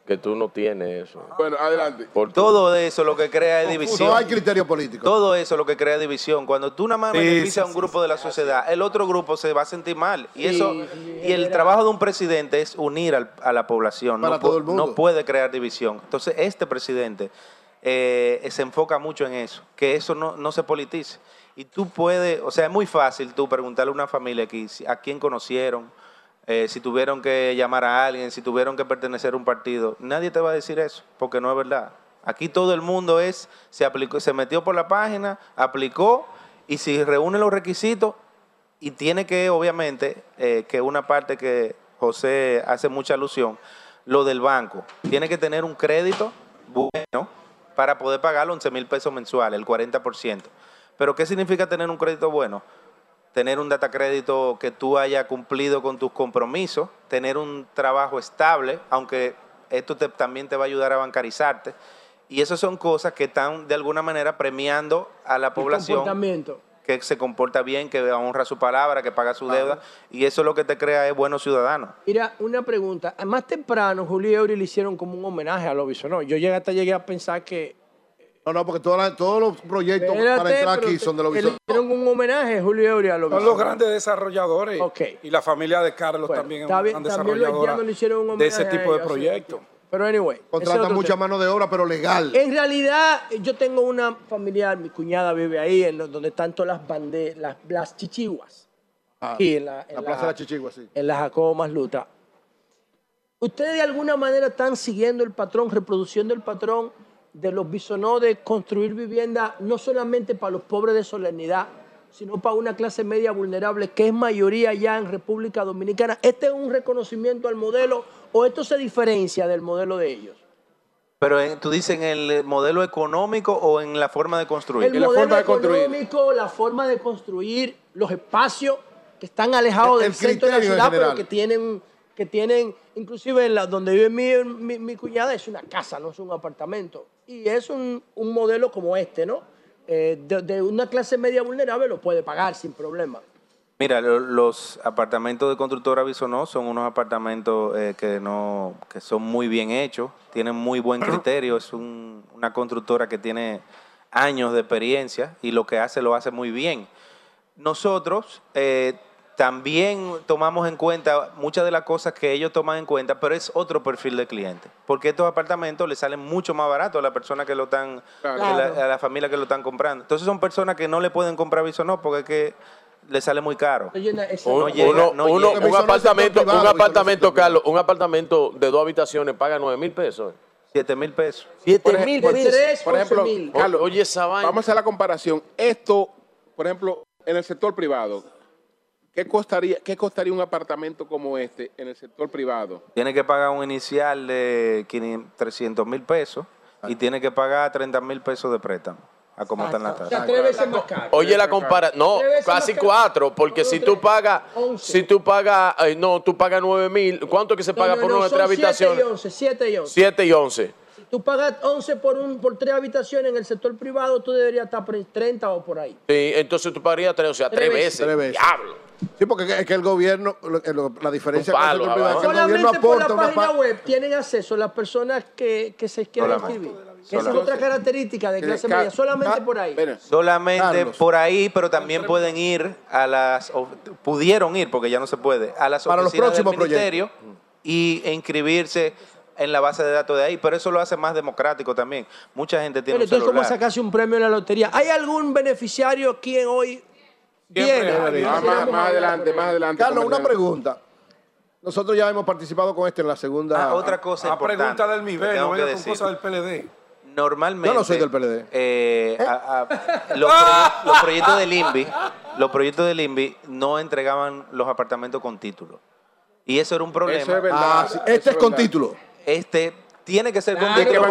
que tú no tienes eso. Bueno, adelante. Por todo eso lo que crea es división. No hay criterio político. Todo eso lo que crea división. Cuando tú nada más beneficias a un grupo de la sociedad, el otro grupo se va a sentir mal. Y eso y el trabajo de un presidente es unir a la población, no, no, puede crear división. Entonces, este presidente eh, se enfoca mucho en eso, que eso no, no se politice. Y tú puedes, o sea, es muy fácil tú preguntarle a una familia aquí a quién conocieron, eh, si tuvieron que llamar a alguien, si tuvieron que pertenecer a un partido. Nadie te va a decir eso, porque no es verdad. Aquí todo el mundo es, se aplicó, se metió por la página, aplicó y si reúne los requisitos y tiene que, obviamente, eh, que una parte que José hace mucha alusión, lo del banco, tiene que tener un crédito bueno para poder pagar los 11 mil pesos mensuales, el 40%. Pero ¿qué significa tener un crédito bueno? Tener un data crédito que tú hayas cumplido con tus compromisos, tener un trabajo estable, aunque esto también te va a ayudar a bancarizarte Y esas son cosas que están de alguna manera premiando a la población. comportamiento. Que se comporta bien, que honra su palabra, que paga su deuda. Y eso lo que te crea es buenos ciudadanos. Mira, una pregunta. Más temprano, Julio y Eury le hicieron como un homenaje a los no Yo llegué hasta llegué a pensar que no, no, porque todos los proyectos para entrar aquí son de los Le hicieron un homenaje, Julio Eury, a los Son los grandes desarrolladores. Y la familia de Carlos también es un gran desarrollador de ese tipo de proyectos. Pero anyway. Contratan mucha mano de obra, pero legal. En realidad, yo tengo una familiar, mi cuñada vive ahí, en donde están todas las banderas, las, chichiguas. Ah, aquí en la, Plaza de la Chichigua, sí. En la Jacobo Masluta. ¿Ustedes de alguna manera están siguiendo el patrón, reproduciendo el patrón de los bisonó de construir vivienda no solamente para los pobres de solemnidad, sino para una clase media vulnerable, que es mayoría ya en República Dominicana? ¿Este es un reconocimiento al modelo o esto se diferencia del modelo de ellos? Pero tú dices en el modelo económico o en la forma de construir. El modelo forma económico, la forma de construir, los espacios que están alejados del centro de la ciudad, pero que tienen, que tienen, inclusive en la, donde vive mi, mi, cuñada es una casa, no es un apartamento. Y es un, un modelo como este, ¿no? Eh, de, de, una clase media vulnerable lo puede pagar sin problema. Mira, los apartamentos de constructora Bisonó son unos apartamentos eh, que, no, que son muy bien hechos, tienen muy buen criterio, es una constructora que tiene años de experiencia y lo que hace lo hace muy bien. Nosotros eh, también tomamos en cuenta muchas de las cosas que ellos toman en cuenta, pero es otro perfil de cliente, porque estos apartamentos le salen mucho más baratos a la persona que lo están, a la familia que lo están comprando. Entonces son personas que no le pueden comprar Bisonó porque es que le sale muy caro. un apartamento, un apartamento, Carlos, un apartamento de dos habitaciones paga nueve mil pesos. 7 mil pesos. 7 mil pesos. Por ejemplo, Carlos, oye esa vaina. Vamos a hacer la comparación. Esto, por ejemplo, en el sector privado, ¿qué costaría, ¿qué costaría un apartamento como este en el sector privado? Tiene que pagar un inicial de 300 mil pesos y tiene que pagar 30 mil pesos de préstamo a cómo están las tasas. Oye, la compara, no, casi cuatro, porque si tú pagas, si tú pagas, no, tú pagas nueve mil, ¿cuánto que se paga por una tres habitaciones? 7 y 11, 7 y 11. Tú pagas 11 por, un, por tres habitaciones en el sector privado, tú deberías estar por 30 o por ahí. Sí, entonces tú pagarías tres, o sea, tres, veces. Diablo. Sí, porque es que el gobierno, la diferencia con el privado es que el gobierno aporta por la página web tienen acceso las personas que, que se quieren inscribir. Esa es otra característica de clase media, solamente por ahí. Solamente por ahí, pero también pueden ir a las, pudieron ir, porque ya no se puede, a las Para oficinas del ministerio y inscribirse en la base de datos de ahí, pero eso lo hace más democrático también. Mucha gente tiene pero entonces, ¿cómo sacarse un premio en la lotería? ¿Hay algún beneficiario quien hoy viene? Más, más, adelante, más adelante. Carlos, una pregunta. Nosotros ya hemos participado con este en la segunda. Ah, otra cosa a pregunta del nivel, no venga con cosas del PLD normalmente. Yo no soy del PLD. Eh, (laughs) los, proyectos del INVI, los proyectos del INVI no entregaban los apartamentos con título. Y eso era un problema. Eso es verdad. Ah, este es, con título. Este tiene que ser con título.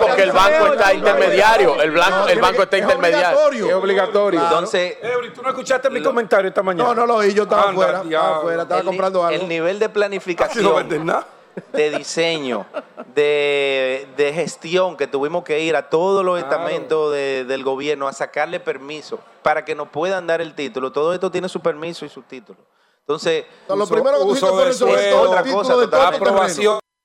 Porque el banco está intermediario. El, blanco, el banco está intermediario. Es obligatorio. Entonces. ¿tú no escuchaste mi comentario esta mañana? No, no lo oí. Yo estaba afuera. Estaba afuera. Estaba comprando algo. El nivel de planificación. No nada de diseño, de, gestión, que tuvimos que ir a todos los estamentos del gobierno a sacarle permiso para que nos puedan dar el título. Todo esto tiene su permiso y su título. Entonces, lo primero que uso de otra cosa, aprobación.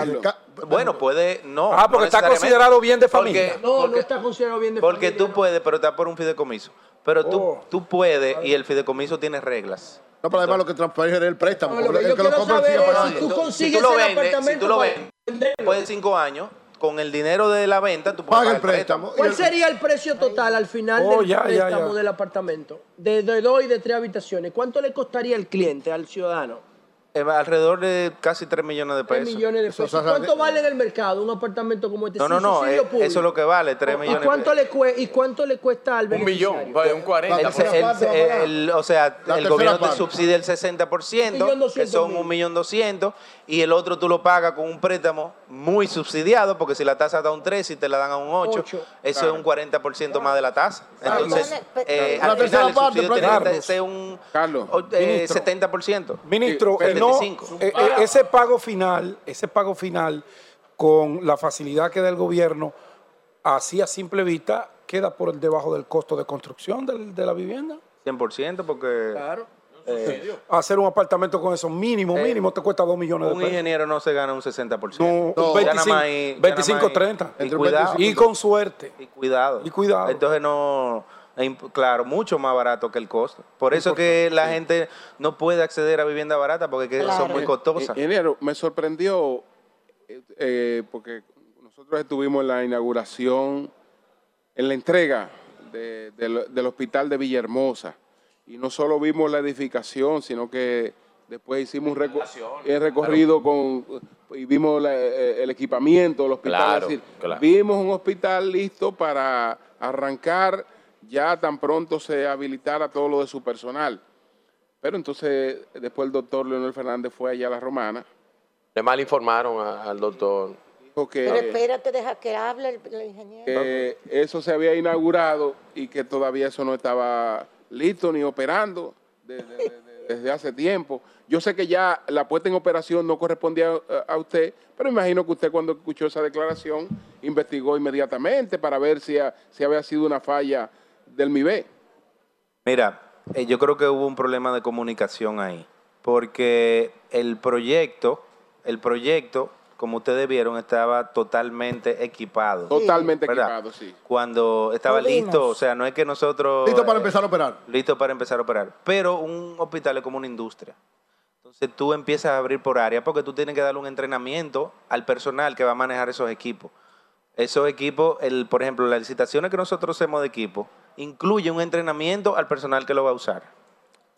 el. Bueno, puede, no. Ah, porque está considerado bien de familia. no, no está considerado bien de familia. Porque tú puedes, pero está por un fideicomiso. Pero tú, oh. tú puedes y el fideicomiso tiene reglas. No, pero además lo que transfiere es el préstamo. lo que el que lo compra sigue pagando. Si tú consigues si tú lo vendes, si tú lo vendes, después de cinco años, con el dinero de la venta tú puedes pagar el préstamo. ¿Cuál sería el precio total al final oh, del préstamo del apartamento? De, dos y de tres habitaciones. ¿Cuánto le costaría al cliente, al ciudadano? Eh, alrededor de casi 3 millones de pesos. 3 millones de pesos. ¿Cuánto vale en el mercado un apartamento como este? No, no, no, eh, eso es lo que vale, 3 millones. ¿Y cuánto, le ¿Y cuánto le cuesta al? Un millón, un 40. o sea, el gobierno te subsidia el 60%, que son 1.200.000, y el otro tú lo pagas con un préstamo muy subsidiado, porque si la tasa da un 3 y te la dan a un 8, eso es un 40% más de la tasa. Entonces, eh, al final el subsidio tiene que ser un 70%. Ministro, no, eh, eh, ese pago final, ese pago final con la facilidad que da el gobierno, así a simple vista, queda por debajo del costo de construcción de, la vivienda. 100% porque... Claro. Eh, hacer un apartamento con eso mínimo, mínimo te cuesta 2 millones de pesos. Un ingeniero no se gana un 60%. No, 25, 30. Y, cuidado, y con suerte. Y cuidado. Y cuidado. Entonces no Claro, mucho más barato que el costo. Por eso que la gente no puede acceder a vivienda barata porque son muy costosas. Ingeniero, me sorprendió eh, porque nosotros estuvimos en la inauguración, en la entrega del hospital de Villahermosa y no solo vimos la edificación, sino que después hicimos un recorrido con y vimos eh, el equipamiento del hospital. Vimos un hospital listo para arrancar ya tan pronto se habilitara todo lo de su personal. Pero entonces, después el doctor Leonel Fernández fue allá a la Romana. Le mal informaron al doctor. Pero espérate, deja que hable el, ingeniero. Que eso se había inaugurado y que todavía eso no estaba listo ni operando desde, hace tiempo. Yo sé que ya la puesta en operación no correspondía a, a, usted, pero imagino que usted cuando escuchó esa declaración investigó inmediatamente para ver si, si había sido una falla del MIBE. Mira, eh, yo creo que hubo un problema de comunicación ahí, porque el proyecto, el proyecto, como ustedes vieron, estaba totalmente equipado. Totalmente equipado, sí. Cuando estaba listo, o sea, no es que nosotros... Listo para empezar a operar. Listo para empezar a operar. Pero un hospital es como una industria. Entonces tú empiezas a abrir por área porque tú tienes que darle un entrenamiento al personal que va a manejar esos equipos. Esos equipos, el, por ejemplo, las licitaciones que nosotros hacemos de equipo, incluye un entrenamiento al personal que lo va a usar.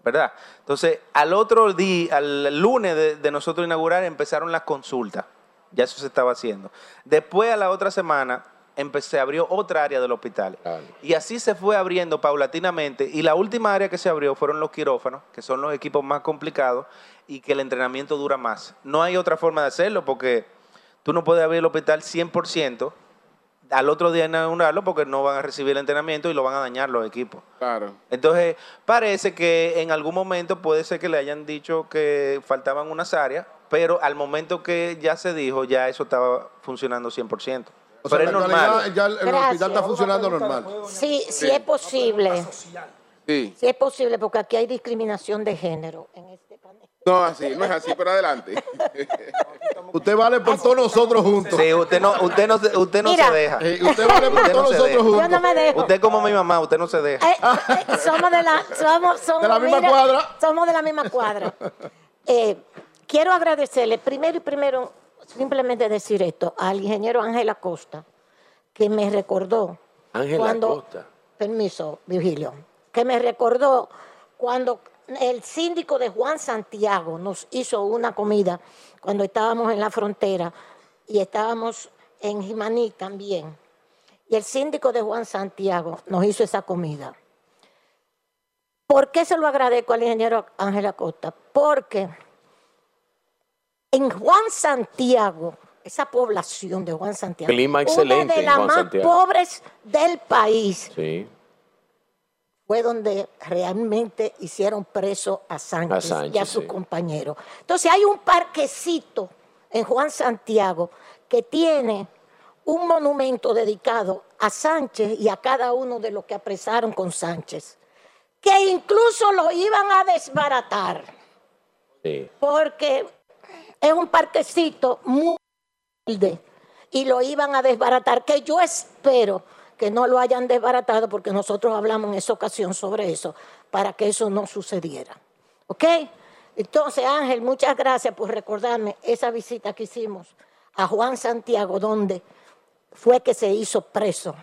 ¿Verdad? Entonces, al otro día, al lunes de, nosotros inaugurar, empezaron las consultas. Ya eso se estaba haciendo. Después, a la otra semana, se abrió otra área del hospital. Y así se fue abriendo paulatinamente. Y la última área que se abrió fueron los quirófanos, que son los equipos más complicados y que el entrenamiento dura más. No hay otra forma de hacerlo porque tú no puedes abrir el hospital 100% al otro día inaugurarlo porque no van a recibir el entrenamiento y lo van a dañar los equipos. Claro. Entonces, parece que en algún momento puede ser que le hayan dicho que faltaban unas áreas, pero al momento que ya se dijo, ya eso estaba funcionando 100%. O pero es normal. Ya el, hospital está funcionando normal. Sí, sí es posible. Sí. sí es posible porque aquí hay discriminación de género en no, así, no es así, pero adelante. (laughs) usted vale por todos nosotros juntos. Sí, usted no, usted no, usted no se deja. Eh, usted vale por todos nosotros juntos. Yo no me dejo. Usted como mi mamá, usted no se deja. Eh, eh, somos de la, somos, somos, de la misma cuadra. Somos de la misma cuadra. quiero agradecerle, primero y primero, simplemente decir esto, al ingeniero Ángel Acosta, que me recordó. Ángel Acosta. Permiso, Virgilio. Que me recordó cuando el síndico de Juan Santiago nos hizo una comida cuando estábamos en la frontera y estábamos en Jimaní también. Y el síndico de Juan Santiago nos hizo esa comida. ¿Por qué se lo agradezco al ingeniero Ángel Acosta? Porque en Juan Santiago, esa población de Juan Santiago, una de las más pobres del país, sí fue donde realmente hicieron preso a Sánchez, y a sus compañeros. Entonces hay un parquecito en Juan Santiago que tiene un monumento dedicado a Sánchez y a cada uno de los que apresaron con Sánchez, que incluso lo iban a desbaratar, porque es un parquecito muy humilde y lo iban a desbaratar, que yo espero que no lo hayan desbaratado, porque nosotros hablamos en esa ocasión sobre eso, para que eso no sucediera. ¿Ok? Entonces, Ángel, muchas gracias por recordarme esa visita que hicimos a Juan Santiago, donde fue que se hizo preso,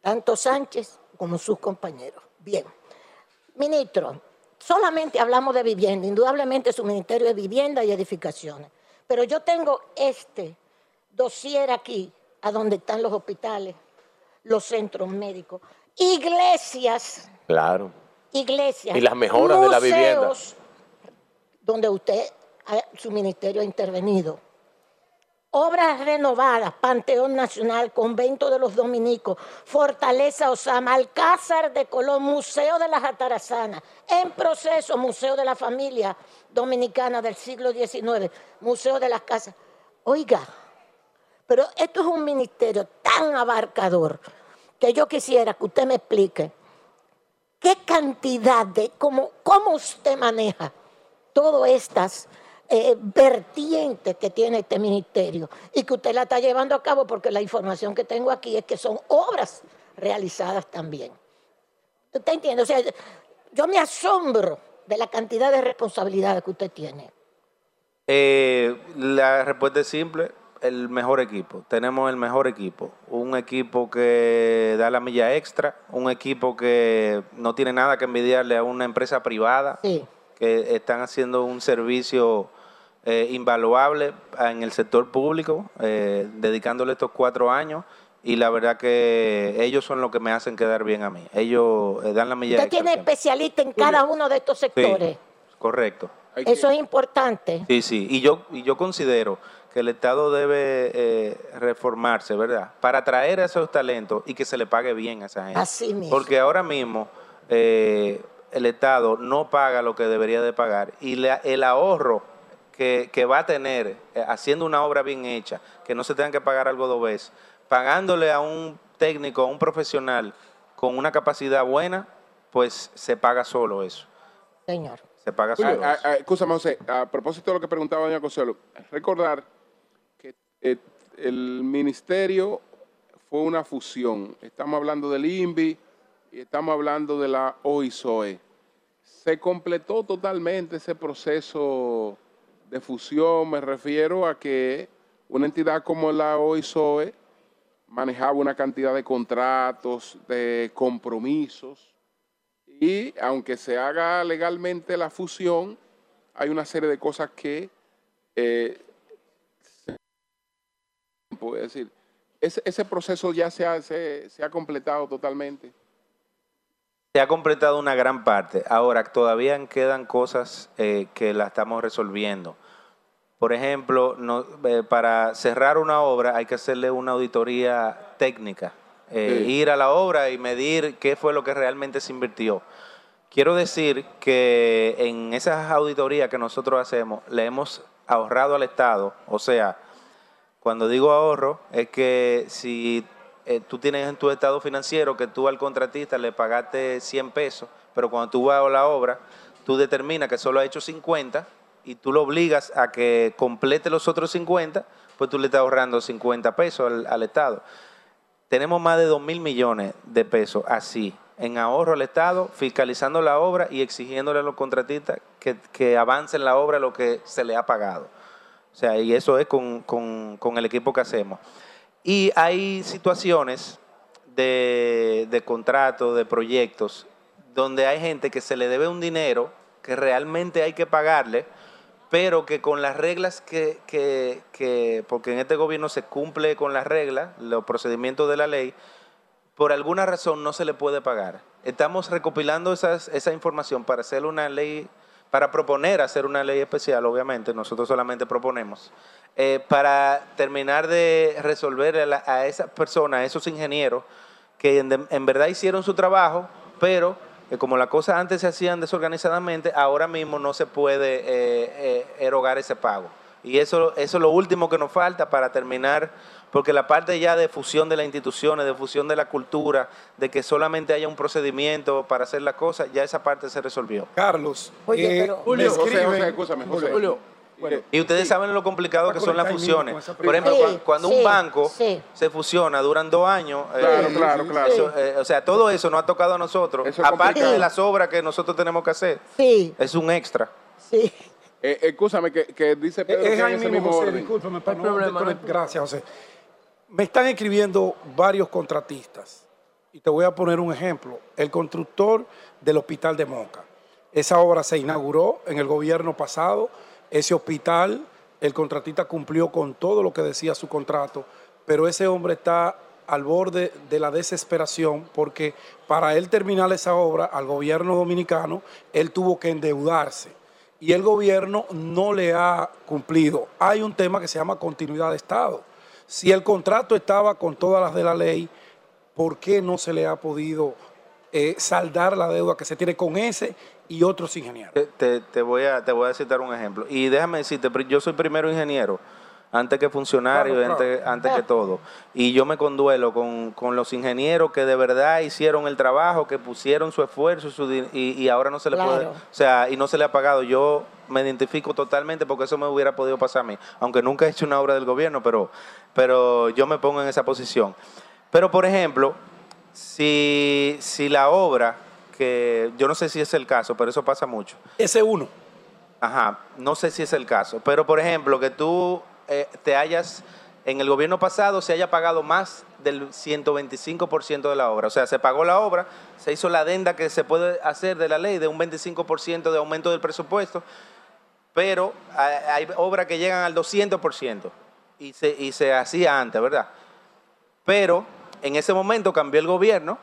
tanto Sánchez como sus compañeros. Bien, ministro, solamente hablamos de vivienda, indudablemente su ministerio de vivienda y edificaciones. Pero yo tengo este dossier aquí, a donde están los hospitales, los centros médicos, iglesias. Claro. Iglesias. Y las mejoras de la vivienda. Donde usted, su ministerio ha intervenido. Obras renovadas, Panteón Nacional, Convento de los Dominicos, Fortaleza Osama, Alcázar de Colón, Museo de las Atarazanas, en proceso Museo de la Familia Dominicana del siglo XIX, Museo de las Casas. Oiga, pero esto es un ministerio tan abarcador que yo quisiera que usted me explique qué cantidad de, cómo, cómo usted maneja todas estas eh, vertientes que tiene este ministerio y que usted la está llevando a cabo porque la información que tengo aquí es que son obras realizadas también. ¿Usted entiende? O sea, yo me asombro de la cantidad de responsabilidades que usted tiene. Eh, la respuesta es simple, el mejor equipo. Tenemos el mejor equipo. Un equipo que da la milla extra, un equipo que no tiene nada que envidiarle a una empresa privada, que están haciendo un servicio eh, invaluable en el sector público, eh, dedicándole estos cuatro años. Y la verdad que ellos son los que me hacen quedar bien a mí. Ellos eh, dan la milla Usted tiene especialista en cada uno de estos sectores. correcto. Eso es importante. Sí, sí. Y yo, y yo considero que el Estado debe reformarse, ¿verdad? Para atraer a esos talentos y que se le pague bien a esa gente. Así mismo. Porque ahora mismo el Estado no paga lo que debería de pagar y el ahorro que, va a tener eh, haciendo una obra bien hecha, que no se tenga que pagar algo dos veces, pagándole a un técnico, a un profesional con una capacidad buena, pues se paga solo eso. Señor. Se paga solo. A, José, a propósito de lo que preguntaba doña Consuelo, recordar eh, el ministerio fue una fusión. Estamos hablando del INVI y estamos hablando de la OISOE. Se completó totalmente ese proceso de fusión me refiero a que una entidad como la OISOE manejaba una cantidad de contratos, de compromisos, y aunque se haga legalmente la fusión, hay una serie de cosas que, eh, puede decir, ese, ese, proceso ya se ha, se, ha completado totalmente. Se ha completado una gran parte. Ahora, todavía quedan cosas eh, que la estamos resolviendo. Por ejemplo, eh, para cerrar una obra hay que hacerle una auditoría técnica, eh, ir a la obra y medir qué fue lo que realmente se invirtió. Quiero decir que en esas auditorías que nosotros hacemos le hemos ahorrado al Estado, o sea, cuando digo ahorro es que si eh, tú tienes en tu estado financiero que tú al contratista le pagaste 100 pesos, pero cuando tú vas a la obra, tú determinas que solo ha hecho 50, y tú lo obligas a que complete los otros 50, pues tú le estás ahorrando 50 pesos al, Estado. Tenemos más de 2 mil millones de pesos así, en ahorro al Estado, fiscalizando la obra y exigiéndole a los contratistas que, que avancen la obra lo que se le ha pagado. O sea, y eso es con, con, el equipo que hacemos. Y hay situaciones de, de contratos, de proyectos, donde hay gente que se le debe un dinero que realmente hay que pagarle, pero que con las reglas que, que, porque en este gobierno se cumple con las reglas, los procedimientos de la ley, por alguna razón no se le puede pagar. Estamos recopilando esas, esa información para hacer una ley, para proponer hacer una ley especial, obviamente, nosotros solamente proponemos, eh, para terminar de resolver a, esas personas, a esos ingenieros, que en verdad hicieron su trabajo, pero como las cosas antes se hacían desorganizadamente, ahora mismo no se puede eh, eh, erogar ese pago. Y eso, eso es lo último que nos falta para terminar, porque la parte ya de fusión de las instituciones, de fusión de la cultura, de que solamente haya un procedimiento para hacer las cosas, ya esa parte se resolvió. Carlos, Oye, eh, Julio, Julio, y ustedes saben lo complicado que son las fusiones. Por ejemplo, cuando un banco se fusiona, duran dos años. Eh, claro, claro, claro. Eh, o sea, todo eso nos ha tocado a nosotros. aparte de las obras que nosotros tenemos que hacer. Sí. Es un extra. Sí. Eh, escúchame, que, dice Pedro es que ese mismo José, discúlpame, no, gracias, José. Me están escribiendo varios contratistas. Y te voy a poner un ejemplo. El constructor del hospital de Moca Esa obra se inauguró en el gobierno pasado, ese hospital, el contratista cumplió con todo lo que decía su contrato, pero ese hombre está al borde de la desesperación porque para él terminar esa obra al gobierno dominicano, él tuvo que endeudarse y el gobierno no le ha cumplido. Hay un tema que se llama continuidad de Estado. Si el contrato estaba con todas las de la ley, ¿por qué no se le ha podido eh, saldar la deuda que se tiene con ese y otros ingenieros? Te, voy a, te voy a citar un ejemplo. Y déjame decirte, yo soy primero ingeniero antes que funcionario, Antes, que todo. Y yo me conduelo con, los ingenieros que de verdad hicieron el trabajo, que pusieron su esfuerzo y, ahora no se le puede, o sea, y no se le ha pagado. Yo me identifico totalmente porque eso me hubiera podido pasar a mí, aunque nunca he hecho una obra del gobierno, pero, pero yo me pongo en esa posición. Pero, por ejemplo, si, si la obra, que yo no sé si es el caso, pero eso pasa mucho. Ese uno. Ajá, no sé si es el caso, pero por ejemplo, que tú eh, te hayas, en el gobierno pasado se haya pagado más del 125% de la obra. O sea, se pagó la obra, se hizo la adenda que se puede hacer de la ley de un 25% de aumento del presupuesto, pero hay, obras que llegan al 200% y se, y se hacía antes, ¿verdad? Pero en ese momento cambió el gobierno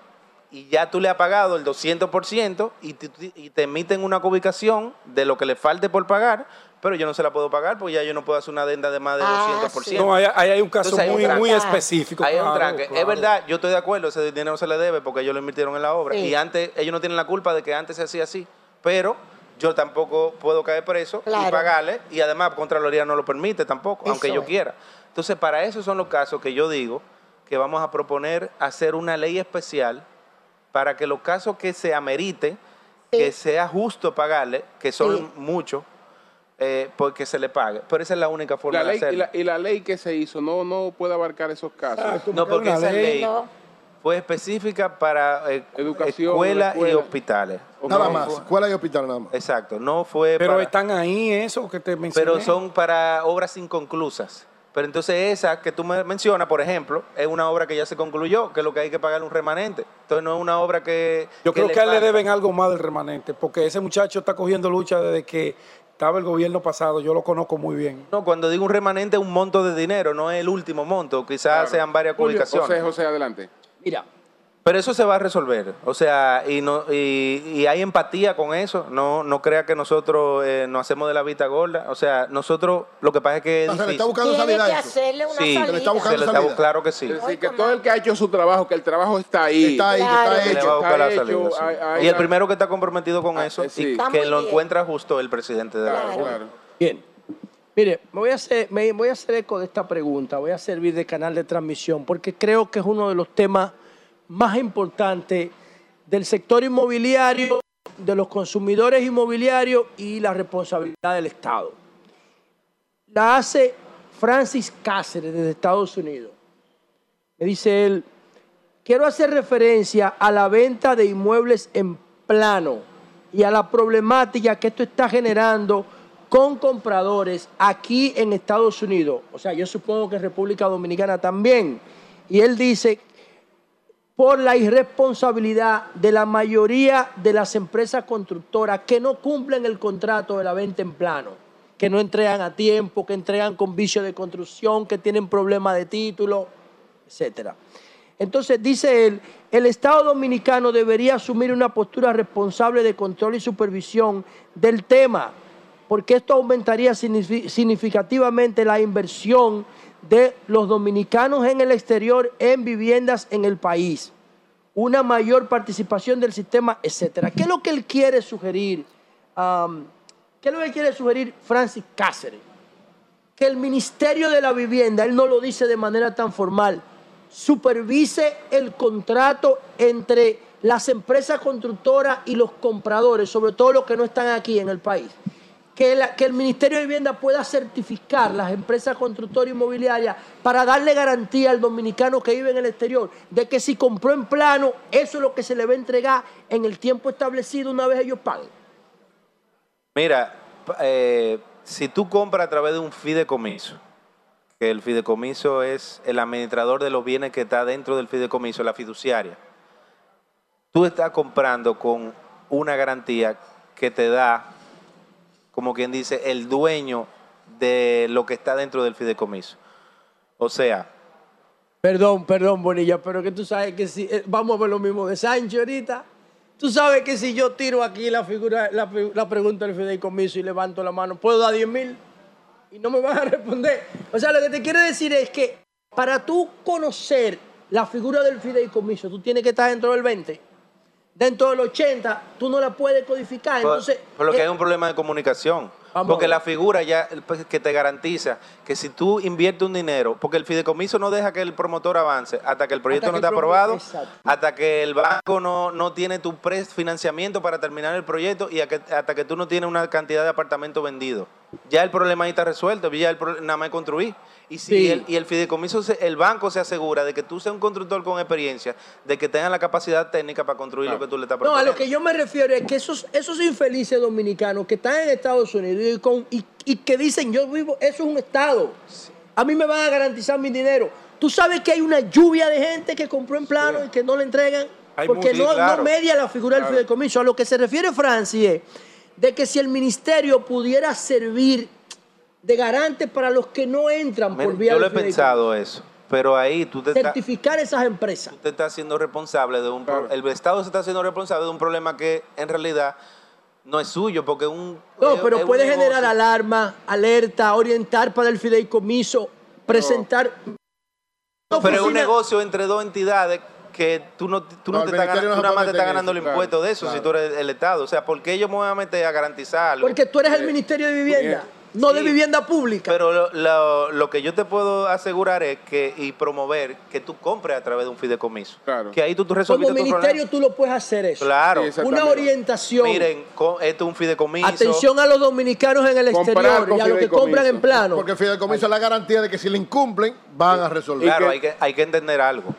y ya tú le has pagado el 200% y te, y te emiten una ubicación de lo que le falte por pagar pero yo no se la puedo pagar porque ya yo no puedo hacer una adenda de más de 200%. Ah, no, ahí, hay un caso muy, muy específico. Hay un tranque. Es verdad, yo estoy de acuerdo, ese dinero se le debe porque ellos lo invirtieron en la obra. Y antes, ellos no tienen la culpa de que antes se hacía así, pero yo tampoco puedo caer preso y pagarle, y además Contraloría no lo permite tampoco, aunque yo quiera. Entonces, para eso son los casos que yo digo que vamos a proponer hacer una ley especial para que los casos que se amerite, que sea justo pagarle, que son muchos, eh, porque se le pague. Pero esa es la única forma de hacerlo. Y la, ley que se hizo no, no puede abarcar esos casos. no, porque esa ley, fue específica para eh, Educación, escuelas y hospitales. Nada más, escuelas y hospitales nada más. Exacto, no fue Pero están ahí eso que te mencioné. Pero son para obras inconclusas. Pero entonces esa que tú me mencionas, por ejemplo, es una obra que ya se concluyó, que es lo que hay que pagar un remanente. Entonces no es una obra que... Yo creo que a él le deben algo más del remanente, porque ese muchacho está cogiendo lucha desde que estaba el gobierno pasado, yo lo conozco muy bien. No, cuando digo un remanente es un monto de dinero, no es el último monto, quizás sean varias publicaciones. José, José, adelante. Mira, pero eso se va a resolver, o sea, y no y, hay empatía con eso, no no crea que nosotros eh, nos hacemos de la vista gorda, o sea, nosotros lo que pasa es que se le está buscando salida que hacerle una sí, Se le está buscando salida. claro que sí. Es decir, que todo el que ha hecho su trabajo, que el trabajo está ahí. Está ahí, está hecho. Está hecho y el primero que está comprometido con ah, eso y que lo encuentra justo el presidente de la República. Bien. Mire, me voy, a hacer, me voy a hacer eco de esta pregunta, voy a servir de canal de transmisión, porque creo que es uno de los temas más importante del sector inmobiliario, de los consumidores inmobiliarios y la responsabilidad del Estado. La hace Francis Cáceres desde Estados Unidos. Me dice él, quiero hacer referencia a la venta de inmuebles en plano y a la problemática que esto está generando con compradores aquí en Estados Unidos. O sea, yo supongo que en República Dominicana también. Y él dice por la irresponsabilidad de la mayoría de las empresas constructoras que no cumplen el contrato de la venta en plano, que no entregan a tiempo, que entregan con vicio de construcción, que tienen problemas de título, etc. Entonces, dice él, el Estado dominicano debería asumir una postura responsable de control y supervisión del tema, porque esto aumentaría significativamente la inversión de los dominicanos en el exterior en viviendas en el país, una mayor participación del sistema, etcétera. ¿Qué es lo que él quiere sugerir? ¿Qué es lo que quiere sugerir Francis Cáceres? Que el Ministerio de la Vivienda, él no lo dice de manera tan formal, supervise el contrato entre las empresas constructoras y los compradores, sobre todo los que no están aquí en el país que, el Ministerio de Vivienda pueda certificar las empresas constructoras inmobiliarias para darle garantía al dominicano que vive en el exterior de que si compró en plano, eso es lo que se le va a entregar en el tiempo establecido una vez ellos paguen. Mira, eh, si tú compras a través de un fideicomiso, que el fideicomiso es el administrador de los bienes que está dentro del fideicomiso, la fiduciaria, tú estás comprando con una garantía que te da, como quien dice, el dueño de lo que está dentro del fideicomiso. O sea... Perdón, perdón, Bonilla, pero que tú sabes que si... Eh, vamos a ver lo mismo de Sánchez ahorita. Tú sabes que si yo tiro aquí la figura, la, pregunta del fideicomiso y levanto la mano, ¿puedo dar 10 mil? Y no me van a responder. O sea, lo que te quiero decir es que para tú conocer la figura del fideicomiso, tú tienes que estar dentro del 20. Dentro del 80, tú no la puedes codificar. Entonces, por lo que hay un problema de comunicación. porque la figura ya pues, que te garantiza que si tú inviertes un dinero, porque el fideicomiso no deja que el promotor avance hasta que el proyecto no esté aprobado, hasta que el banco no, no tiene tu prefinanciamiento para terminar el proyecto y hasta que tú no tienes una cantidad de apartamentos vendidos. Ya el problema ahí está resuelto, ya el nada más construir. Y si el, y el fideicomiso, el banco se asegura de que tú seas un constructor con experiencia, de que tengas la capacidad técnica para construir lo que tú le estás proponiendo. No, a lo que yo me refiero es que esos, esos infelices dominicanos que están en Estados Unidos y, que dicen, yo vivo, eso es un Estado. A mí me van a garantizar mi dinero. Tú sabes que hay una lluvia de gente que compró en plano y que no le entregan porque no, no, media la figura del fideicomiso. A lo que se refiere Francia es de que si el ministerio pudiera servir de garante para los que no entran por vía Yo lo he pensado eso. Pero ahí tú te certificar esas empresas. Tú te estás haciendo responsable de un el Estado se está haciendo responsable de un problema que en realidad no es suyo porque un No, pero puede generar alarma, alerta, orientar para el fideicomiso, presentar Pero es un negocio entre dos entidades que tú no, tú no, te estás, tú nada más te estás ganando el impuesto de eso si tú eres el Estado. O sea, ¿por qué yo me voy a meter a garantizar algo? Porque tú eres el Ministerio de Vivienda no de vivienda pública. Pero lo, lo, que yo te puedo asegurar es que y promover que tú compres a través de un fideicomiso. Claro. Que ahí tú, tú resuelves Como ministerio tú lo puedes hacer eso. Claro. Una orientación. Miren, esto es un fideicomiso. Atención a los dominicanos en el exterior y a los que compran en plano. Porque el fideicomiso es la garantía de que si le incumplen, van a resolver. Claro, hay que, hay que entender algo.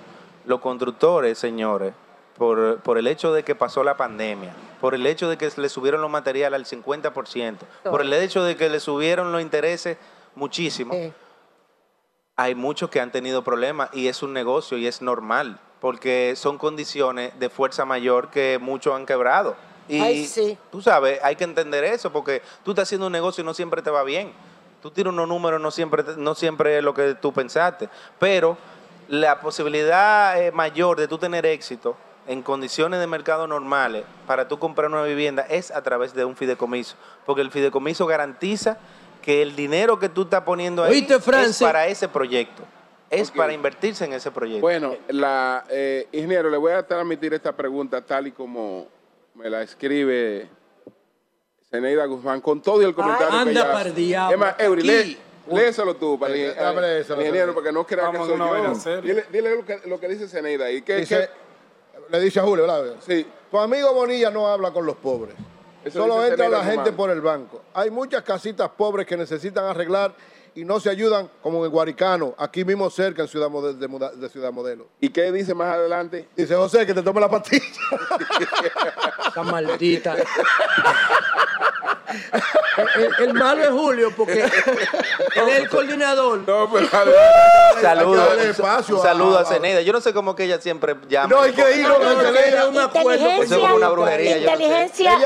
Los constructores, señores, por, por el hecho de que pasó la pandemia, por el hecho de que le subieron los materiales al 50%, por el hecho de que le subieron los intereses muchísimo, hay muchos que han tenido problemas y es un negocio y es normal, porque son condiciones de fuerza mayor que muchos han quebrado. Y tú sabes, hay que entender eso, porque tú estás haciendo un negocio y no siempre te va bien. Tú tienes unos números, no siempre, no siempre es lo que tú pensaste, pero la posibilidad eh, mayor de tú tener éxito en condiciones de mercado normales para tú comprar una vivienda es a través de un fideicomiso, porque el fideicomiso garantiza que el dinero que tú estás poniendo ahí es para ese proyecto, es para invertirse en ese proyecto. Bueno, la eh, ingeniero, le voy a transmitir esta pregunta tal y como me la escribe Zeneida Guzmán con todo el comentario Ay, anda que ella Es más, Eury, Lésalo tú, para el ingeniero, porque no crea que soy yo. Dile, dile, lo, que, lo que dice Zeneida. Y que, dice, le dice a Julio, ¿verdad? Sí. Tu amigo Bonilla no habla con los pobres. Solo entra la gente por el banco. Hay muchas casitas pobres que necesitan arreglar y no se ayudan, como en Guaricano, aquí mismo cerca en Ciudad de, Ciudad Modelo. ¿Y qué dice más adelante? Dice José que te tome la pastilla. (laughs) Esa maldita. (laughs) el, malo es Julio porque (laughs) él es el coordinador. No, pero saludos. Saludos a Ceneida. Yo no sé cómo que ella siempre llama. No, hay que ir a un acuerdo. Eso es como una brujería. Inteligencia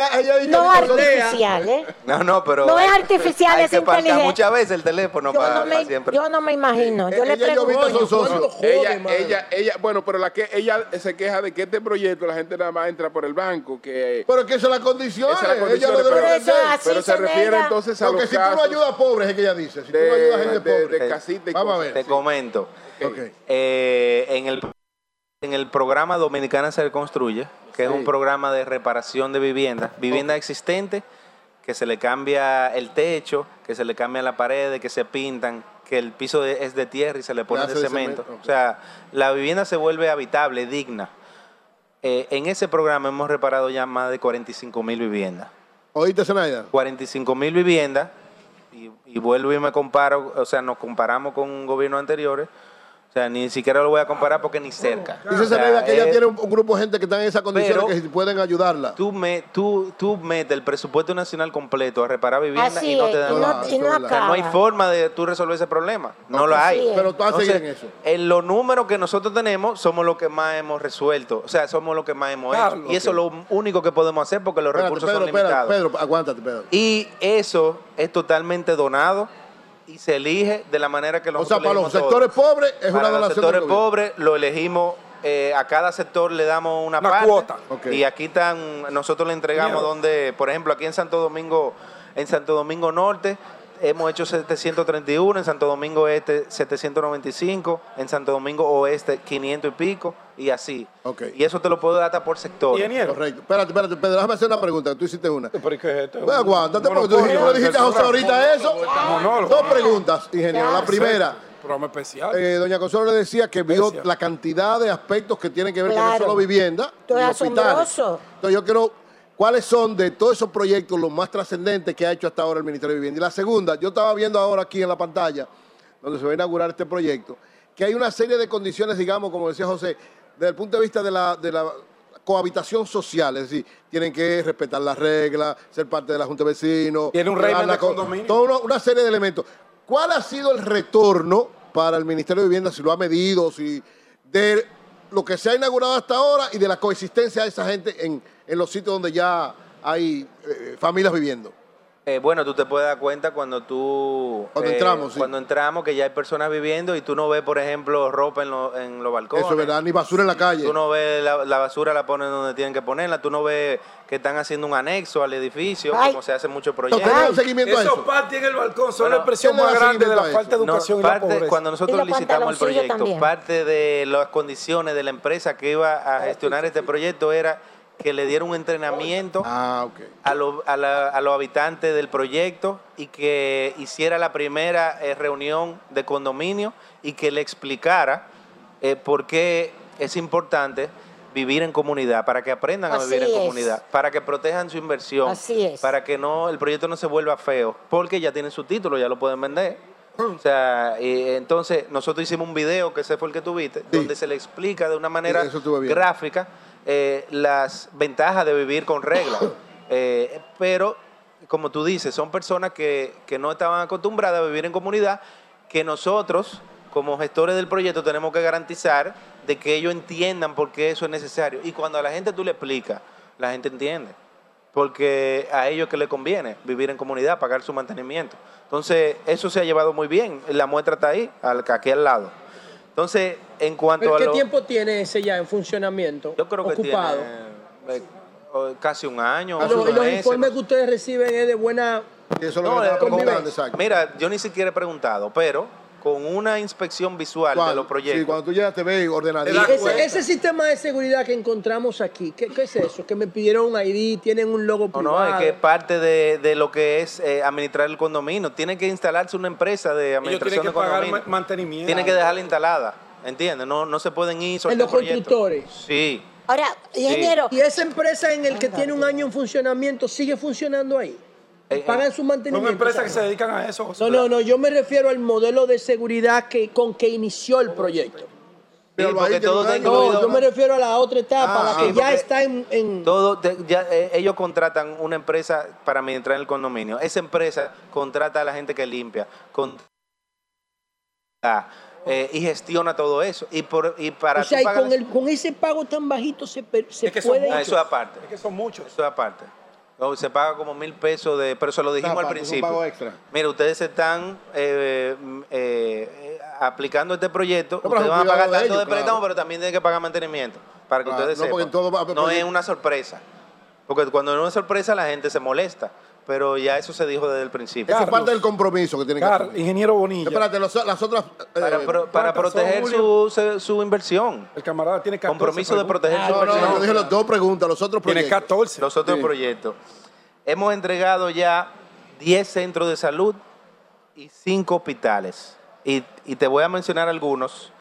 no artificial, ¿eh? No, no, pero. No es artificial, es inteligente. muchas veces el teléfono yo para, no me, siempre. Yo no me imagino. Yo le pregunto. Ella, ella, ella, bueno, pero la que ella se queja de que este proyecto la gente nada más entra por el banco. que Pero que esa es la condición. Esa es la condición. Pero se refiere entonces a Porque si tú no ayudas a pobres, es que ella dice. Si tú no ayudas a gente pobre. Vamos a ver. Te comento. Eh, en, el, en el programa Dominicana se construye, que es un programa de reparación de viviendas, vivienda existente, que se le cambia el techo, que se le cambia la pared, que se pintan, que el piso es de tierra y se le pone de cemento. O sea, la vivienda se vuelve habitable, digna. Eh, en ese programa hemos reparado ya más de 45 mil viviendas. ¿Oíste, Zenaida? 45 mil viviendas, y, vuelvo y me comparo, o sea, nos comparamos con gobiernos anteriores. O sea, ni siquiera lo voy a comparar porque ni cerca. Dice o sea, que ella tiene un, grupo de gente que está en esa condición que pueden ayudarla. Tú, me, tú, tú metes el presupuesto nacional completo a reparar viviendas y no te dan nada. No, hay forma de tú resolver ese problema. No, lo hay. Pero tú vas a seguir en eso. En los números que nosotros tenemos somos los que más hemos resuelto. O sea, somos los que más hemos hecho. Y eso es lo único que podemos hacer porque los recursos son limitados. Pedro, aguántate, Pedro. Y eso es totalmente donado y se elige de la manera que lo O sea, para los sectores pobres es una donación. Para los sectores pobres lo elegimos eh, a cada sector le damos una, parte, cuota. Y aquí están, nosotros le entregamos donde, por ejemplo, aquí en Santo Domingo, en Santo Domingo Norte, hemos hecho 731, en Santo Domingo Este 795, en Santo Domingo Oeste 500 y pico, y así. Okay. Y eso te lo puedo dar hasta por sector. Correcto. Espérate, espérate, Pedro, déjame hacer una pregunta. Tú hiciste una. ¿Por qué es Pues aguántate, porque tú dijiste, dijiste a José ahorita eso. No, no, Dos preguntas, ingeniero. La primera. Programa especial. Eh, doña Consuelo le decía que vio la cantidad de aspectos que tienen que ver con no solo vivienda. Todo asombroso. Entonces yo quiero ¿Cuáles son de todos esos proyectos los más trascendentes que ha hecho hasta ahora el Ministerio de Vivienda? Y la segunda, yo estaba viendo ahora aquí en la pantalla, donde se va a inaugurar este proyecto, que hay una serie de condiciones, digamos, como decía José, desde el punto de vista de la, de la cohabitación social, es decir, tienen que respetar las reglas, ser parte de la Junta de Vecinos. Tiene un régimen de condominio. Toda una, serie de elementos. ¿Cuál ha sido el retorno para el Ministerio de Vivienda, si lo ha medido, si de lo que se ha inaugurado hasta ahora y de la coexistencia de esa gente en en los sitios donde ya hay eh, familias viviendo? Eh, bueno, tú te puedes dar cuenta cuando tú... Cuando eh, entramos, sí. Cuando entramos, que ya hay personas viviendo y tú no ves, por ejemplo, ropa en, en los balcones. Eso es verdad, ni basura en la calle. Tú no ves la, basura, la ponen donde tienen que ponerla. Tú no ves que están haciendo un anexo al edificio, como se hace muchos proyectos. ¿Hay seguimiento Esos en el balcón son la expresión más grande de la falta de educación y la pobreza. Cuando nosotros licitamos el proyecto, parte de las condiciones de la empresa que iba a gestionar este proyecto era que le diera un entrenamiento ah, a, los habitantes del proyecto y que hiciera la primera eh, reunión de condominio y que le explicara eh, por qué es importante vivir en comunidad, para que aprendan a vivir en comunidad, para que protejan su inversión, para que no el proyecto no se vuelva feo, porque ya tienen su título, ya lo pueden vender. O sea, entonces nosotros hicimos un video, que ese fue el que tuviste, donde se le explica de una manera gráfica eh, las ventajas de vivir con reglas. (coughs) Eh, pero, como tú dices, son personas que, no estaban acostumbradas a vivir en comunidad, que nosotros, como gestores del proyecto, tenemos que garantizar de que ellos entiendan por qué eso es necesario. Y cuando a la gente tú le explicas, la gente entiende. Porque a ellos que le conviene vivir en comunidad, pagar su mantenimiento. Entonces, eso se ha llevado muy bien. La muestra está ahí, aquí al lado. Entonces, en cuanto a. ¿Qué tiempo tiene ese ya en funcionamiento? Yo creo que ocupado? tiene eh, casi un año. Ah, los, informes que ustedes reciben es de buena. Eso es lo que Mira, yo ni siquiera he preguntado, pero con una inspección visual de los proyectos. Sí, cuando tú llegas te ves ordenadito. Ese, ese, sistema de seguridad que encontramos aquí, ¿qué, es eso? Que me pidieron un ID, tienen un logo privado. No, no, es que es parte de, lo que es eh, administrar el condominio. Tiene que instalarse una empresa de administración de condominio. Pagar mantenimiento. Tiene que dejarla instalada, ¿entiendes? No, no se pueden ir En los constructores. Sí. Ahora, ingeniero. ¿Y esa empresa en el que tiene un año en funcionamiento sigue funcionando ahí? Eh, pagan su mantenimiento. Son empresas que se dedican a eso. No, no, no, yo me refiero al modelo de seguridad que, con que inició el proyecto. Pero porque todo no, yo me refiero a la otra etapa, la ah, que ya está en... Todo, ya, eh, ellos contratan una empresa para administrar el condominio. Esa empresa contrata a la gente que limpia, eh, y gestiona todo eso. Y, por, y para o sea, y con, el, con ese pago tan bajito se, se puede... eso es aparte. Es que son muchos. Eso es se paga como mil pesos de, pero se lo dijimos al principio. pago extra. Mira, ustedes están eh, eh, aplicando este proyecto, ustedes van a pagar tanto de, préstamo, pero también tienen que pagar mantenimiento, para que ustedes no, sepan. no es una sorpresa, porque cuando no es sorpresa la gente se molesta pero ya eso se dijo desde el principio. Eso es parte del compromiso que tiene que hacer. Ingeniero Bonilla. Espérate, las otras... Eh, para, proteger su, su, inversión. El camarada tiene 14 Compromiso de proteger su inversión. No, dije las dos preguntas, los otros proyectos. Tiene 14. Los otros proyectos. Hemos entregado ya 10 centros de salud y 5 hospitales. Y, y te voy a mencionar algunos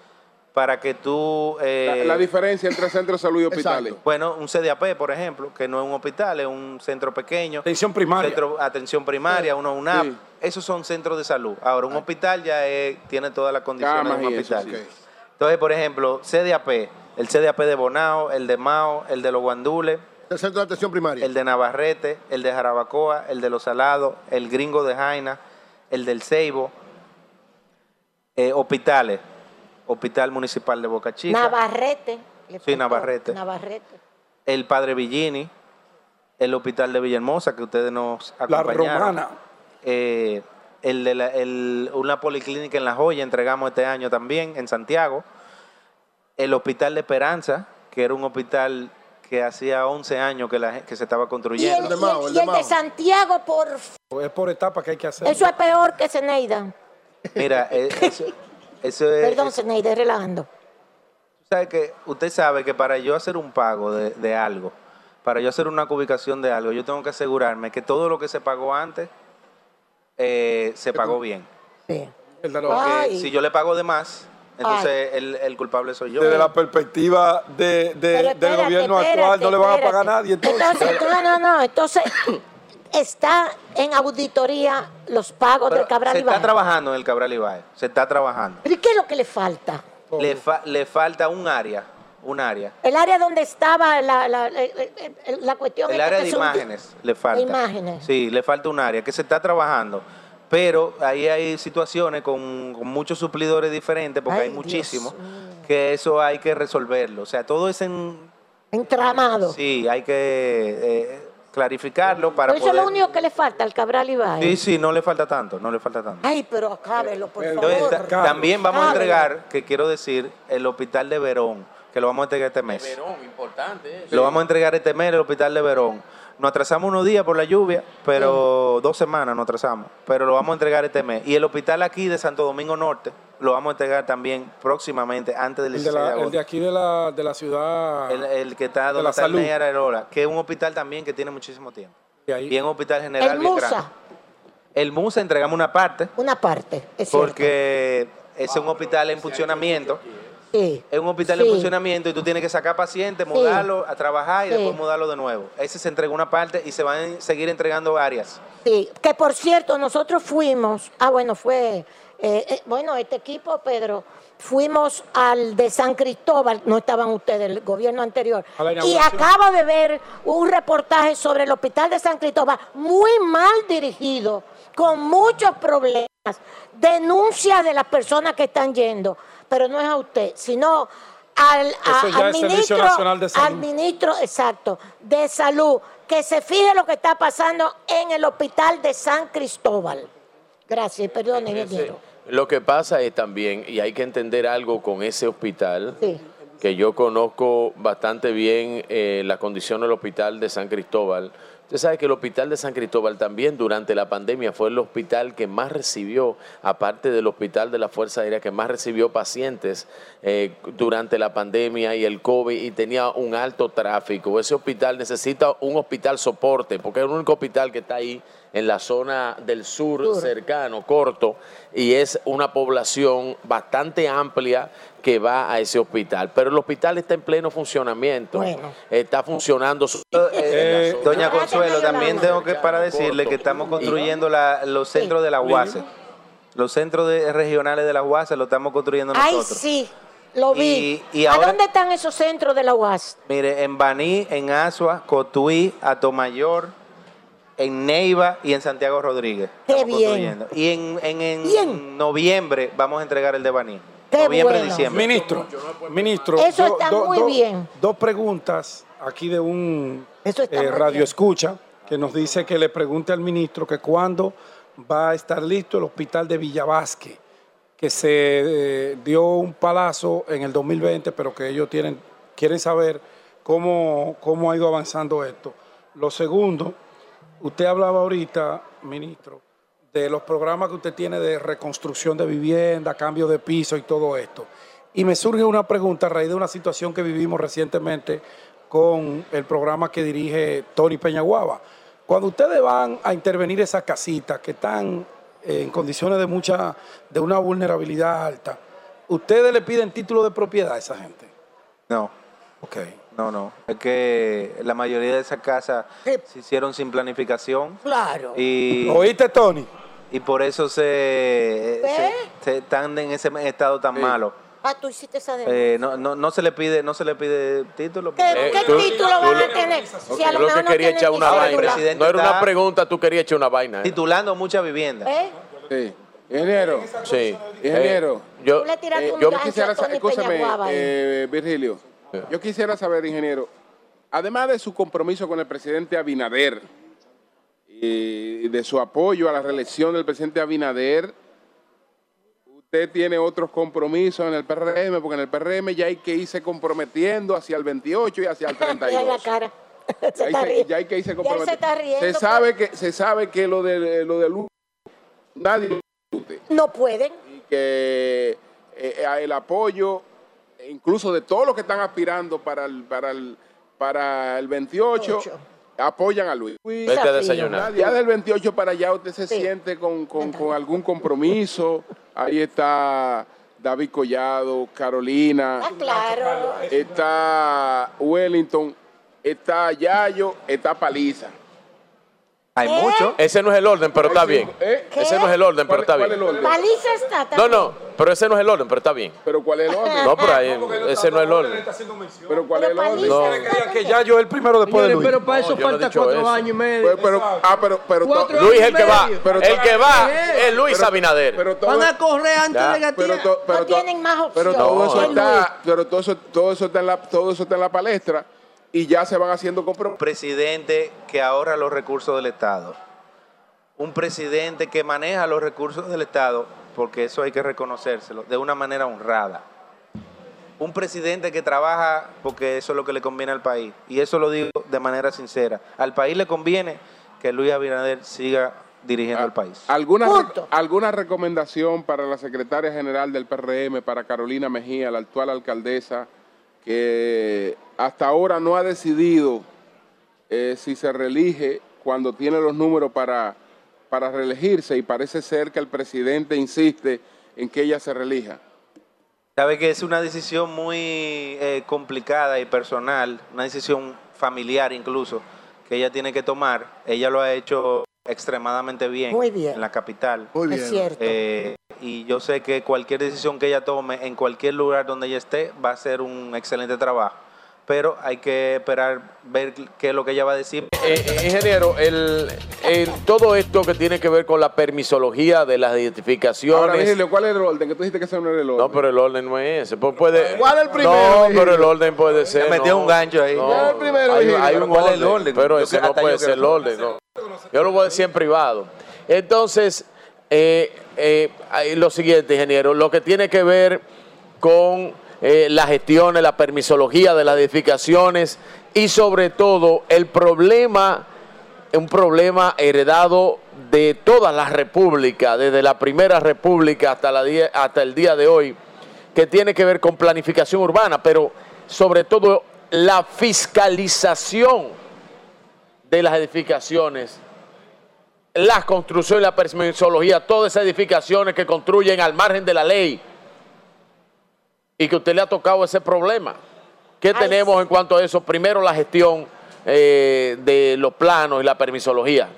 para que tú... Eh, la, diferencia entre centros de salud y hospitales. Bueno, un CDAP, por ejemplo, que no es un hospital, es un centro pequeño. Atención primaria. Centro, atención primaria, uno UNAP. Esos son centros de salud. Ahora, un hospital ya tiene todas las condiciones de un hospital. Entonces, por ejemplo, CDAP, el CDAP de Bonao, el de Mao, el de los Guandules. El centro de atención primaria. El de Navarrete, el de Jarabacoa, el de Los Salados, el gringo de Jaina, el del Ceibo, eh, hospitales, Hospital Municipal de Boca Chica. Navarrete. Sí, Navarrete. Navarrete. El Padre Villini, el Hospital de Villahermosa, que ustedes nos acompañaron. La Romana. Eh, el de la, el, una policlínica en La Joya entregamos este año también, en Santiago. El Hospital de Esperanza, que era un hospital que hacía 11 años que, la, que se estaba construyendo. Y el, de, de, Santiago por... Es por etapa que hay que hacer. Eso es peor que Ceneida. Mira, eh, eso, eso es... Perdón, Ceneida, relajando. Sabe que, usted sabe que para yo hacer un pago de, de algo, para yo hacer una ubicación de algo, yo tengo que asegurarme que todo lo que se pagó antes eh, se pagó bien. Sí. si yo le pago de más, entonces el, culpable soy yo. Desde la perspectiva de, del gobierno actual no le van a pagar a nadie. Entonces, no, no, no. Entonces, está en auditoría los pagos del Cabral Ibaez. Se está trabajando en el Cabral Ibaez. Se está trabajando. ¿Y qué es lo que le falta? Le, le falta un área. Un área. El área donde estaba la, la, la, cuestión. El área de imágenes le falta. Imágenes. Sí, le falta un área que se está trabajando. Pero ahí hay situaciones con, muchos suplidores diferentes, porque hay muchísimos, que eso hay que resolverlo. O sea, todo es en... Entramado. Sí, hay que eh, clarificarlo para Eso es lo único que le falta al Cabral Ibaez. Sí, sí, no le falta tanto, no le falta tanto. Ay, pero acábelo, por favor. también vamos a entregar, que quiero decir, el hospital de Verón, que lo vamos a entregar este mes. Verón, importante. Lo vamos a entregar este mes, el hospital de Verón nos atrasamos unos días por la lluvia, pero dos semanas nos atrasamos. Pero lo vamos a entregar este mes. Y el hospital aquí de Santo Domingo Norte lo vamos a entregar también próximamente, antes del el de, la, el de aquí de la, de la ciudad. El, que está donde la está salud. el que es un hospital también que tiene muchísimo tiempo. Y, en un hospital general el Musa. El Musa entregamos una parte. Una parte, es Porque es un hospital en funcionamiento. Es un hospital en funcionamiento y tú tienes que sacar pacientes, mudarlo a trabajar y después mudarlo de nuevo. Ese se entregó una parte y se van a seguir entregando áreas. Sí, que por cierto, nosotros fuimos, ah, bueno, fue, eh, eh, bueno, este equipo, Pedro, fuimos al de San Cristóbal, no estaban ustedes, el gobierno anterior, y acabo de ver un reportaje sobre el hospital de San Cristóbal, muy mal dirigido, con muchos problemas, denuncias de las personas que están yendo pero no es a usted, sino al, ministro, al ministro, exacto, de salud, que se fije lo que está pasando en el hospital de San Cristóbal. Gracias, perdón, ingeniero. Lo que pasa es también, y hay que entender algo con ese hospital, que yo conozco bastante bien eh, la condición del hospital de San Cristóbal, Usted sabe que el hospital de San Cristóbal también durante la pandemia fue el hospital que más recibió, aparte del hospital de la Fuerza Aérea, que más recibió pacientes eh, durante la pandemia y el COVID y tenía un alto tráfico. Ese hospital necesita un hospital soporte, porque es el único hospital que está ahí en la zona del sur, cercano, corto, y es una población bastante amplia que va a ese hospital. Pero el hospital está en pleno funcionamiento. Está funcionando. Eh, doña Consuelo, también tengo que para decirle que estamos construyendo los centros de la UASE. Los centros regionales de la UASE los estamos construyendo nosotros. Ay, sí. Lo vi. ¿A dónde están esos centros de la UAS? Mire, en Baní, en Asua, Cotuí, Atomayor, en Neiva y en Santiago Rodríguez. Qué bien. Y en, en, noviembre vamos a entregar el de Baní. noviembre, diciembre. Ministro, ministro. Eso está muy bien. Dos preguntas aquí de un eh, radio escucha que nos dice que le pregunte al ministro que cuándo va a estar listo el hospital de Villavasque, que se eh, dio un palazo en el 2020, pero que ellos tienen, quieren saber cómo, cómo ha ido avanzando esto. Lo segundo, Usted hablaba ahorita, ministro, de los programas que usted tiene de reconstrucción de vivienda, cambio de piso y todo esto. Y me surge una pregunta a raíz de una situación que vivimos recientemente con el programa que dirige Tony Peñaguaba. Cuando ustedes van a intervenir esas casitas que están en condiciones de mucha, de una vulnerabilidad alta, ¿ustedes le piden título de propiedad a esa gente? No. Ok. No, no. Es que la mayoría de esas casas se hicieron sin planificación. Claro. Y, ¿Oíste, Tony? Y por eso se, están en ese estado tan malo. Ah, tú hiciste esa eh, no, no, no, se le pide, no se le pide título. ¿Qué, eh, ¿qué título van a tener? Si a lo mejor no quería echar una vaina. No era una pregunta, tú querías echar una vaina. Titulando muchas viviendas. ¿Eh? Sí. Ingeniero. Sí. Ingeniero. yo, yo quisiera saber, escúchame, Virgilio. Yo quisiera saber, ingeniero, además de su compromiso con el presidente Abinader y de su apoyo a la reelección del presidente Abinader, usted tiene otros compromisos en el PRM, porque en el PRM ya hay que irse comprometiendo hacia el 28 y hacia el (laughs) 32. la cara. (laughs) ya, hay que irse comprometiendo. Se, sabe que se sabe que lo de lo de nadie no pueden y que eh, el apoyo incluso de todos los que están aspirando para el para el para el 28 apoyan a Luis. Ya del 28 para allá usted se siente con, algún compromiso. Ahí está David Collado, Carolina. Ah, claro. Está Wellington, está Yayo, está Paliza. Hay mucho. Ese no es el orden, pero está bien. ¿Eh? Ese no es el orden, pero está bien. Paliza está No, no, pero ese no es el orden, pero está bien. ¿Pero cuál es el orden? No, pero ahí, ese no es el orden. ¿Pero cuál es el orden? No. Que ya yo el primero después de Luis. Pero para eso falta cuatro años y medio. Pero, ah, pero, pero Luis es el que va. el que va es Luis Abinader. Van a correr antes de Gatilla. No tienen más opciones. Pero todo eso está, pero todo eso, todo eso está en la, todo eso está en la palestra y ya se van haciendo compromisos. Presidente que ahorra los recursos del Estado un presidente que maneja los recursos del Estado, porque eso hay que reconocérselo, de una manera honrada. Un presidente que trabaja porque eso es lo que le conviene al país. Y eso lo digo de manera sincera. Al país le conviene que Luis Abinader siga dirigiendo el país. ¿Alguna, ¿Alguna recomendación para la secretaria general del PRM, para Carolina Mejía, la actual alcaldesa, que hasta ahora no ha decidido eh, si se reelige cuando tiene los números para para reelegirse y parece ser que el presidente insiste en que ella se reelija. Sabe que es una decisión muy eh, complicada y personal, una decisión familiar incluso, que ella tiene que tomar. Ella lo ha hecho extremadamente bien, muy bien. en la capital. Muy bien. Es cierto. Eh, y yo sé que cualquier decisión que ella tome en cualquier lugar donde ella esté va a ser un excelente trabajo pero hay que esperar ver qué es lo que ella va a decir. Eh, eh, ingeniero, el, todo esto que tiene que ver con la permisología de las identificaciones. Ahora, ¿cuál es el orden? Que tú dijiste que ese no era el orden. No, pero el orden no es ese. Pues puede, ¿Cuál es el primero? No, pero el orden puede ser. Me metió un gancho ahí. ¿Cuál es el primero? Hay, un ¿Cuál es el orden? Pero ese no puede ser el orden. Yo lo voy a decir en privado. Entonces, eh, lo siguiente, ingeniero, lo que tiene que ver con eh, las gestiones, la permisología de las edificaciones y sobre todo el problema, un problema heredado de todas las repúblicas, desde la primera república hasta, el día de hoy, que tiene que ver con planificación urbana, pero sobre todo la fiscalización de las edificaciones, las construcciones, la permisología, todas esas edificaciones que construyen al margen de la ley y que usted le ha tocado ese problema. ¿Qué tenemos en cuanto a eso? Primero, la gestión eh, de los planos y la permisología.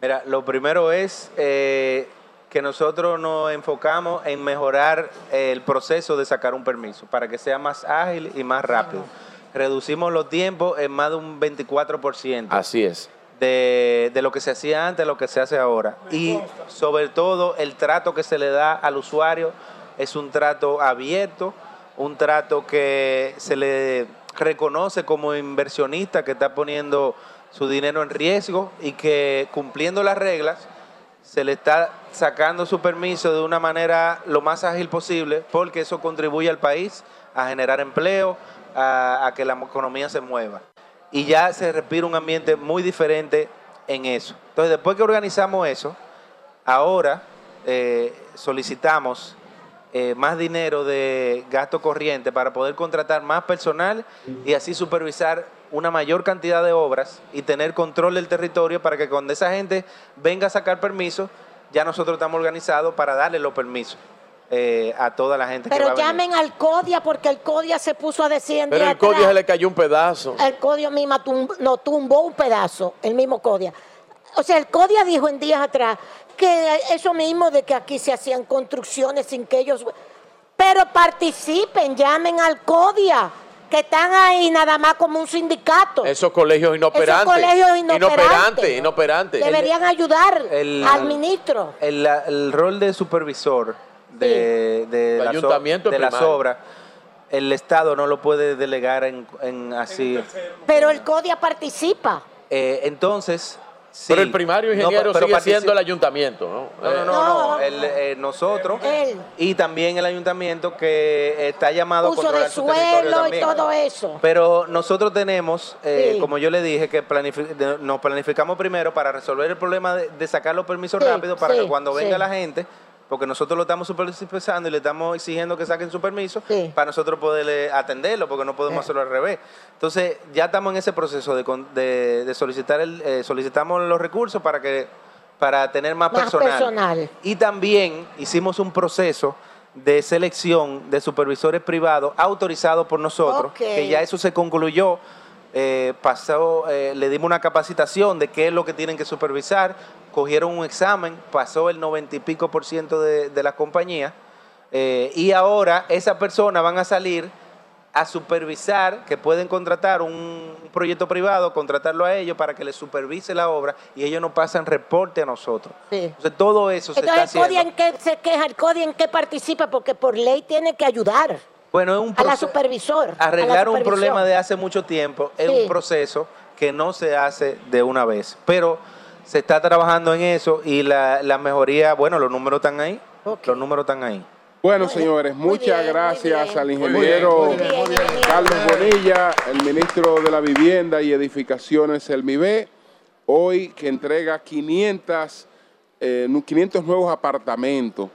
Mira, lo primero es eh, que nosotros nos enfocamos en mejorar el proceso de sacar un permiso para que sea más ágil y más rápido. Reducimos los tiempos en más de un 24%. Así es. De, de, lo que se hacía antes a lo que se hace ahora. Y sobre todo el trato que se le da al usuario es un trato abierto, un trato que se le reconoce como inversionista que está poniendo su dinero en riesgo y que cumpliendo las reglas se le está sacando su permiso de una manera lo más ágil posible porque eso contribuye al país a generar empleo, a, que la economía se mueva. Y ya se respira un ambiente muy diferente en eso. Entonces, después que organizamos eso, ahora eh, solicitamos eh, más dinero de gasto corriente para poder contratar más personal y así supervisar una mayor cantidad de obras y tener control del territorio para que cuando esa gente venga a sacar permisos, ya nosotros estamos organizados para darle los permisos. Eh, a toda la gente Pero que va llamen al CODIA porque el CODIA se puso a decir Pero el CODIA se le cayó un pedazo. El CODIA mismo no tumbó un pedazo, el mismo CODIA. O sea, el CODIA dijo en días atrás que eso mismo de que aquí se hacían construcciones sin que ellos Pero participen, llamen al CODIA que están ahí nada más como un sindicato. Esos colegios inoperantes. Esos colegios inoperantes. Inoperantes, Deberían ayudar al ministro. El, rol de supervisor de, de, ayuntamiento de las obras el Estado no lo puede delegar en, así. Pero el CODIA participa. Eh, entonces, pero el primario ingeniero sigue siendo el ayuntamiento, ¿no? No, no, no, eh, nosotros y también el ayuntamiento que está llamado a controlar de suelo y todo eso. Pero nosotros tenemos, eh, como yo le dije, que nos planificamos primero para resolver el problema de, sacar los permisos rápido para que cuando venga la gente porque nosotros lo estamos supervisando y le estamos exigiendo que saquen su permiso para nosotros poder atenderlo, porque no podemos hacerlo al revés. Entonces, ya estamos en ese proceso de, solicitar el, eh, solicitamos los recursos para que para tener más, personal. Y también hicimos un proceso de selección de supervisores privados autorizados por nosotros, que ya eso se concluyó eh, pasó, eh, le dimos una capacitación de qué es lo que tienen que supervisar, cogieron un examen, pasó el noventa y pico por ciento de, de la compañía, eh, y ahora esas personas van a salir a supervisar, que pueden contratar un proyecto privado, contratarlo a ellos para que les supervise la obra y ellos nos pasan reporte a nosotros. Entonces todo eso se está. ¿El en qué se queja? ¿El CODI en qué participa? Porque por ley tiene que ayudar. Bueno, es un a la supervisor. Arreglar un problema de hace mucho tiempo es un proceso que no se hace de una vez. Pero se está trabajando en eso y la, la mejoría, bueno, los números están ahí. Los números están ahí. Bueno, señores, muchas gracias al ingeniero Carlos Bonilla, el ministro de la Vivienda y Edificaciones, el MIBE, hoy que entrega 500, 500 eh, nuevos apartamentos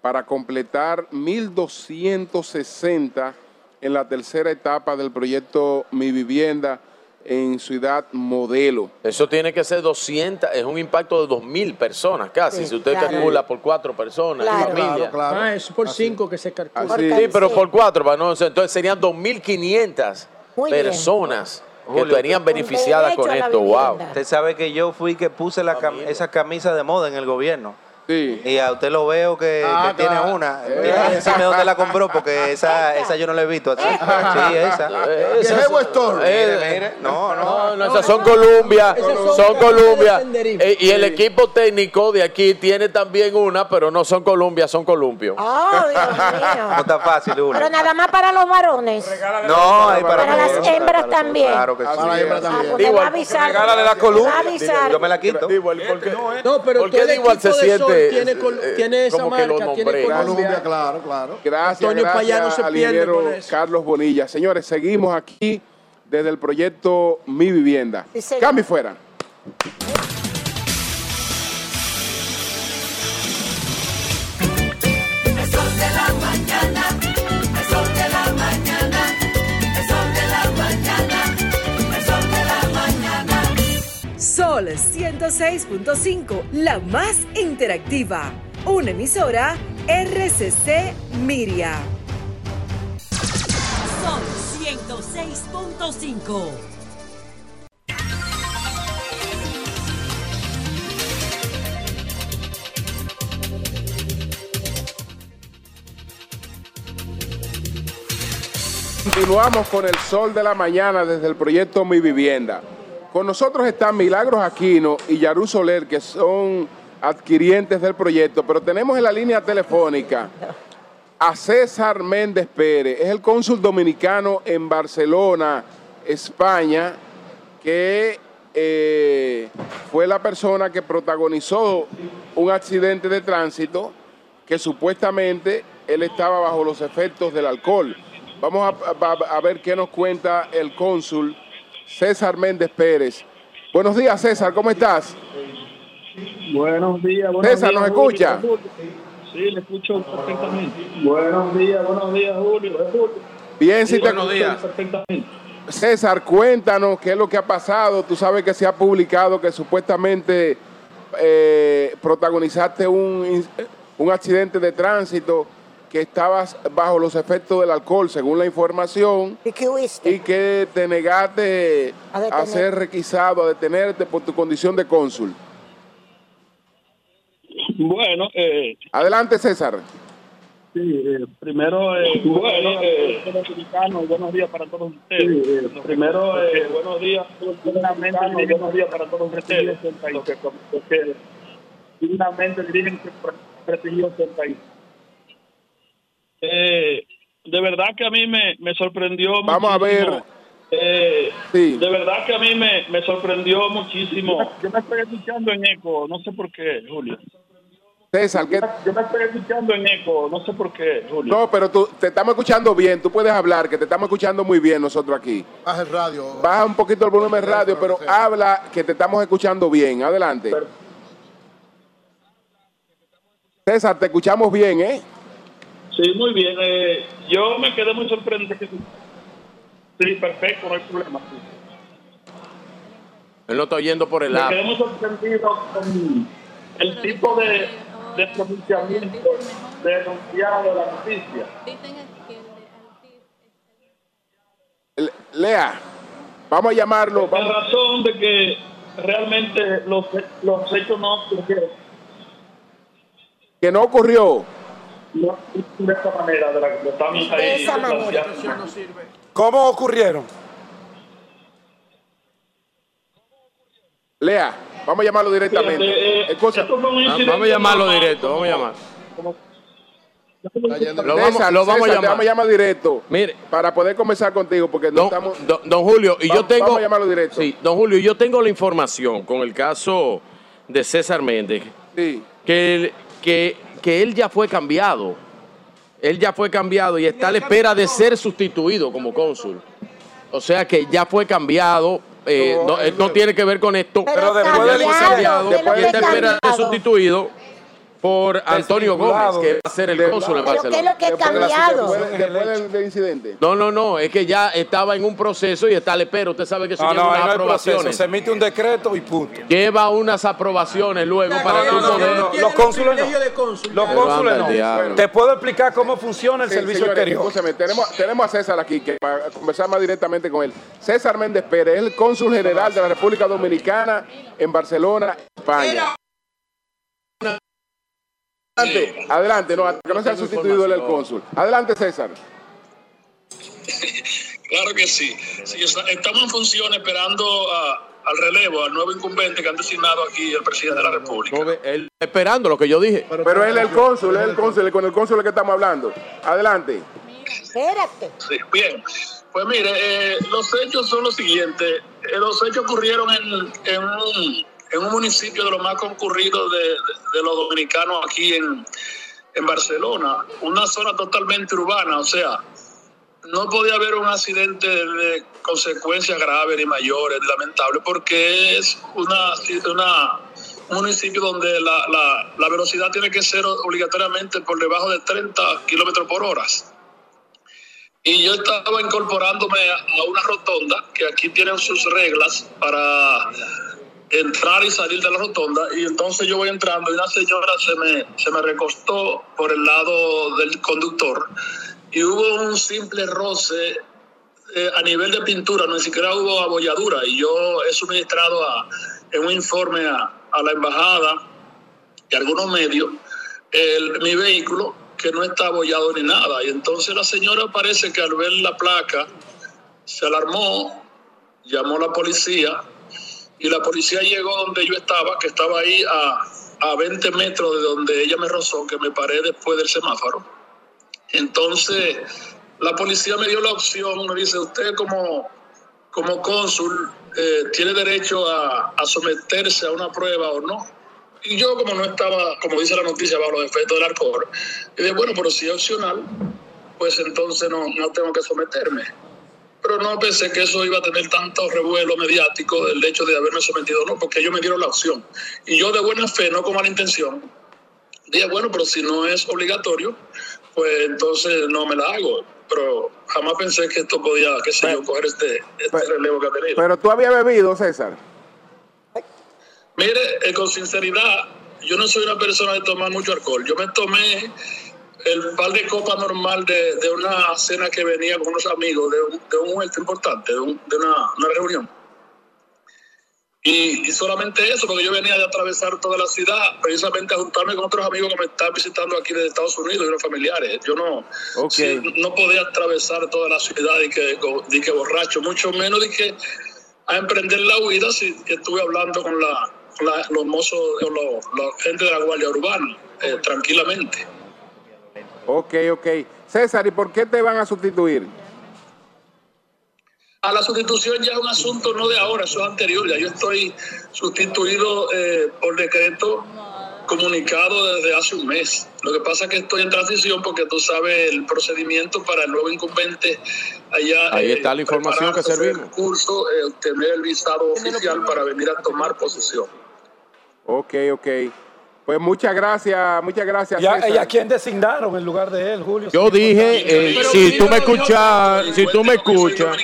para completar 1.260 en la tercera etapa del proyecto Mi Vivienda en Ciudad Modelo. Eso tiene que ser 200, es un impacto de 2.000 personas casi, si usted calcula por cuatro personas, familia. Claro, Ah, es por cinco que se calcula. Sí, pero por cuatro, entonces serían 2.500 personas. que estarían beneficiadas con esto, wow. Usted sabe que yo fui que puse la esa camisa de moda en el gobierno. Y a usted lo veo que, ah, tiene una. Eh. Déjame dónde la compró porque esa, esa yo no la he visto. Sí, (laughs) esa. Esa es. Eh, no, no, no, esas son Columbia. Son Columbia. Eh, y el equipo técnico de aquí tiene también una, pero no son Columbia, son Columpio. Oh, Dios mío. No está fácil una. Pero nada más para los varones. No, hay para, para las hembras también. Claro que sí. Para las hembras también. Digo, regálale la Columbia. Yo me la quito. No, pero ¿Por qué igual se siente tiene, eh, tiene esa marca, tiene Colombia, claro, claro. Gracias, Antonio gracias al ingeniero Carlos Bonilla. Señores, seguimos aquí desde el proyecto Mi Vivienda. Cambio fuera. Sol 106.5, la más interactiva. Una emisora RCC Miria. Sol 106.5. Continuamos con el sol de la mañana desde el proyecto Mi Vivienda. Con nosotros están Milagros Aquino y Yarú Soler, que son adquirientes del proyecto, pero tenemos en la línea telefónica a César Méndez Pérez, es el cónsul dominicano en Barcelona, España, que eh, fue la persona que protagonizó un accidente de tránsito que supuestamente él estaba bajo los efectos del alcohol. Vamos a ver qué nos cuenta el cónsul César Méndez Pérez. Buenos días, César, ¿cómo estás? Buenos días, buenos César, ¿nos escucha? Sí, le escucho perfectamente. Buenos días, buenos días, Julio. Bien, sí, buenos días. César, cuéntanos qué es lo que ha pasado. Tú sabes que se ha publicado que supuestamente eh, protagonizaste un, un accidente de tránsito que estabas bajo los efectos del alcohol, según la información. ¿Y que huiste? Y que te negaste a, ser requisado, a detenerte por tu condición de cónsul. Bueno, eh, adelante César. Sí, eh, primero, eh, bueno, eh, buenos días para todos ustedes. Sí, eh, primero, eh, buenos días, buenos días para todos ustedes. Porque, dignamente dirigen prestigioso el país. Eh, de verdad que a mí me, me sorprendió. Vamos a ver. Eh, sí. De verdad que a mí me, me sorprendió muchísimo. Yo me estoy escuchando en eco, no sé por qué, Julio. César, ¿qué? Yo me estoy escuchando en eco, no sé por qué, Julio. No, pero tú, te estamos escuchando bien, tú puedes hablar, que te estamos escuchando muy bien nosotros aquí. Baja el radio. Baja un poquito el volumen del radio, pero habla que te estamos escuchando bien. Adelante. César, te escuchamos bien, ¿eh? Sí, muy bien. Eh, yo me quedé muy sorprendido. Sí, perfecto, no hay problema. Él lo está oyendo por el lado. Me quedé muy sorprendido con el tipo de de pronunciamiento denunciado de la noticia. Lea, vamos a llamarlo. Por la razón de que realmente los, los hechos no ocurrieron. Que no ocurrió. No, de esta manera, de la que estamos ahí. ¿Cómo ocurrieron? Lea. Vamos a llamarlo directamente. Eh, eh, vamos a llamarlo directo, vamos a llamar. Lo vamos, lo vamos a llamar. Vamos a llamar directo. Mire, para poder comenzar contigo, porque no estamos. Don, Julio, y yo tengo. Vamos a llamarlo directo. Sí, don Julio, yo tengo la información con el caso de César Méndez. Sí. Que, que, que él ya fue cambiado. Él ya fue cambiado y está a la espera de ser sustituido como cónsul. O sea que ya fue cambiado eh, no, no, no, tiene que ver con esto. Pero, después del incendiado, después de espera de sustituido por Antonio Gómez, que va a ser el cónsul en Barcelona. ¿Qué es lo que ha cambiado? Después del incidente. No, no, no, es que ya estaba en un proceso y está al espero. Usted sabe que eso no, lleva no, unas aprobaciones. Se emite un decreto y punto. Lleva unas aprobaciones luego para no, no, no, Los cónsules no. Los cónsules no. Te puedo explicar cómo funciona el sí, servicio señores, exterior. Escúchame, tenemos, tenemos a César aquí que para conversar más directamente con él. César Méndez Pérez es el cónsul general de la República Dominicana en Barcelona, España. Adelante, adelante, no, que no sea sustituido el cónsul. Adelante, César. (laughs) Claro que sí. sí estamos en función esperando a, al relevo, al nuevo incumbente que han designado aquí el presidente de la República. él, esperando lo que yo dije. Pero, él es el cónsul, es el cónsul, con el cónsul que estamos hablando. Adelante. Espérate. Sí, bien. Pues mire, eh, los hechos son los siguientes. Eh, los hechos ocurrieron en, en un en un municipio de los más concurridos de, los dominicanos aquí en, en Barcelona, una zona totalmente urbana, o sea, no podía haber un accidente de consecuencias graves ni mayores, lamentables, porque es una, una, un municipio donde la, la, la, velocidad tiene que ser obligatoriamente por debajo de 30 kilómetros por hora. Y yo estaba incorporándome a una rotonda, que aquí tienen sus reglas para entrar y salir de la rotonda y entonces yo voy entrando y una señora se me, se me recostó por el lado del conductor y hubo un simple roce eh, a nivel de pintura, no ni siquiera hubo abolladura y yo he suministrado a, en un informe a, a la embajada y a algunos medios mi vehículo que no está abollado ni nada y entonces la señora parece que al ver la placa se alarmó, llamó a la policía y la policía llegó donde yo estaba, que estaba ahí a, a 20 metros de donde ella me rozó, que me paré después del semáforo. Entonces, la policía me dio la opción, me dice, usted como, como cónsul eh, tiene derecho a, someterse a una prueba o no. Y yo como no estaba, como dice la noticia, bajo los efectos del alcohol, dije, bueno, pero si es opcional, pues entonces no, no tengo que someterme pero no pensé que eso iba a tener tanto revuelo mediático del hecho de haberme sometido no, porque ellos me dieron la opción. Y yo de buena fe, no con mala intención, dije, bueno, pero si no es obligatorio, pues entonces no me la hago. Pero jamás pensé que esto podía, qué sé yo, coger este, este relevo que ha tenido. Pero tú habías bebido, César. Mire, eh, con sinceridad, yo no soy una persona de tomar mucho alcohol. Yo me tomé el par de copa normal de, de, una cena que venía con unos amigos, de un, de un importante, de, una, una, reunión. Y, solamente eso, porque yo venía de atravesar toda la ciudad, precisamente a juntarme con otros amigos que me están visitando aquí de Estados Unidos y unos familiares. Yo no, no podía atravesar toda la ciudad y que, que borracho, mucho menos de que a emprender la huida si estuve hablando con la, los mozos, los, la gente de la Guardia Urbana, eh, tranquilamente. Ok, ok. César, ¿y por qué te van a sustituir? a la sustitución ya es un asunto no de ahora, eso es anterior. Ya yo estoy sustituido eh, por decreto comunicado desde hace un mes. Lo que pasa es que estoy en transición porque tú sabes el procedimiento para el nuevo incumbente allá. Ahí está la eh, información que servimos. El curso, eh, obtener el visado oficial para venir a tomar posesión. Ok, ok. Pues muchas gracias, muchas gracias. ¿Y a, quién designaron en lugar de él, Julio? Yo dije, eh, si tú me escuchas, si tú me escuchas,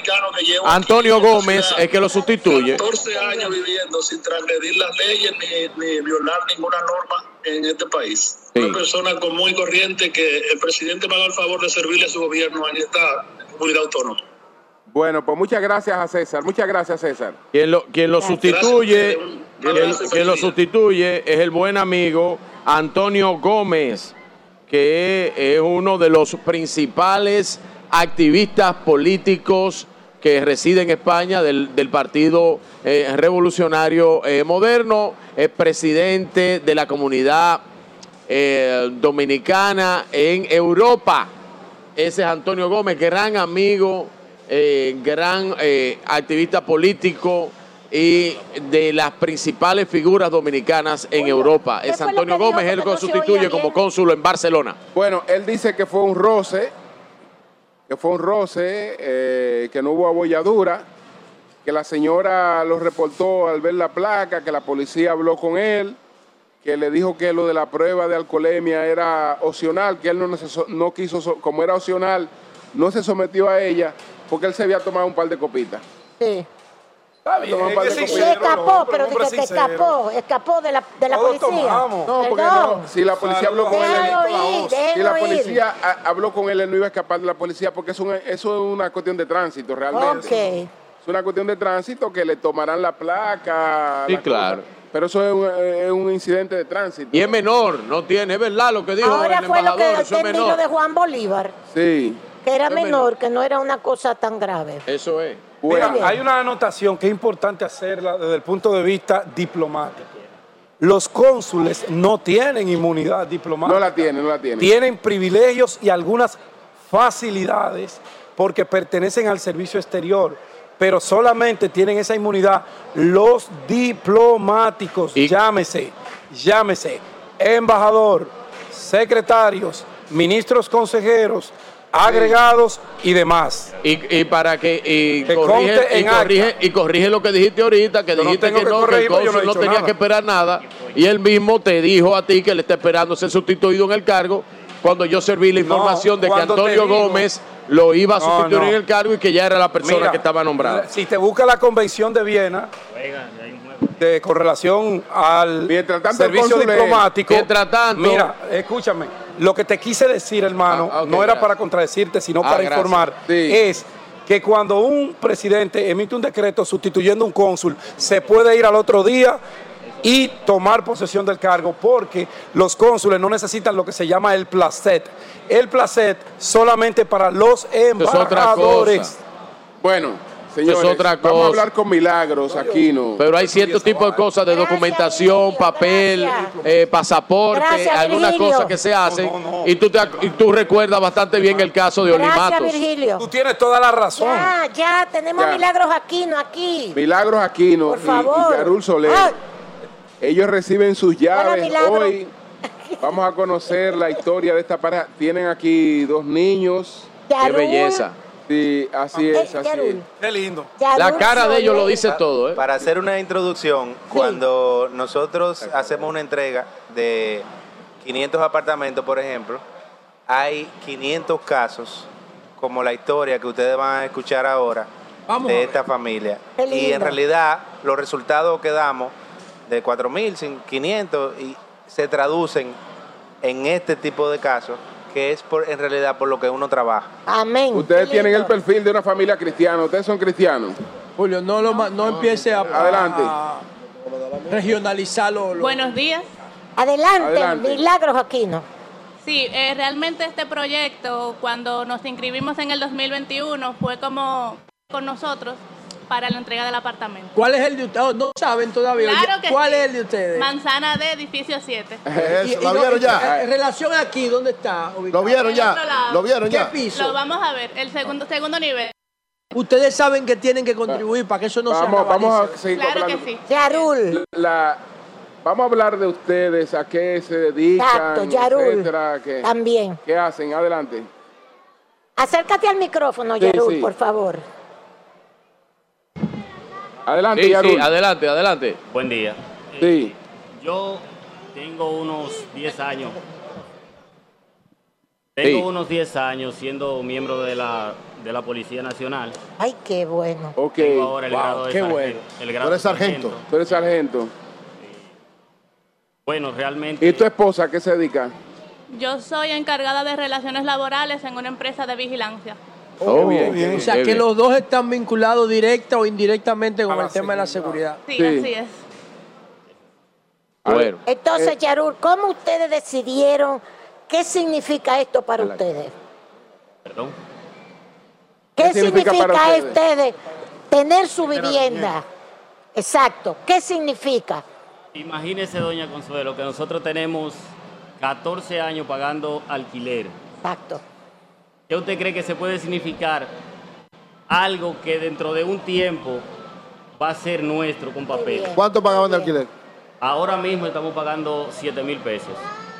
Antonio Gómez es que lo sustituye. 14 años viviendo sin transgredir las leyes ni, violar ninguna norma en este país. Una persona común y corriente que el presidente me ha dado el favor de servirle a su gobierno en esta comunidad autónoma. Bueno, pues muchas gracias a César. Muchas gracias, César. Quien lo, quien lo sustituye, quien, lo sustituye es el buen amigo Antonio Gómez, que es uno de los principales activistas políticos que reside en España del, Partido eh, Revolucionario eh, Moderno, es presidente de la comunidad eh, dominicana en Europa. Ese es Antonio Gómez, gran amigo gran activista político y de las principales figuras dominicanas en Europa. Es Antonio Gómez, él lo sustituye como cónsul en Barcelona. Bueno, él dice que fue un roce, que fue un roce, eh, que no hubo abolladura, que la señora lo reportó al ver la placa, que la policía habló con él, que le dijo que lo de la prueba de alcoholemia era opcional, que él no, no quiso, como era opcional, no se sometió a ella porque él se había tomado un par de copitas. Sí. Está bien, se escapó, pero dije que escapó, escapó de la, de la policía. No, porque no, si la policía habló con él, si la policía habló con él, él no iba a escapar de la policía porque eso, eso es una cuestión de tránsito realmente. Okay. Es una cuestión de tránsito que le tomarán la placa. Sí, claro. Pero eso es un, es un, incidente de tránsito. Y es menor, no tiene, es verdad lo que dijo Ahora el fue lo que eso es menor. de Juan Bolívar. Sí era menor, que no era una cosa tan grave. Eso es. Hay una anotación que es importante hacerla desde el punto de vista diplomático. Los cónsules no tienen inmunidad diplomática. No la tienen, no la tienen. Tienen privilegios y algunas facilidades porque pertenecen al servicio exterior, pero solamente tienen esa inmunidad los diplomáticos. Llámese, llámese, embajador, secretarios, ministros consejeros, agregados y demás. Y, para que, y, corrige, y, corrige, lo que dijiste ahorita, que dijiste que, no, que el no, tenía que esperar nada, y él mismo te dijo a ti que le está esperando ser sustituido en el cargo, cuando yo serví la información de que Antonio Gómez lo iba a sustituir en el cargo y que ya era la persona que estaba nombrada. Si te busca la convención de Viena, de, con relación al servicio diplomático. Mientras tanto, mira, escúchame, lo que te quise decir, hermano, ah, no era para contradecirte, sino ah, para informar, es que cuando un presidente emite un decreto sustituyendo un cónsul, se puede ir al otro día y tomar posesión del cargo, porque los cónsules no necesitan lo que se llama el placet. El placet solamente para los embajadores. Bueno, Señores, Vamos a hablar con Milagros, aquí no. Pero hay cierto tipo de cosas de documentación, papel, eh, pasaporte, algunas cosas que se hacen. Y, tú te, tú recuerdas bastante bien el caso de Olimatos. Virgilio. Tú tienes toda la razón. Ya, ya, tenemos Milagros Aquino aquí. Milagros Aquino Por favor. y, Carul Soler. Ellos reciben sus llaves hoy. Vamos a conocer la historia de esta pareja. Tienen aquí dos niños. Qué belleza. Sí, así es, así es. Qué lindo. La cara de ellos lo dice todo. ¿eh? Para hacer una introducción, cuando nosotros hacemos una entrega de 500 apartamentos, por ejemplo, hay 500 casos, como la historia que ustedes van a escuchar ahora, de esta familia. Y en realidad los resultados que damos de 4.500 y se traducen en este tipo de casos que es por, en realidad por lo que uno trabaja. Amén. Ustedes tienen el perfil de una familia cristiana, ustedes son cristianos. Julio, no, lo, no empiece a, Adelante. regionalizarlo. Buenos días. Adelante, Milagros Aquino. Sí, eh, realmente este proyecto, cuando nos inscribimos en el 2021, fue como con nosotros para la entrega del apartamento. ¿Cuál es el de ustedes? No saben todavía. Claro que ¿Cuál es el de ustedes? Manzana de edificio 7. ¿Lo vieron ya? En relación aquí, ¿dónde está? ¿Lo vieron ya? ¿Lo vieron ya? ¿Qué piso? Lo vamos a ver, el segundo, segundo nivel. Ustedes saben que tienen que contribuir para que eso no vamos, sea Vamos a seguir Claro que sí. Yarul. La, vamos a hablar de ustedes, a qué se dedican, Exacto, Yarul. etcétera, También. ¿Qué hacen? Adelante. Acércate al micrófono, Yarul, por favor. Adelante, sí, Yarul. Sí, adelante, adelante. Buen día. Sí. Eh, yo tengo unos 10 años. Tengo Sí. unos 10 años siendo miembro de la, de la Policía Nacional. Ay, qué bueno. Ok. Tengo ahora el Wow, grado de qué sargento. bueno. El grado Tú eres de sargento. Tú eres sargento. Bueno, realmente. ¿Y tu esposa a qué se dedica? Yo soy encargada de relaciones laborales en una empresa de vigilancia. Oh, bien, bien, O sea, bien, que los dos están vinculados directa o indirectamente con el tema de la seguridad. Sí, Sí. así es. Bueno. Entonces, Eh. Yarul, ¿cómo ustedes decidieron qué significa esto para ustedes? Perdón. ¿Qué, ¿Qué significa significa, para a ustedes? ustedes tener su vivienda? Exacto. ¿Qué significa? Imagínese, doña Consuelo, que nosotros tenemos 14 años pagando alquiler. Exacto. ¿Qué usted cree que se puede significar algo que dentro de un tiempo va a ser nuestro con papel? ¿Cuánto pagaban de alquiler? Ahora mismo estamos pagando 7 mil pesos.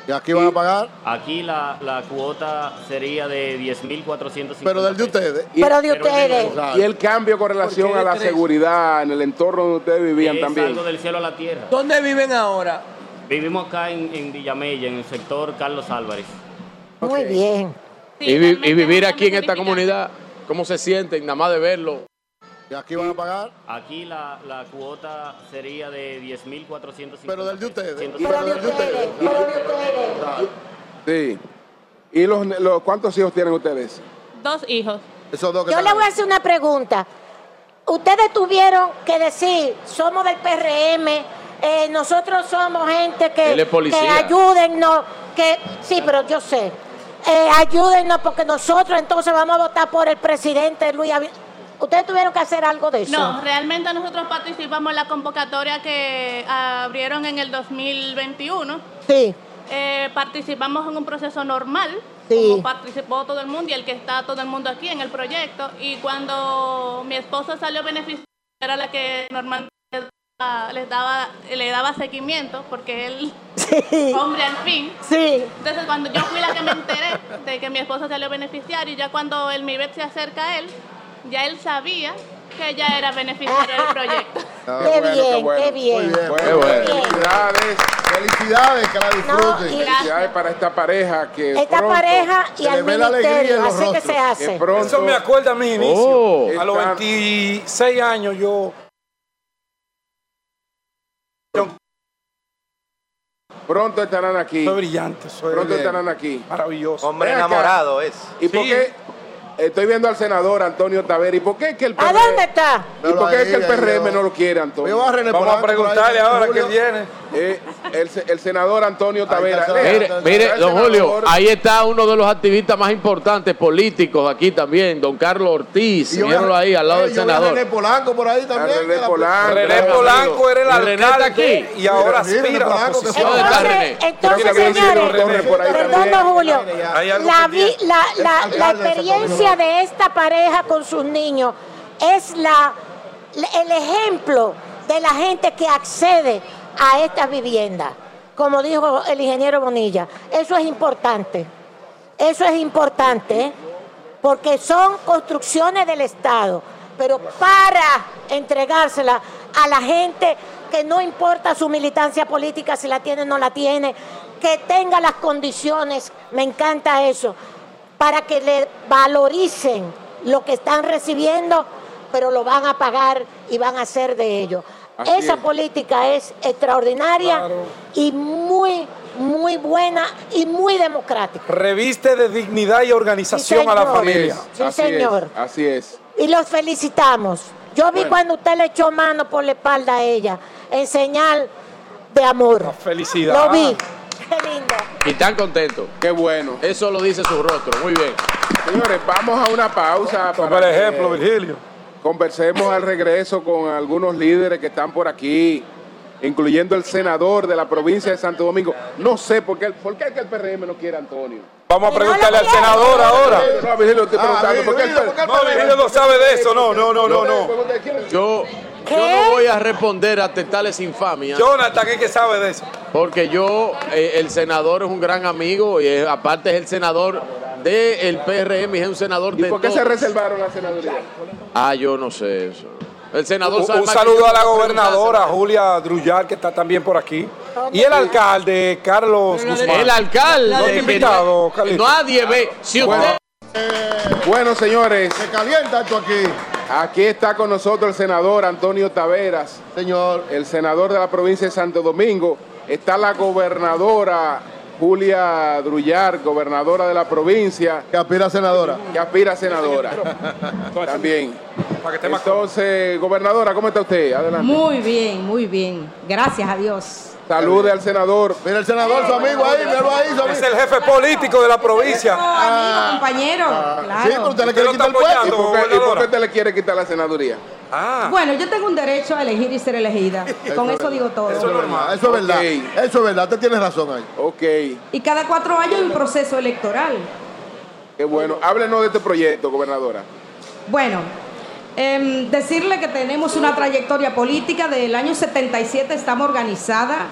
¿Y aquí van a pagar? Aquí la, la cuota sería de 10.450. Pero del de ustedes. Pero de ustedes. Y el cambio con relación a la seguridad en el entorno donde ustedes vivían Es también. algo del cielo a la tierra. ¿Dónde viven ahora? Vivimos acá en, en Villamella, en el sector Carlos Álvarez. Muy bien. Y, vi- y vivir aquí en esta comunidad, ¿cómo se sienten? Nada más de verlo. ¿Y aquí van a pagar? Aquí la, la cuota sería de 10.450. Pero del de ustedes. Pero de ustedes. Pero de ustedes. Sí. ¿Y los, los cuántos hijos tienen ustedes? Dos hijos. Esos dos que Yo le voy a hacer una pregunta. Ustedes tuvieron que decir, somos del PRM, eh, nosotros somos gente que, Él es policía. que ayúdennos, que sí, pero yo sé, eh, ayúdennos porque nosotros entonces vamos a votar por el presidente Luis Abinader. Ustedes tuvieron que hacer algo de eso. No, realmente nosotros participamos en la convocatoria que abrieron en el 2021. Sí. Eh, participamos en un proceso normal, Sí. como participó todo el mundo y el que está todo el mundo aquí en el proyecto. Y cuando mi esposo salió beneficiario, era la que normalmente ah, les daba, le daba seguimiento, porque él, hombre al fin. Sí. Entonces cuando yo fui la que me enteré de que mi esposo salió beneficiario, y ya cuando el MIBET se acerca a él, ya él sabía que ella era beneficiaria del proyecto. (laughs) Ah, Qué bueno, bien, bueno. qué bien. Muy bien. Bueno, Bien. felicidades. Felicidades, que la disfruten. Felicidades para esta pareja que Esta pronto- pareja y se al le ve la alegría ministerio, en los así que rostros. se hace. que pronto Eso me acuerda a mis inicios. Oh. a los Están- 26 años yo pronto estarán aquí. soy brillante, soy Pronto bien. estarán aquí. maravilloso. Hombre enamorado es. ¿Y por qué? Estoy viendo al senador Antonio Tavera. ¿Y por qué es que el ¿A PRM, dónde está? ¿Y por qué es que el PRM no lo quiere, Antonio? Yo voy a René Vamos a preguntarle ahora que viene. Eh, el, se- el senador Antonio Tavera. Mire, mire, don Julio, ahí está uno de los activistas más importantes políticos aquí también, don Carlos Ortiz. Mírenlo ahí, al lado eh, del senador. René Polanco por ahí también. René Polanco. René Polanco era el ¿Y René está alcalde aquí? y ahora aspira a la posición. ¿Dónde está Entonces, entonces señores, perdón, don Julio, la, vi- la, experiencia de esta pareja con sus niños es la- el ejemplo de la gente que accede a estas viviendas, como dijo el ingeniero Bonilla. Eso es importante, eso es importante, ¿eh? porque son construcciones del Estado, pero para entregársela a la gente que no importa su militancia política, si la tiene o no la tiene, que tenga las condiciones, me encanta eso, para que le valoricen lo que están recibiendo, pero lo van a pagar y van a hacer de ello. Así Esa es. política es extraordinaria Claro. y muy, muy buena y muy democrática. Reviste de dignidad y organización Sí, a la familia. Sí, así señor. Es, así es. Y los felicitamos. Yo vi cuando usted le echó mano por la espalda a ella, en señal de amor. felicidad. Lo vi. Qué lindo. Y tan contento. Qué bueno. Eso lo dice su rostro. Muy bien. Señores, vamos a una pausa. Por ejemplo, Virgilio. Conversemos al regreso con algunos líderes que están por aquí, incluyendo el senador de la provincia de Santo Domingo. No sé por qué, por qué es que el PRM no quiere a Antonio. Vamos a preguntarle al senador ahora. No, Virgilio, estoy preguntando. ¿por qué no, Virgilio no sabe de eso. No, no, no, no. no. Yo, yo no voy a responder a tales infamias. Jonathan que sabe de eso. Porque yo, eh, el senador es un gran amigo y eh, aparte es el senador del PRM y es un senador de. ¿Y por qué se reservaron la senaduría? Ah, yo no sé eso. El senador Un, un saludo a la gobernadora Julia Druyal, que está también por aquí. Y el alcalde Carlos Guzmán. El alcalde. No te invitado, Nadie ve. Si usted. Bueno, señores. Se calienta esto aquí. Aquí está con nosotros el senador Antonio Taveras. Señor. El senador de la provincia de Santo Domingo. Está la gobernadora Julia Drullar, gobernadora de la provincia. Que aspira a senadora. Que aspira a senadora. (laughs) También. Entonces, gobernadora, ¿cómo está usted? Adelante. Muy bien, muy bien. Gracias a Dios. Salude al senador. Mira el senador, su amigo ahí, míralo ahí. Su amigo. Es el jefe político de la provincia. amigo, compañero. claro. Sí, pero usted le quiere quitar el puesto. ¿Y por, qué, ¿Y por qué usted le quiere quitar la senaduría? Ah. Bueno, yo tengo un derecho a elegir y ser elegida. Con eso digo todo. Eso es normal. Eso es verdad. Eso es verdad. Usted tiene razón ahí. Ok. Y cada cuatro años hay un proceso electoral. Qué bueno. Háblenos de este proyecto, gobernadora. Bueno, eh, decirle que tenemos una trayectoria política. Del año 77 estamos organizada.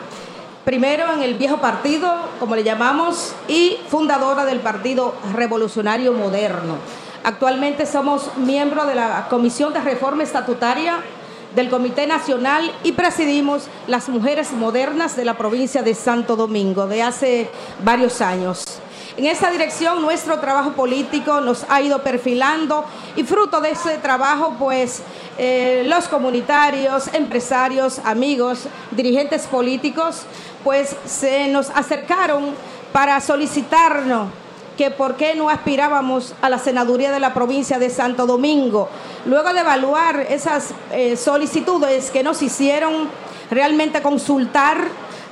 Primero en el viejo partido, como le llamamos, y fundadora del Partido Revolucionario Moderno. Actualmente somos miembros de la Comisión de Reforma Estatutaria del Comité Nacional y presidimos las Mujeres Modernas de la provincia de Santo Domingo de hace varios años. En esta dirección nuestro trabajo político nos ha ido perfilando y fruto de ese trabajo pues eh, los comunitarios, empresarios, amigos, dirigentes políticos pues se nos acercaron para solicitarnos que por qué no aspirábamos a la senaduría de la provincia de Santo Domingo. Luego de evaluar esas eh, solicitudes que nos hicieron realmente consultar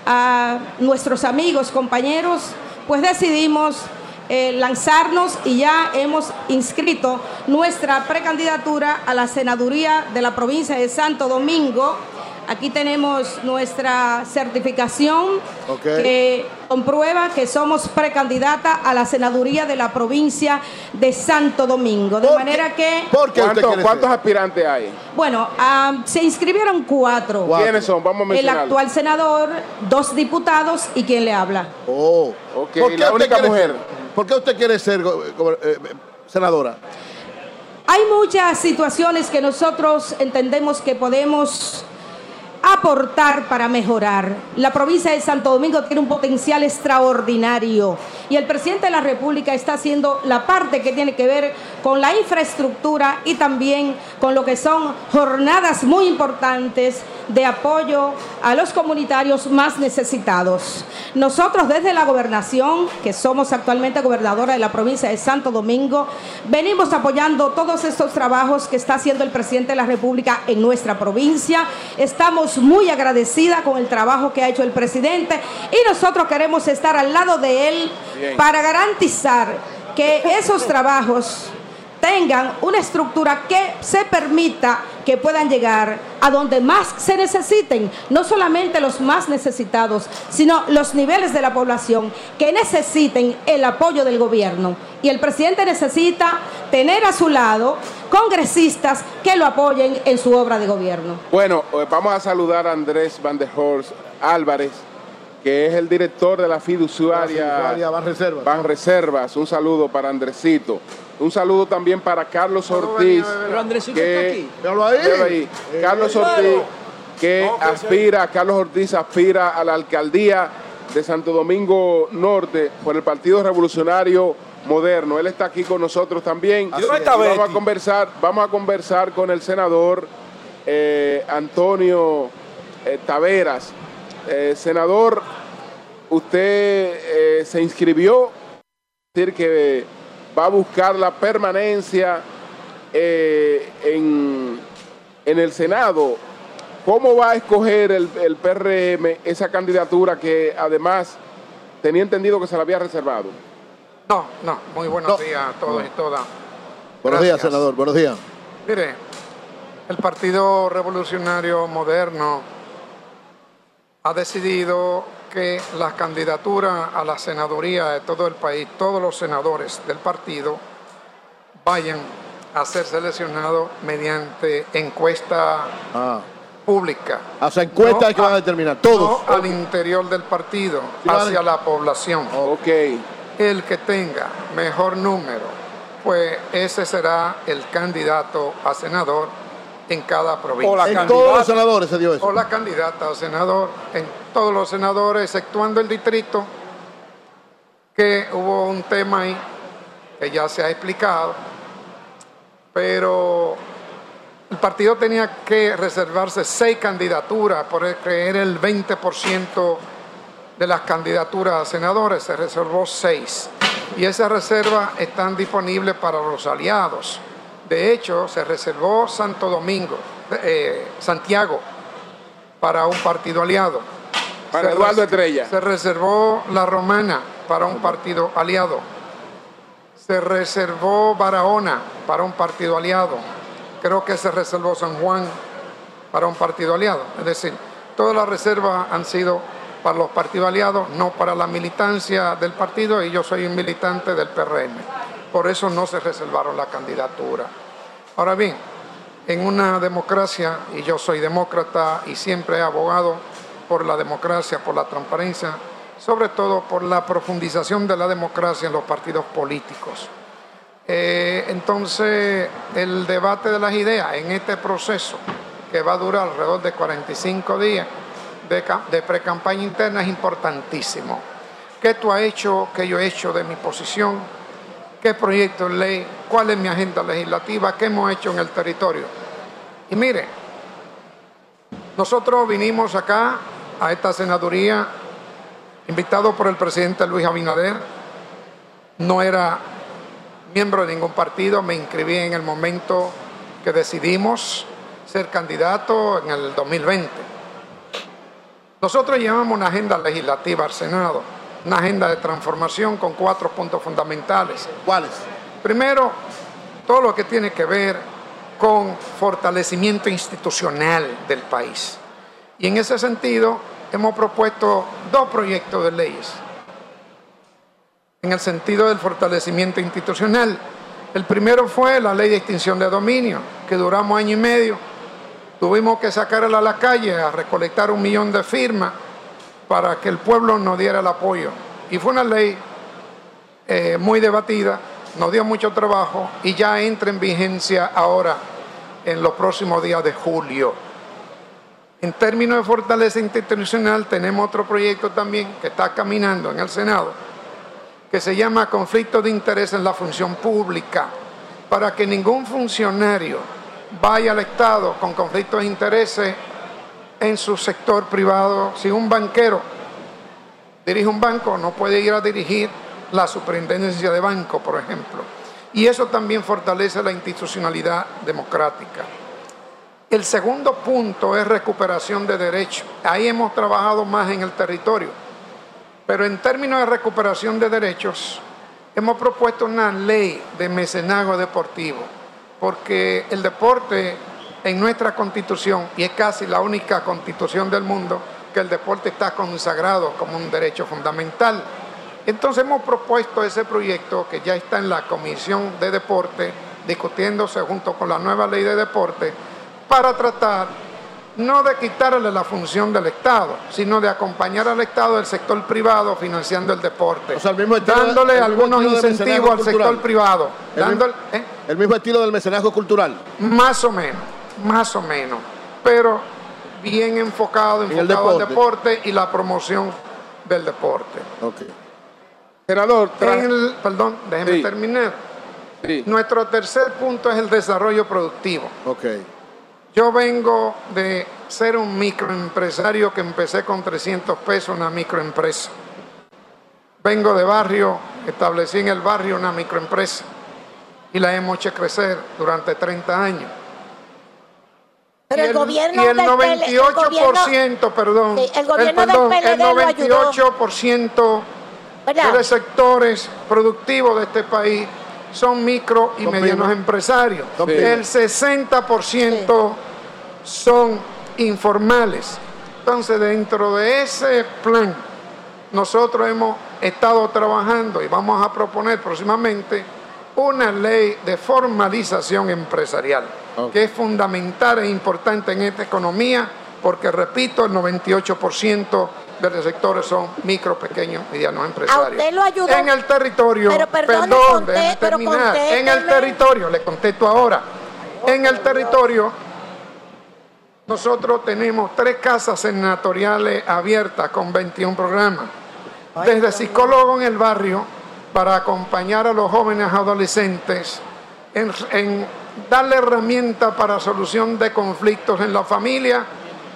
a nuestros amigos, compañeros, pues decidimos eh, lanzarnos y ya hemos inscrito nuestra precandidatura a la senaduría de la provincia de Santo Domingo. Aquí tenemos nuestra certificación que comprueba que somos precandidata a la senaduría de la provincia de Santo Domingo. De manera que... ¿Cuántos, aspirantes hay? Bueno, ah, se inscribieron cuatro. ¿Quiénes son? Vamos a El actual senador, dos diputados y quien le habla. Oh, ok. la única mujer. ¿Por qué usted quiere ser eh, senadora? Hay muchas situaciones que nosotros entendemos que podemos aportar para mejorar. La provincia de Santo Domingo tiene un potencial extraordinario y el presidente de la República está haciendo la parte que tiene que ver con la infraestructura y también con lo que son jornadas muy importantes de apoyo a los comunitarios más necesitados. Nosotros desde la gobernación, que somos actualmente gobernadora de la provincia de Santo Domingo, venimos apoyando todos estos trabajos que está haciendo el presidente de la República en nuestra provincia. Estamos muy agradecida con el trabajo que ha hecho el presidente y nosotros queremos estar al lado de él para garantizar que esos trabajos tengan una estructura que se permita que puedan llegar a donde más se necesiten, no solamente los más necesitados, sino los niveles de la población que necesiten el apoyo del gobierno. Y el presidente necesita tener a su lado congresistas que lo apoyen en su obra de gobierno. Bueno, eh, vamos a saludar a Andrés Van der Horst Álvarez que es el director de la fiduciaria, Van Reservas. Van Reservas. Un saludo para Andresito. Un saludo también para Carlos Ortiz. Pero Andresito está aquí. ahí. Carlos Ortiz, que aspira, Carlos Ortiz aspira a la alcaldía de Santo Domingo Norte por el Partido Revolucionario Moderno. Él está aquí con nosotros también. vamos a conversar, vamos a conversar con el senador eh, Antonio eh, Taveras eh, senador, usted eh, se inscribió, decir que va a buscar la permanencia eh, en, en el Senado, ¿cómo va a escoger el, el PRM esa candidatura que además tenía entendido que se la había reservado? No, no, muy buenos días a todos y todas. Buenos días, senador, buenos días. Mire, el Partido Revolucionario Moderno ha decidido que las candidaturas a la senaduría de todo el país, todos los senadores del partido, vayan a ser seleccionados mediante encuesta ah. pública. Hacia encuestas que van a determinar, todos. al interior del partido, hacia la población. Ok. El que tenga mejor número, pues ese será el candidato a senador en cada provincia. O la en todos los senadores se dio eso. O la candidata a senador en todos los senadores, exceptuando el distrito, que hubo un tema ahí que ya se ha explicado, pero el partido tenía que reservarse seis candidaturas, porque era el 20% de las candidaturas a senadores, se reservó seis. Y esas reservas están disponibles para los aliados. De hecho, se reservó Santo Domingo, eh, Santiago, para un partido aliado. Para Eduardo Estrella. Se reservó La Romana para un partido aliado. Se reservó Barahona para un partido aliado. Creo que se reservó San Juan para un partido aliado. Es decir, todas las reservas han sido para los partidos aliados, no para la militancia del partido, y yo soy un militante del PRM por eso no se reservaron la candidatura. Ahora bien, en una democracia, y yo soy demócrata y siempre he abogado por la democracia, por la transparencia, sobre todo por la profundización de la democracia en los partidos políticos. Eh, entonces, el debate de las ideas en este proceso, que va a durar alrededor de 45 días de, de pre-campaña interna, es importantísimo. ¿Qué tú has hecho? ¿Qué yo he hecho de mi posición? Qué proyecto de ley, cuál es mi agenda legislativa, qué hemos hecho en el territorio. Y mire, nosotros vinimos acá a esta senaduría invitado por el presidente Luis Abinader. No era miembro de ningún partido, me inscribí en el momento que decidimos ser candidato en el 2020. Nosotros llevamos una agenda legislativa al Senado una agenda de transformación con cuatro puntos fundamentales. ¿Cuáles? Primero, todo lo que tiene que ver con fortalecimiento institucional del país. Y en ese sentido, hemos propuesto dos proyectos de leyes. En el sentido del fortalecimiento institucional. El primero fue la ley de extinción de dominio, que duramos año y medio. Tuvimos que sacarla a la calle a recolectar un millón de firmas para que el pueblo nos diera el apoyo. Y fue una ley eh, muy debatida, nos dio mucho trabajo y ya entra en vigencia ahora en los próximos días de julio. En términos de fortaleza institucional tenemos otro proyecto también que está caminando en el Senado, que se llama conflicto de interés en la función pública, para que ningún funcionario vaya al Estado con conflictos de intereses en su sector privado. Si un banquero dirige un banco, no puede ir a dirigir la superintendencia de banco, por ejemplo. Y eso también fortalece la institucionalidad democrática. El segundo punto es recuperación de derechos. Ahí hemos trabajado más en el territorio. Pero en términos de recuperación de derechos, hemos propuesto una ley de mecenazgo deportivo, porque el deporte en nuestra constitución, y es casi la única constitución del mundo, que el deporte está consagrado como un derecho fundamental. Entonces hemos propuesto ese proyecto que ya está en la Comisión de Deporte, discutiéndose junto con la nueva ley de deporte, para tratar no de quitarle la función del Estado, sino de acompañar al Estado del sector privado financiando el deporte, dándole algunos incentivos al sector privado. ¿eh? El, mismo estilo del mecenazgo cultural. Más o menos más o menos, pero bien enfocado, enfocado al deporte y la promoción del deporte. Okay. Senador, perdón, déjeme terminar. Nuestro tercer punto es el desarrollo productivo. Okay. Yo vengo de ser un microempresario que empecé con 300 pesos una microempresa. Vengo de barrio, establecí en el barrio una microempresa y la hemos hecho crecer durante 30 años. Pero el, gobierno y el 98%, perdón, el, gobierno el, perdón, el 98% de los sectores productivos de este país son micro y medianos empresarios. El 60% son informales. Entonces, dentro de ese plan, nosotros hemos estado trabajando y vamos a proponer próximamente una ley de formalización empresarial, que es fundamental e importante en esta economía, porque, repito, el 98% de los sectores son micro, pequeños, medianos empresarios. usted lo ayudó. En el territorio, pero perdón, terminar. En el territorio, le contesto ahora. En el territorio, nosotros tenemos tres casas senatoriales abiertas con 21 programas. Desde psicólogo en el barrio, para acompañar a los jóvenes adolescentes en, en darle herramientas para solución de conflictos en la familia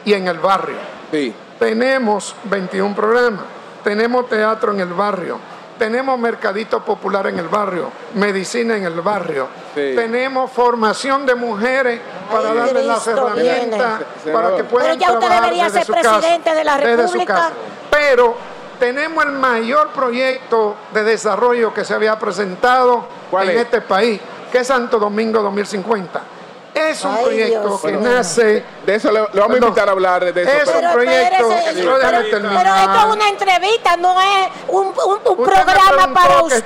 y en el barrio. Sí. Tenemos 21 programas, tenemos teatro en el barrio, tenemos mercadito popular en el barrio, medicina en el barrio, tenemos formación de mujeres para darles las herramientas para que puedan Pero ya usted debería ser presidente de la República. Pero tenemos el mayor proyecto de desarrollo que se había presentado en este país, que es Santo Domingo 2050 es un proyecto que nace. De eso le, vamos a invitar a hablar de eso. Es un proyecto. pero, esto es una entrevista, no es un, programa para usted.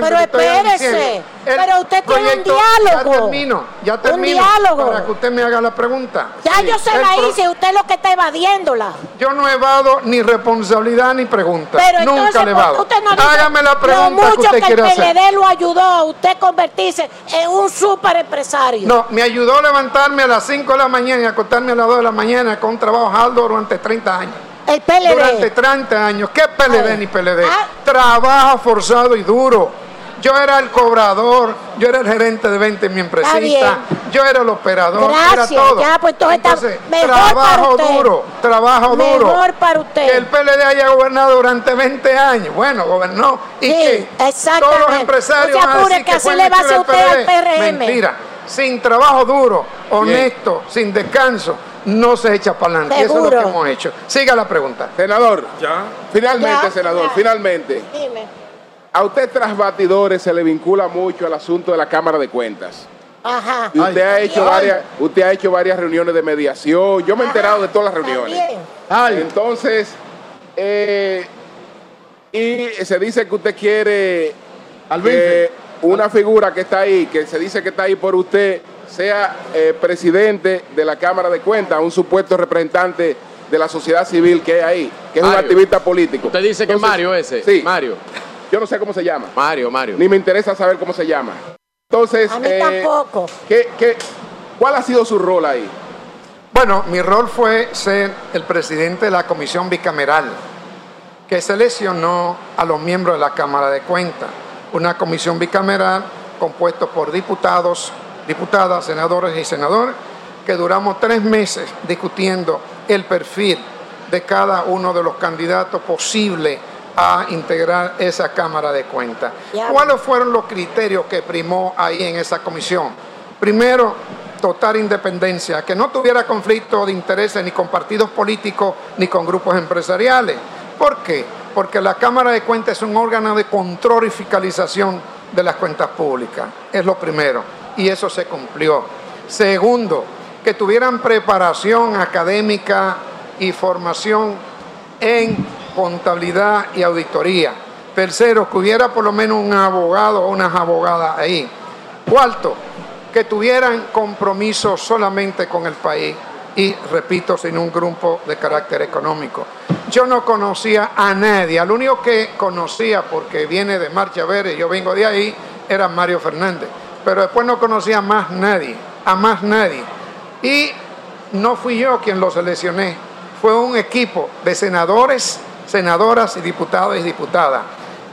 pero espérese. Pero usted tiene un diálogo. Ya termino, ya termino. Un diálogo. Para que usted me haga la pregunta. Ya yo se la hice, usted es lo que está evadiéndola. Yo no evado ni responsabilidad ni pregunta. Pero Nunca le evado. Usted no Hágame la pregunta. Lo mucho que, el PLD lo ayudó a usted convertirse en un super empresario. No, me ayudó a levantarme a las 5 de la mañana y acostarme a las 2 de la mañana con un trabajo alto durante 30 años. El PLD. Durante 30 años. ¿Qué PLD ni PLD? Ah. Trabajo forzado y duro yo era el cobrador, yo era el gerente de venta en mi empresita, yo era el operador, era todo. Ya, pues Entonces, trabajo duro, trabajo mejor duro. para usted. Que el PLD haya gobernado durante 20 años. Bueno, gobernó. Y que todos los empresarios no se apure, que, así le va a hacer usted al PRM. Mentira. Sin trabajo duro, honesto, sin descanso, no se echa para adelante. Eso es lo que hemos hecho. Siga la pregunta. Senador. Ya. Finalmente, senador, finalmente. Dime a usted tras batidores se le vincula mucho el asunto de la Cámara de Cuentas. Ajá. Y usted, ha hecho varias, usted ha hecho varias reuniones de mediación. Yo me he enterado de todas las reuniones. Entonces, eh, y se dice que usted quiere que una figura que está ahí, que se dice que está ahí por usted, sea eh, presidente de la Cámara de Cuentas, un supuesto representante de la sociedad civil que hay ahí, que es un activista político. Usted dice que es Mario ese. Sí. Mario. Yo no sé cómo se llama. Mario, Mario. Ni me interesa saber cómo se llama. Entonces, a mí eh, tampoco. ¿qué, cuál ha sido su rol ahí? Bueno, mi rol fue ser el presidente de la comisión bicameral que seleccionó a los miembros de la Cámara de Cuentas. Una comisión bicameral compuesta por diputados, diputadas, senadores y senadores, que duramos tres meses discutiendo el perfil de cada uno de los candidatos posibles a integrar esa Cámara de Cuentas. ¿Cuáles fueron los criterios que primó ahí en esa comisión? Primero, total independencia, que no tuviera conflicto de intereses ni con partidos políticos ni con grupos empresariales. ¿Por qué? Porque la Cámara de Cuentas es un órgano de control y fiscalización de las cuentas públicas. Es lo primero. Y eso se cumplió. Segundo, que tuvieran preparación académica y formación en contabilidad y auditoría. Tercero, que hubiera por lo menos un abogado o unas abogadas ahí. Cuarto, que tuvieran compromiso solamente con el país y, repito, sin un grupo de carácter económico. Yo no conocía a nadie, al único que conocía, porque viene de Marcha Verde, yo vengo de ahí, era Mario Fernández, pero después no conocía a más nadie, a más nadie. Y no fui yo quien lo seleccioné, fue un equipo de senadores senadoras y diputados y diputadas.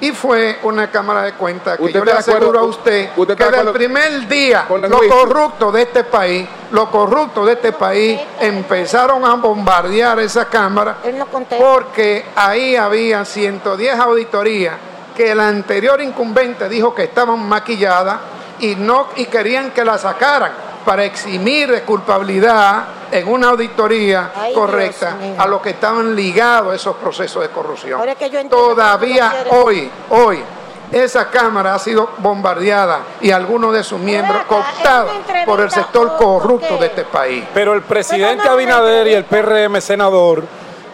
Y fue una Cámara de Cuentas que yo le aseguro a usted, que desde el primer día los corruptos de este país, los corruptos de este país empezaron a bombardear esa Cámara porque ahí había 110 auditorías que el anterior incumbente dijo que estaban maquilladas y no y querían que la sacaran para eximir de culpabilidad en una auditoría correcta a los que estaban ligados a esos procesos de corrupción. Todavía hoy, hoy, esa Cámara ha sido bombardeada y algunos de sus miembros cooptados por el sector corrupto de este país. Pero el presidente Abinader y el PRM senador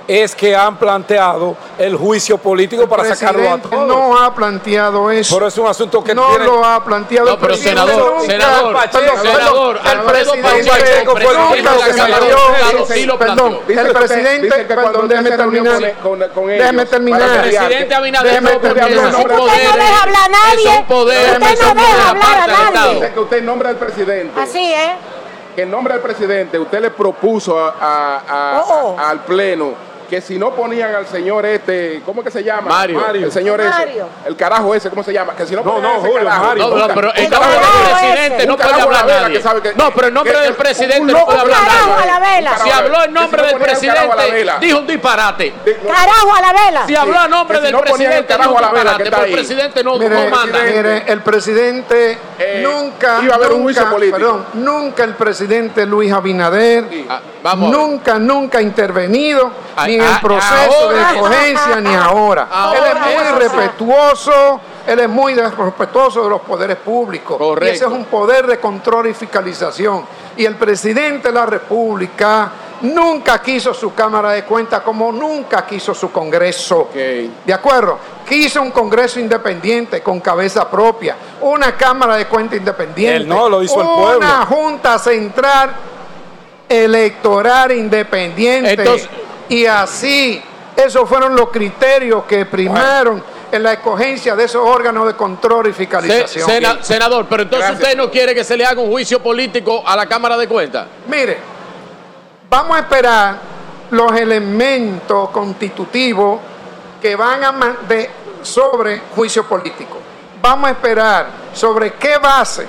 es que han planteado el juicio político para sacarlo a todos. No ha planteado eso. Pero es un asunto que no lo ha planteado. No, pero senador, senador, senador, el presidente Perdón, el presidente, perdón, déjeme terminar. Déjeme terminar. El presidente Abinader no deja hablar a nadie. Es un poder. Usted no deja hablar a nadie. Que usted nombra al presidente. Así es. Que en nombre del presidente usted le propuso al Pleno que si no ponían al señor este, ¿cómo que se llama? Mario. El señor ese. El carajo ese, ¿cómo se llama? Que si no, no, no, Julio, Mario. No, no, pero el nombre del presidente no puede hablar nadie. No, pero el nombre del presidente no puede hablar nadie. Si habló en nombre del presidente, dijo un disparate. Carajo a la vela. Si habló en nombre del presidente, dijo un disparate. Pero el presidente no manda. Mire, el presidente nunca, iba a haber un juicio político. Nunca el presidente Luis Abinader, nunca, nunca ha intervenido ni en el proceso de escogencia ni (laughs) ahora. él es muy respetuoso, él es muy respetuoso de los poderes públicos. Y ese es un poder de control y fiscalización. Y el presidente de la República nunca quiso su Cámara de Cuentas como nunca quiso su Congreso. ¿De acuerdo? Quiso un Congreso independiente con cabeza propia, una Cámara de Cuentas independiente. no, lo hizo el pueblo. Una Junta Central Electoral Independiente. Entonces, y así, esos fueron los criterios que primaron en la escogencia de esos órganos de control y fiscalización. senador, pero entonces usted no quiere que se le haga un juicio político a la Cámara de Cuentas. Mire, vamos a esperar los elementos constitutivos que van a de, sobre juicio político. Vamos a esperar sobre qué base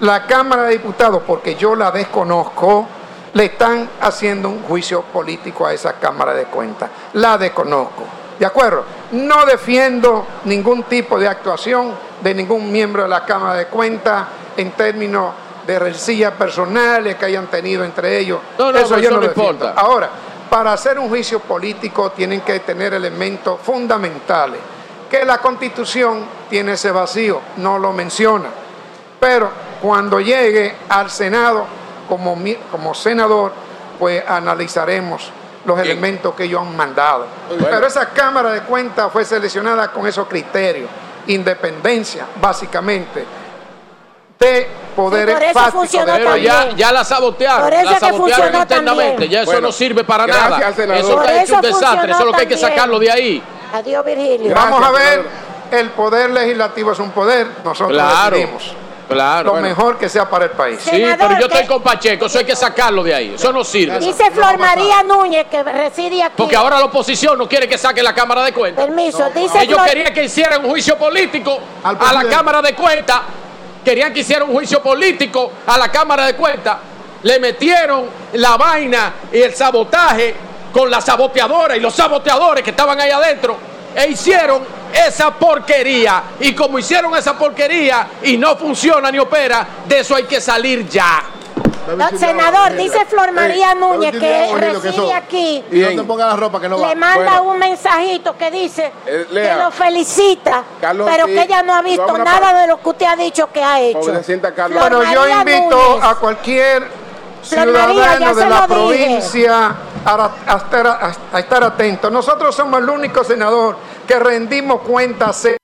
la Cámara de Diputados, porque yo la desconozco, le están haciendo un juicio político a esa Cámara de Cuentas. La desconozco. ¿De acuerdo? No defiendo ningún tipo de actuación de ningún miembro de la Cámara de Cuentas en términos de rencillas personales que hayan tenido entre ellos. eso yo no, lo importa. Ahora, para hacer un juicio político tienen que tener elementos fundamentales. Que la Constitución tiene ese vacío, no lo menciona. Pero cuando llegue al Senado como, como senador, pues analizaremos los elementos que ellos han mandado. Pero esa Cámara de Cuentas fue seleccionada con esos criterios. Independencia, básicamente, de poderes sí, Pero ya, ya, la sabotearon, la sabotearon internamente, ya eso no sirve para nada. Eso está hecho un desastre, eso es lo que hay que sacarlo de ahí. Adiós, Virgilio. Vamos a ver, el poder legislativo es un poder, nosotros claro. decidimos Claro. Lo mejor que sea para el país. Sí, pero yo estoy con Pacheco, eso hay que sacarlo de ahí. Eso no sirve. Dice Flor María Núñez, que reside aquí. Porque ahora la oposición no quiere que saque la Cámara de Cuentas. Permiso, dice Ellos querían que hicieran un juicio político a la Cámara de Cuentas. Querían que hicieran un juicio político a la Cámara de Cuentas. Le metieron la vaina y el sabotaje con la saboteadora y los saboteadores que estaban ahí adentro. E hicieron esa porquería. Y como hicieron esa porquería y no funciona ni opera, de eso hay que salir ya. senador, dice Flor María Núñez que reside aquí. Y no te ponga la ropa que no va. Le manda un mensajito que dice eh, que lo felicita, pero que ella no ha visto nada de lo que usted ha dicho que ha hecho. Bueno, yo invito a cualquier ciudadano de la provincia a, estar, atento. Nosotros somos el único senador que rendimos cuenta semanal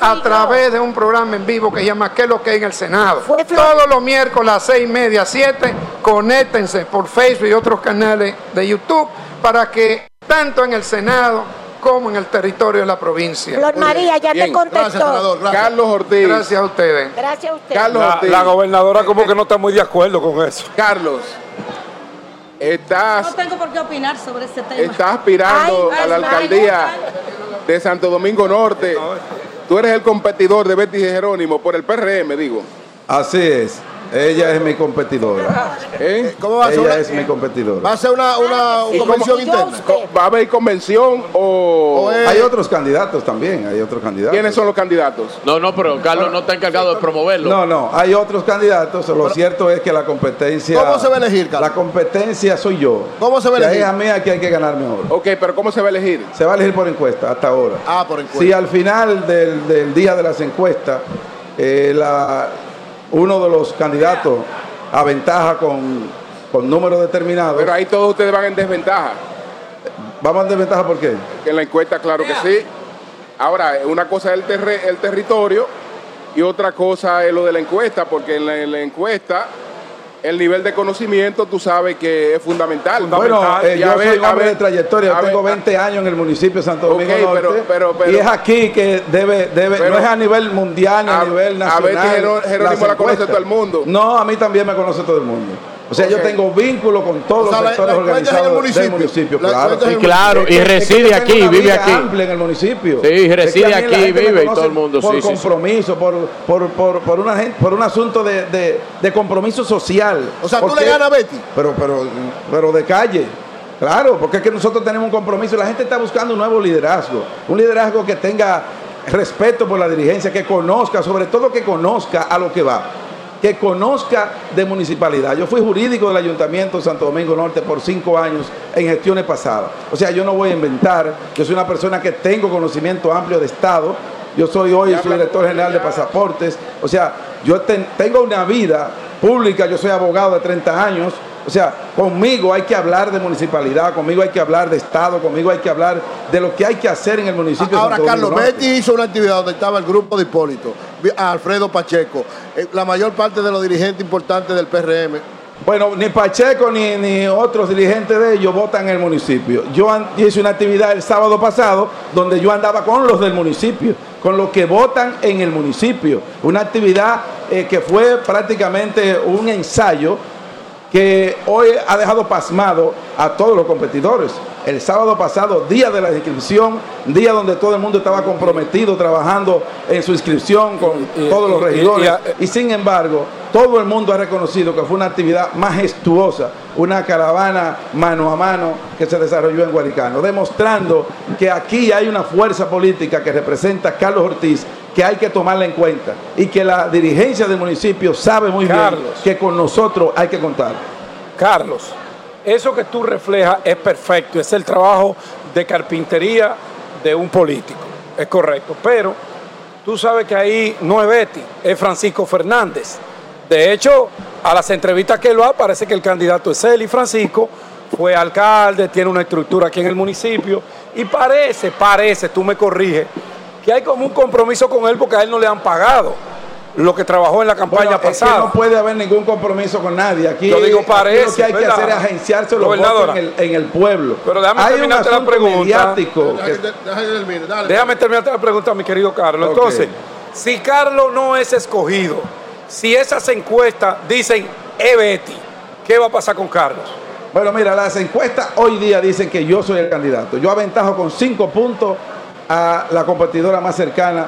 a través de un programa en vivo que se llama ¿Qué es lo que hay en el Senado? Todos los miércoles a las seis y media, siete, conéctense por Facebook y otros canales de YouTube para que tanto en el Senado como en el territorio de la provincia. Flor María, ya te contestó. Carlos Ortiz. Gracias a ustedes. Gracias a ustedes. Carlos la, la gobernadora como que no está muy de acuerdo con eso. Carlos. Estás, no tengo por qué opinar sobre este tema. Estás aspirando a la alcaldía de Santo Domingo Norte. Tú eres el competidor de Betty Jerónimo por el PRM, digo. Así es. Ella es mi competidora. (laughs) ¿Eh? ¿Cómo va a ser? Ella es mi competidora. ¿Va a ser una, una convención interna? ¿Va a haber convención o...? Hay otros candidatos también, hay otros candidatos. ¿Quiénes son los candidatos? No, no, pero Carlos no está encargado de promoverlo. No, no, hay otros candidatos. Lo cierto es que la competencia... ¿Cómo se va a elegir, Carlos? La competencia soy yo. ¿Cómo se va a elegir? Es a mí que hay que ganar mejor. Ok, pero ¿cómo se va a elegir? Se va a elegir por encuesta, hasta ahora. Ah, por encuesta. Si al final del, del día de las encuestas, eh, la, uno de los candidatos aventaja con, con números determinados. Pero ahí todos ustedes van en desventaja. ¿Vamos en desventaja por qué? En la encuesta, claro que sí. Ahora, una cosa es el, el territorio y otra cosa es lo de la encuesta, porque en la encuesta el nivel de conocimiento, tú sabes que es fundamental. Bueno, eh, yo soy un hombre de trayectoria, yo tengo 20 años en el municipio de Santo Domingo Norte, pero, y es aquí que debe, debe no es a nivel mundial, ni a, nivel nacional. A ver, Jerónimo la conoce todo el mundo. No, a mí también me conoce todo el mundo. O sea, yo tengo vínculo con todos los sectores organizados del municipio, claro. Sí, claro, y reside aquí, vive aquí. amplia en el municipio. Sí, reside aquí, vive y todo el mundo. Por compromiso, por, por, por, por, una, por un asunto de, de, de compromiso social. O sea, tú le ganas a Betty. Pero, pero, pero de calle. Claro, porque es que nosotros tenemos un compromiso. La gente está buscando un nuevo liderazgo. Un liderazgo que tenga respeto por la dirigencia, que conozca, sobre todo que conozca a lo que va que conozca de municipalidad. Yo fui jurídico del Ayuntamiento de Santo Domingo Norte por cinco años en gestiones pasadas. O sea, yo no voy a inventar, yo soy una persona que tengo conocimiento amplio de Estado. Yo soy hoy el director general de pasaportes. O sea, yo tengo una vida pública, yo soy abogado de 30 años, o sea, conmigo hay que hablar de municipalidad, conmigo hay que hablar de Estado, conmigo hay que hablar de lo que hay que hacer en el municipio. Ahora, Carlos, Betty hizo una actividad donde estaba el grupo de Hipólito, Alfredo Pacheco, eh, la mayor parte de los dirigentes importantes del PRM. Bueno, ni Pacheco ni, ni otros dirigentes de ellos votan en el municipio. Yo hice una actividad el sábado pasado donde yo andaba con los del municipio, con los que votan en el municipio. Una actividad eh, que fue prácticamente un ensayo que hoy ha dejado pasmado a todos los competidores. El sábado pasado, día de la inscripción, día donde todo el mundo estaba comprometido trabajando en su inscripción con todos los regidores. Y, sin embargo, todo el mundo ha reconocido que fue una actividad majestuosa, una caravana mano a mano que se desarrolló en Guaricano, demostrando que aquí hay una fuerza política que representa a Carlos Ortiz que hay que tomarla en cuenta y que la dirigencia del municipio sabe muy bien que con nosotros hay que contar. Carlos, eso que tú reflejas es perfecto, es el trabajo de carpintería de un político, es correcto, pero tú sabes que ahí no es Betty, es Francisco Fernández. De hecho, a las entrevistas que él va, parece que el candidato es él y Francisco fue alcalde, tiene una estructura aquí en el municipio y parece, parece, tú me corriges, que hay como un compromiso con él porque a él no le han pagado lo que trabajó en la campaña pasada. no puede haber ningún compromiso con nadie. Aquí, Yo digo, parece, lo que hay que hacer es agenciarse los votos en el, en el, pueblo. Pero déjame terminarte la pregunta. Déjame, terminarte la pregunta, mi querido Carlos. Entonces, si Carlos no es escogido, si esas encuestas dicen e Betty, ¿qué va a pasar con Carlos? Bueno, mira, las encuestas hoy día dicen que yo soy el candidato. Yo aventajo con cinco puntos a la competidora más cercana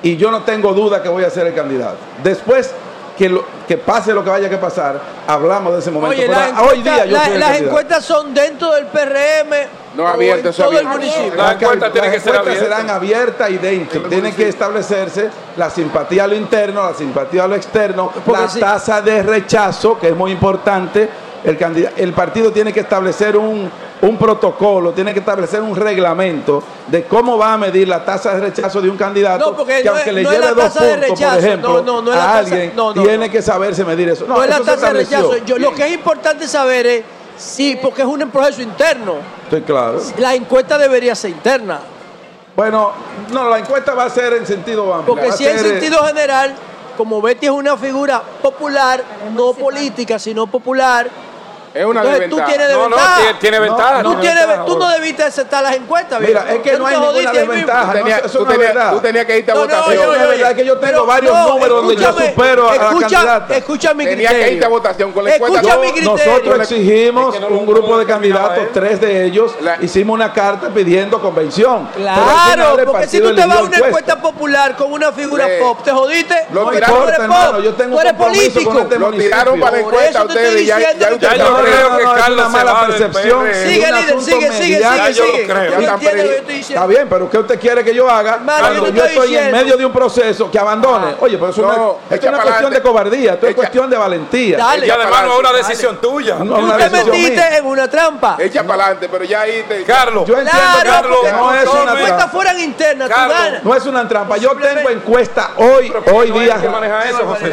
y yo no tengo duda que voy a ser el candidato. Después que, lo, que pase lo que vaya que pasar, hablamos de ese momento. hoy día yo Las encuestas son dentro del PRM. No abiertas, todo el municipio. Las encuestas, tienen que ser abiertas. serán abiertas y dentro. Tienen que establecerse la simpatía a lo interno, la simpatía a lo externo, la tasa de rechazo, que es muy importante. El, el partido tiene que establecer un, un protocolo, tiene que establecer un reglamento de cómo va a medir la tasa de rechazo de un candidato no, porque que aunque le lleve dos puntos, por ejemplo, a alguien tiene que saberse medir eso. No, es la tasa de rechazo. Yo, lo que es importante saber es sí, porque es un proceso interno. Estoy claro. La encuesta debería ser interna. Bueno, no, la encuesta va a ser en sentido amplio. Porque si en sentido general, como Betty es una figura popular, no política, sino popular, Es una Entonces, tú tienes no, desventaja. No, tiene, ventaja. Tú, tienes, tú no debiste aceptar las encuestas. Mira, es que no hay ninguna desventaja. Tú tenías, tú, no es tenías, verdad. tú tenías que irte a No, no, votación. yo- yo- La verdad es que yo tengo Pero, varios no, números donde yo escúchame, supero a la escucha- candidata. Escucha mi criterio. que irte a votación con la encuesta. Escucha Yo- mi criterio. Nosotros exigimos un grupo de candidatos, tres de ellos, hicimos una carta pidiendo convención. Claro, porque si tú te vas a una encuesta. popular con una figura pop, te jodiste. Lo Porque tiraron, yo tengo tú un eres compromiso político. con este Lo tiraron para la encuesta ustedes. Ya, ya que No, es una mala percepción. Sigue, líder, sigue, sigue, sigue, sigue. Ya Yo están entiendo lo que perdidos. estoy diciendo. Está bien, pero ¿qué usted quiere que yo haga cuando yo estoy estoy en medio de un proceso que abandone? Oye, pero eso no, No, es, para cuestión de cobardía, esto es Echa- cuestión de valentía. Dale. Y además no es una Dale. decisión tuya. No, Tú una te metiste en una trampa. Echa para adelante, pero ya ahí te... Carlos, Yo entiendo, Carlos, no es una trampa. fueran internas, tú Carlos, ganas. No es una trampa. Yo tengo encuesta hoy, hoy día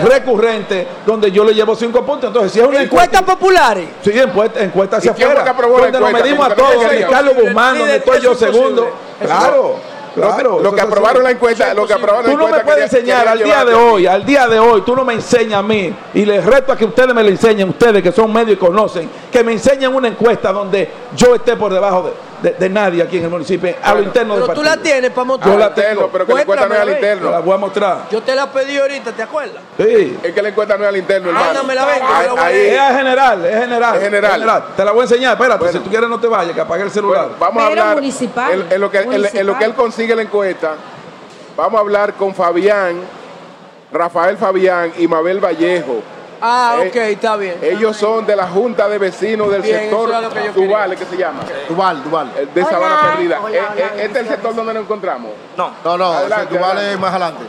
recurrente, donde yo le llevo cinco puntos. Entonces, si es una encuesta. Encuestas populares. Sí, encuesta, encuesta hacia ¿Y quién fue afuera. que aprobó la Donde nos medimos a todos, serio. Carlos Guzmán, donde estoy yo segundo. Claro, claro. lo que aprobaron así. la encuesta, lo que aprobaron la Tú no me puedes enseñar al día de hoy, al día de hoy, tú no me enseñas a mí y les reto a que ustedes me lo enseñen, ustedes que son medios y conocen, que me enseñen una encuesta donde yo esté por debajo de, de- de nadie aquí en el municipio, a lo interno del Pero tú partido. la tienes para Yo mostrar. la Al interno, tengo. pero que la encuesta no es al Te la interno. voy a mostrar. Yo te la pedí ahorita, ¿te acuerdas? Sí. Es que la encuesta no es al interno, hermano. Que Ahí- yo la voy a ahí- leer. Es general, es general. Es general. Te la voy a enseñar, espérate, Bueno. si tú quieres no te vayas, que apague el celular. Bueno, vamos a hablar municipal, En, en lo que, en- en lo que él consigue la encuesta. Vamos a hablar con Fabián, Rafael Fabián y Mabel Vallejo. Ah, Eh, ok, está bien. Ellos son de la Junta de Vecinos del Bien, sector eso es lo que yo Duval, ¿qué se llama? Duval, Duval. El de Hola. Sabana Perdida. Hola, Eh, hola, eh, este es el sector donde nos encontramos. No, No, no, Adelante, Duval adelante. es más adelante.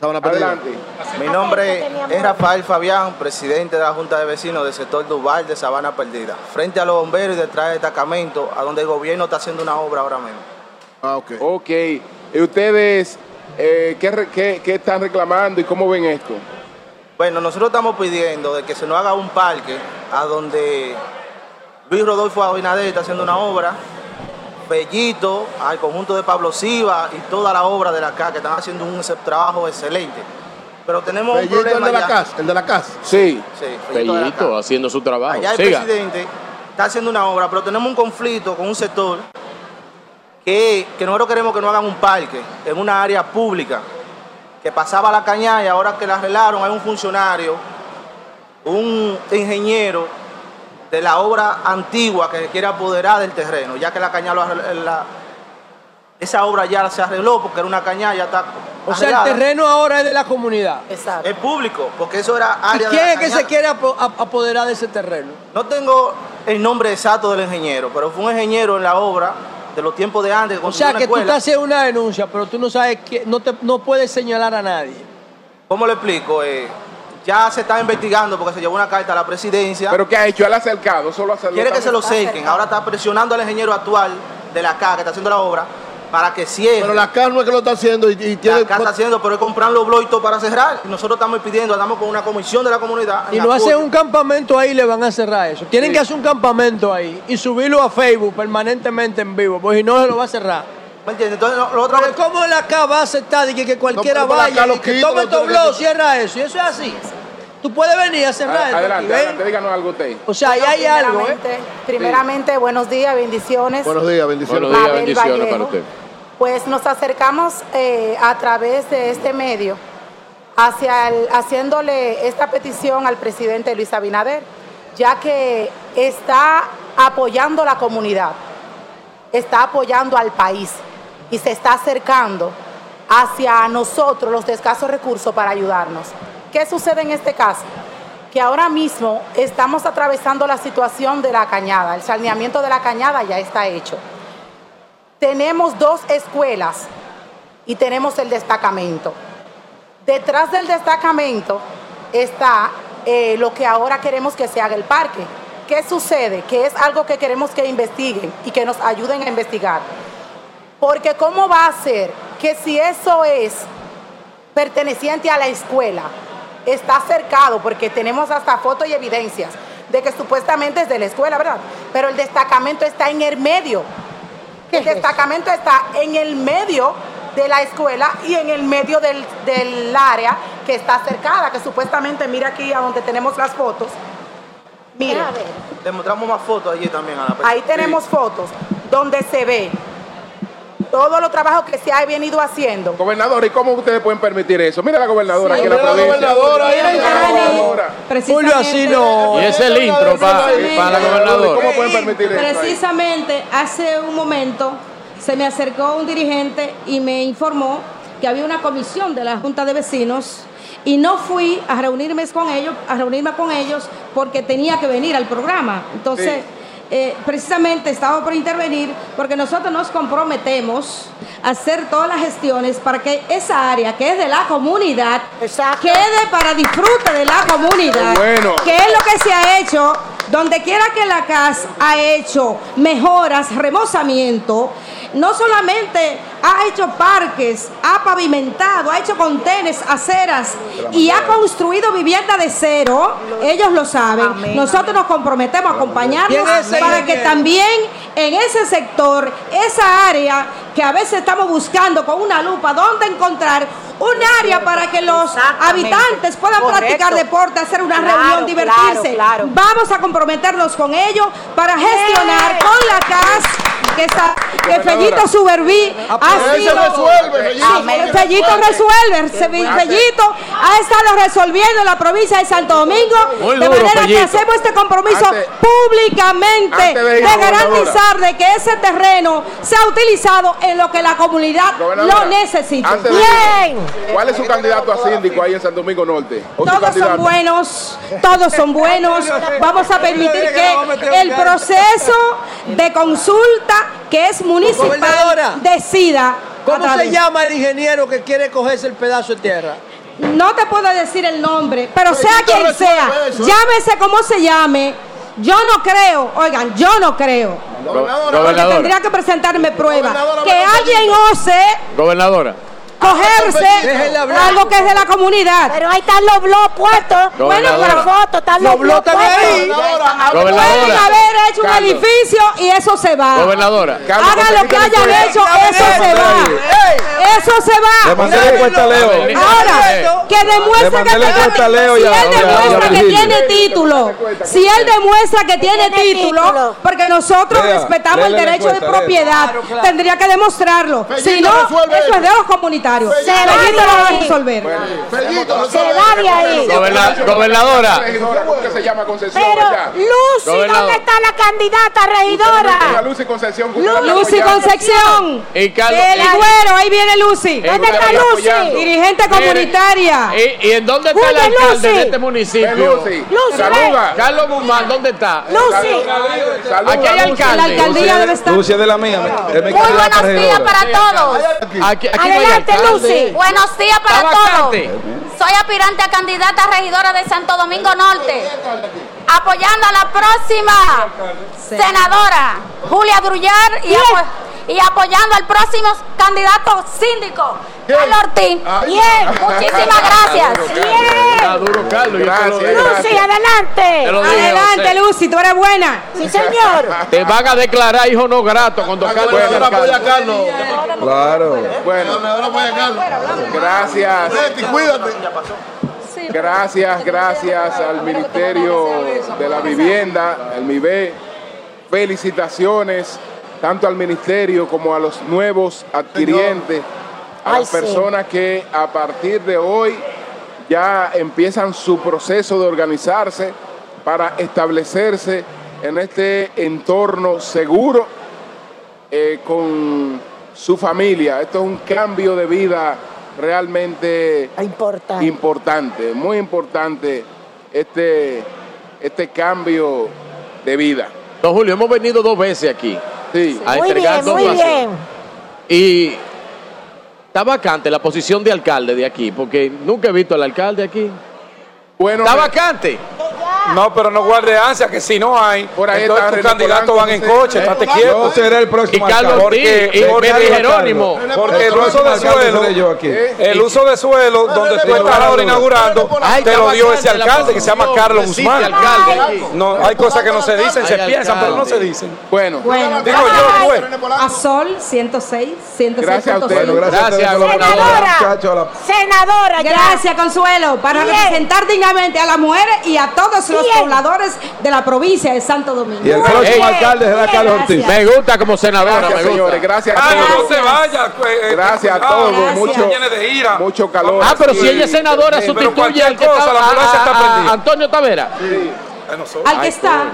Sabana Perdida. Adelante. mi nombre es Rafael Fabián, presidente de la Junta de Vecinos del sector Duval de Sabana Perdida. Frente a los bomberos y detrás del destacamento, a donde el gobierno está haciendo una obra ahora mismo. Ah, ok. Ok. ¿Y ustedes eh, ¿qué, re- qué- qué están reclamando y cómo ven esto? Bueno, nosotros estamos pidiendo de que se nos haga un parque a donde Luis Rodolfo Abinader está haciendo una obra, Bellito, al conjunto de Pablo Siva y toda la obra de la CA que están haciendo un trabajo excelente. Pero tenemos un Bellito, el problema de la ya. casa, el de la casa. Sí. Sí, Bellito haciendo su trabajo. Allá el presidente está haciendo una obra, pero tenemos un conflicto con un sector que, que nosotros queremos que no hagan un parque en una área pública que pasaba la cañada y ahora que la arreglaron hay un funcionario, un ingeniero de la obra antigua que se quiere apoderar del terreno, ya que la cañada la- esa obra ya se arregló porque era una cañada ya está O sea, el terreno ahora es de la comunidad. es público, porque eso era ¿Y área de quién la es que se quiere apo- ap- apoderar de ese terreno? No tengo el nombre exacto del ingeniero, pero fue un ingeniero en la obra de los tiempos de antes. O sea, que tú estás haciendo una denuncia, pero tú no sabes que no te no puedes señalar a nadie. ¿Cómo le explico? Eh, ya se está investigando porque se llevó una carta a la presidencia. ¿Pero qué ha hecho? Él ha acercado, solo hacerlo. Quiere que se lo cerquen. Ahora está presionando al ingeniero actual de la CA que está haciendo la obra para que cierre. Pero la CA no es que lo está haciendo y, y tiene. La CA está haciendo, pero es comprar los blogs y todo para cerrar. Y nosotros estamos pidiendo, andamos con una comisión de la comunidad. Y no hacen un campamento ahí, le van a cerrar eso. Tienen que hacer un campamento ahí y subirlo a Facebook permanentemente en vivo, porque si no se lo va a cerrar. ¿Me entiendes? Entonces, lo, lo otro Pero ¿cómo la CA va a aceptar de que, que cualquiera No, vaya y que quita, tome lo tu tiene blog, que- cierra eso? Y eso es así. Tú puedes venir a cerrar Adelante, adelante, díganos algo usted. O sea, ahí hay algo, ¿eh? Primeramente, buenos días, bendiciones. Buenos días, bendiciones. Buenos días, bendiciones Vallejo. para usted. Pues nos acercamos eh, a través de este medio hacia el- haciéndole esta petición al presidente Luis Abinader, ya que está apoyando la comunidad, está apoyando al país y se está acercando hacia nosotros, los de escasos recursos, para ayudarnos. ¿Qué sucede en este caso? Que ahora mismo estamos atravesando la situación de la cañada, el saneamiento de la cañada ya está hecho tenemos dos escuelas y tenemos el destacamento. Detrás del destacamento está eh, lo que ahora queremos que se haga el parque. ¿Qué sucede? Que es algo que queremos que investiguen y que nos ayuden a investigar. Porque ¿cómo va a ser que si eso es perteneciente a la escuela, está cercado, porque tenemos hasta fotos y evidencias de que supuestamente es de la escuela, ¿verdad? Pero el destacamento está en el medio. El destacamento está en el medio de la escuela y en el medio del, del área que está cercada, que supuestamente, mira aquí a donde tenemos las fotos. Mira, le mostramos más fotos allí también a la Ahí tenemos fotos donde se ve todos los trabajos que se ha venido haciendo. Gobernador, ¿y cómo ustedes pueden permitir eso? Mira la gobernadora aquí en la provincia. Gobernadora, Julio así no. Y es el intro para, la gobernadora. ¿Cómo pueden permitir eso? Precisamente hace un momento se me acercó un dirigente y me informó que había una comisión de la Junta de Vecinos y no fui a reunirme con ellos, a reunirme con ellos porque tenía que venir al programa. Entonces, eh, precisamente estaba por intervenir porque nosotros nos comprometemos a hacer todas las gestiones para que esa área que es de la comunidad quede para disfrute de la comunidad. Bueno. Que es lo que se ha hecho, donde quiera que la CAS ha hecho mejoras, remozamiento, no solamente ha hecho parques, ha pavimentado, ha hecho contenes, aceras y ha construido vivienda de cero, ellos lo saben. Nosotros nos comprometemos a acompañarlos para que también en ese sector, esa área que a veces estamos buscando con una lupa, dónde encontrar un área para que los habitantes puedan practicar deporte, hacer una reunión, divertirse. Vamos a comprometernos con ellos para gestionar con la CAS que está que Fellito Suberví ha sido resuelve, Fellito resuelve, Fellito ha estado resolviendo la provincia de Santo Domingo de manera que hacemos este compromiso públicamente de, garantizar de que ese terreno sea utilizado en lo que la comunidad lo necesita. Bien. ¿Cuál es su candidato a síndico ahí en Santo Domingo Norte? Todos son buenos, todos son buenos. Vamos a (laughs) permitir que el proceso de consulta que es municipal decida. ¿Cómo se llama el ingeniero que quiere cogerse el pedazo de tierra? No te puedo decir el nombre, pero sea quien sea, llámese como se llame. Yo no creo, oigan, yo no creo. Gobernadora. Tendría que presentarme prueba. Que alguien ose. Gobernadora cogerse algo que es de la comunidad. Pero ahí están los blogs puestos. Bueno, la foto están los, blogs puestos. Ahí. Pueden haber hecho un edificio y eso se va. Gobernadora. Hagan lo que hayan hecho, eso se va. Eso se va. Ahora, que demuestre que tiene, si él demuestra que tiene título, si él demuestra que tiene título, porque nosotros respetamos el derecho de propiedad, tendría que demostrarlo. Si no, eso es de los comunitarios. Se lo va a resolver. Se va de ahí. Gobernadora. Pero Lucy, ¿dónde está la candidata regidora? Lucy Concepción. Lucy Concepción. El güero, ahí viene Lucy. ¿Dónde está Lucy? Dirigente comunitaria. ¿Y en dónde está el alcalde de este municipio? Lucy. Saluda. Carlos Guzmán, ¿dónde está? Lucy. Aquí hay alcalde. La alcaldía debe estar. Lucy es de la mía. Muy buenos días para todos. Adelante, Lucy. Buenos días para todos. Soy aspirante a candidata a regidora de Santo Domingo Norte, apoyando a la próxima senadora Julia Drullar y, y apoyando al próximo candidato síndico, Carlos Ortiz. Ah. Bien, muchísimas gracias. Bien. duro, Carlos. Lucy, adelante. Adelante, Lucy, tú eres buena. Sí, señor. Te van a declarar hijo no grato cuando Carlos apoya a Carlos. Claro. Bueno, gracias. Cuídate. Gracias, gracias al Ministerio de la Vivienda, el MIBE. Felicitaciones tanto al ministerio como a los nuevos adquirientes, a las personas que a partir de hoy ya empiezan su proceso de organizarse para establecerse en este entorno seguro eh, con su familia. Esto es un cambio de vida realmente importante, importante muy importante este, este cambio de vida. Don Julio, hemos venido dos veces aquí. Sí. A muy bien, muy bien. Y está vacante la posición de alcalde de aquí, porque nunca he visto al alcalde aquí. Bueno, está vacante. No, pero no guarde ansia, que si no hay, por ahí entonces tus candidatos van en coche, estate quieto. Yo seré el próximo y Carlos porque, y porque Jerónimo. Porque el uso de suelo, el uso de suelo donde tú estás ahora inaugurando, te lo dio ese alcalde que se llama Carlos Guzmán. No, hay cosas que no se dicen, se piensan, pero no se dicen. Bueno, digo yo, pues. A Sol 106, 106. Gracias a usted. Gracias, senadora. Senadora, Gracias, Consuelo, para representar dignamente a las mujeres y a todos los nuestros pobladores de la provincia de Santo Domingo. Y el próximo alcalde será Carlos Ortiz. Me gusta como senadora, gracias, me señores, gracias a todos. no se vaya. Pues, eh, gracias a todos. Mucho, de ira. mucho calor. Ah, pero si ella es senadora, sustituye al que está, a, a, Antonio Tavera. Sí. Al que está.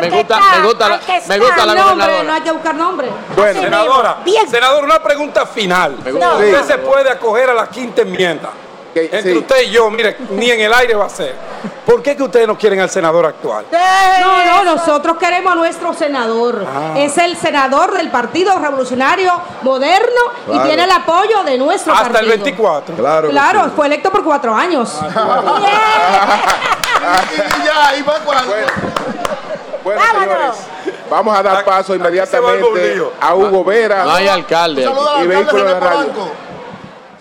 Me gusta, me gusta, la, me gusta la gobernadora. No hay que buscar nombre. Bueno, senadora, senadora, una pregunta final. Usted se puede acoger a la quinta enmienda. Entre usted y yo, mire, ni en el aire va a ser. ¿Por qué que ustedes no quieren al senador actual? No, no, nosotros queremos a nuestro senador. Ah. Es el senador del Partido Revolucionario Moderno y tiene el apoyo de nuestro partido. Hasta el 24. Claro, claro fue electo por cuatro años. (laughs) (laughs) Bueno, señores, vamos a dar paso inmediatamente a Hugo Vera. No hay alcalde. Y vehículo de radio.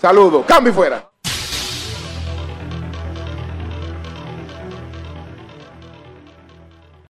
Saludos. Cambio fuera.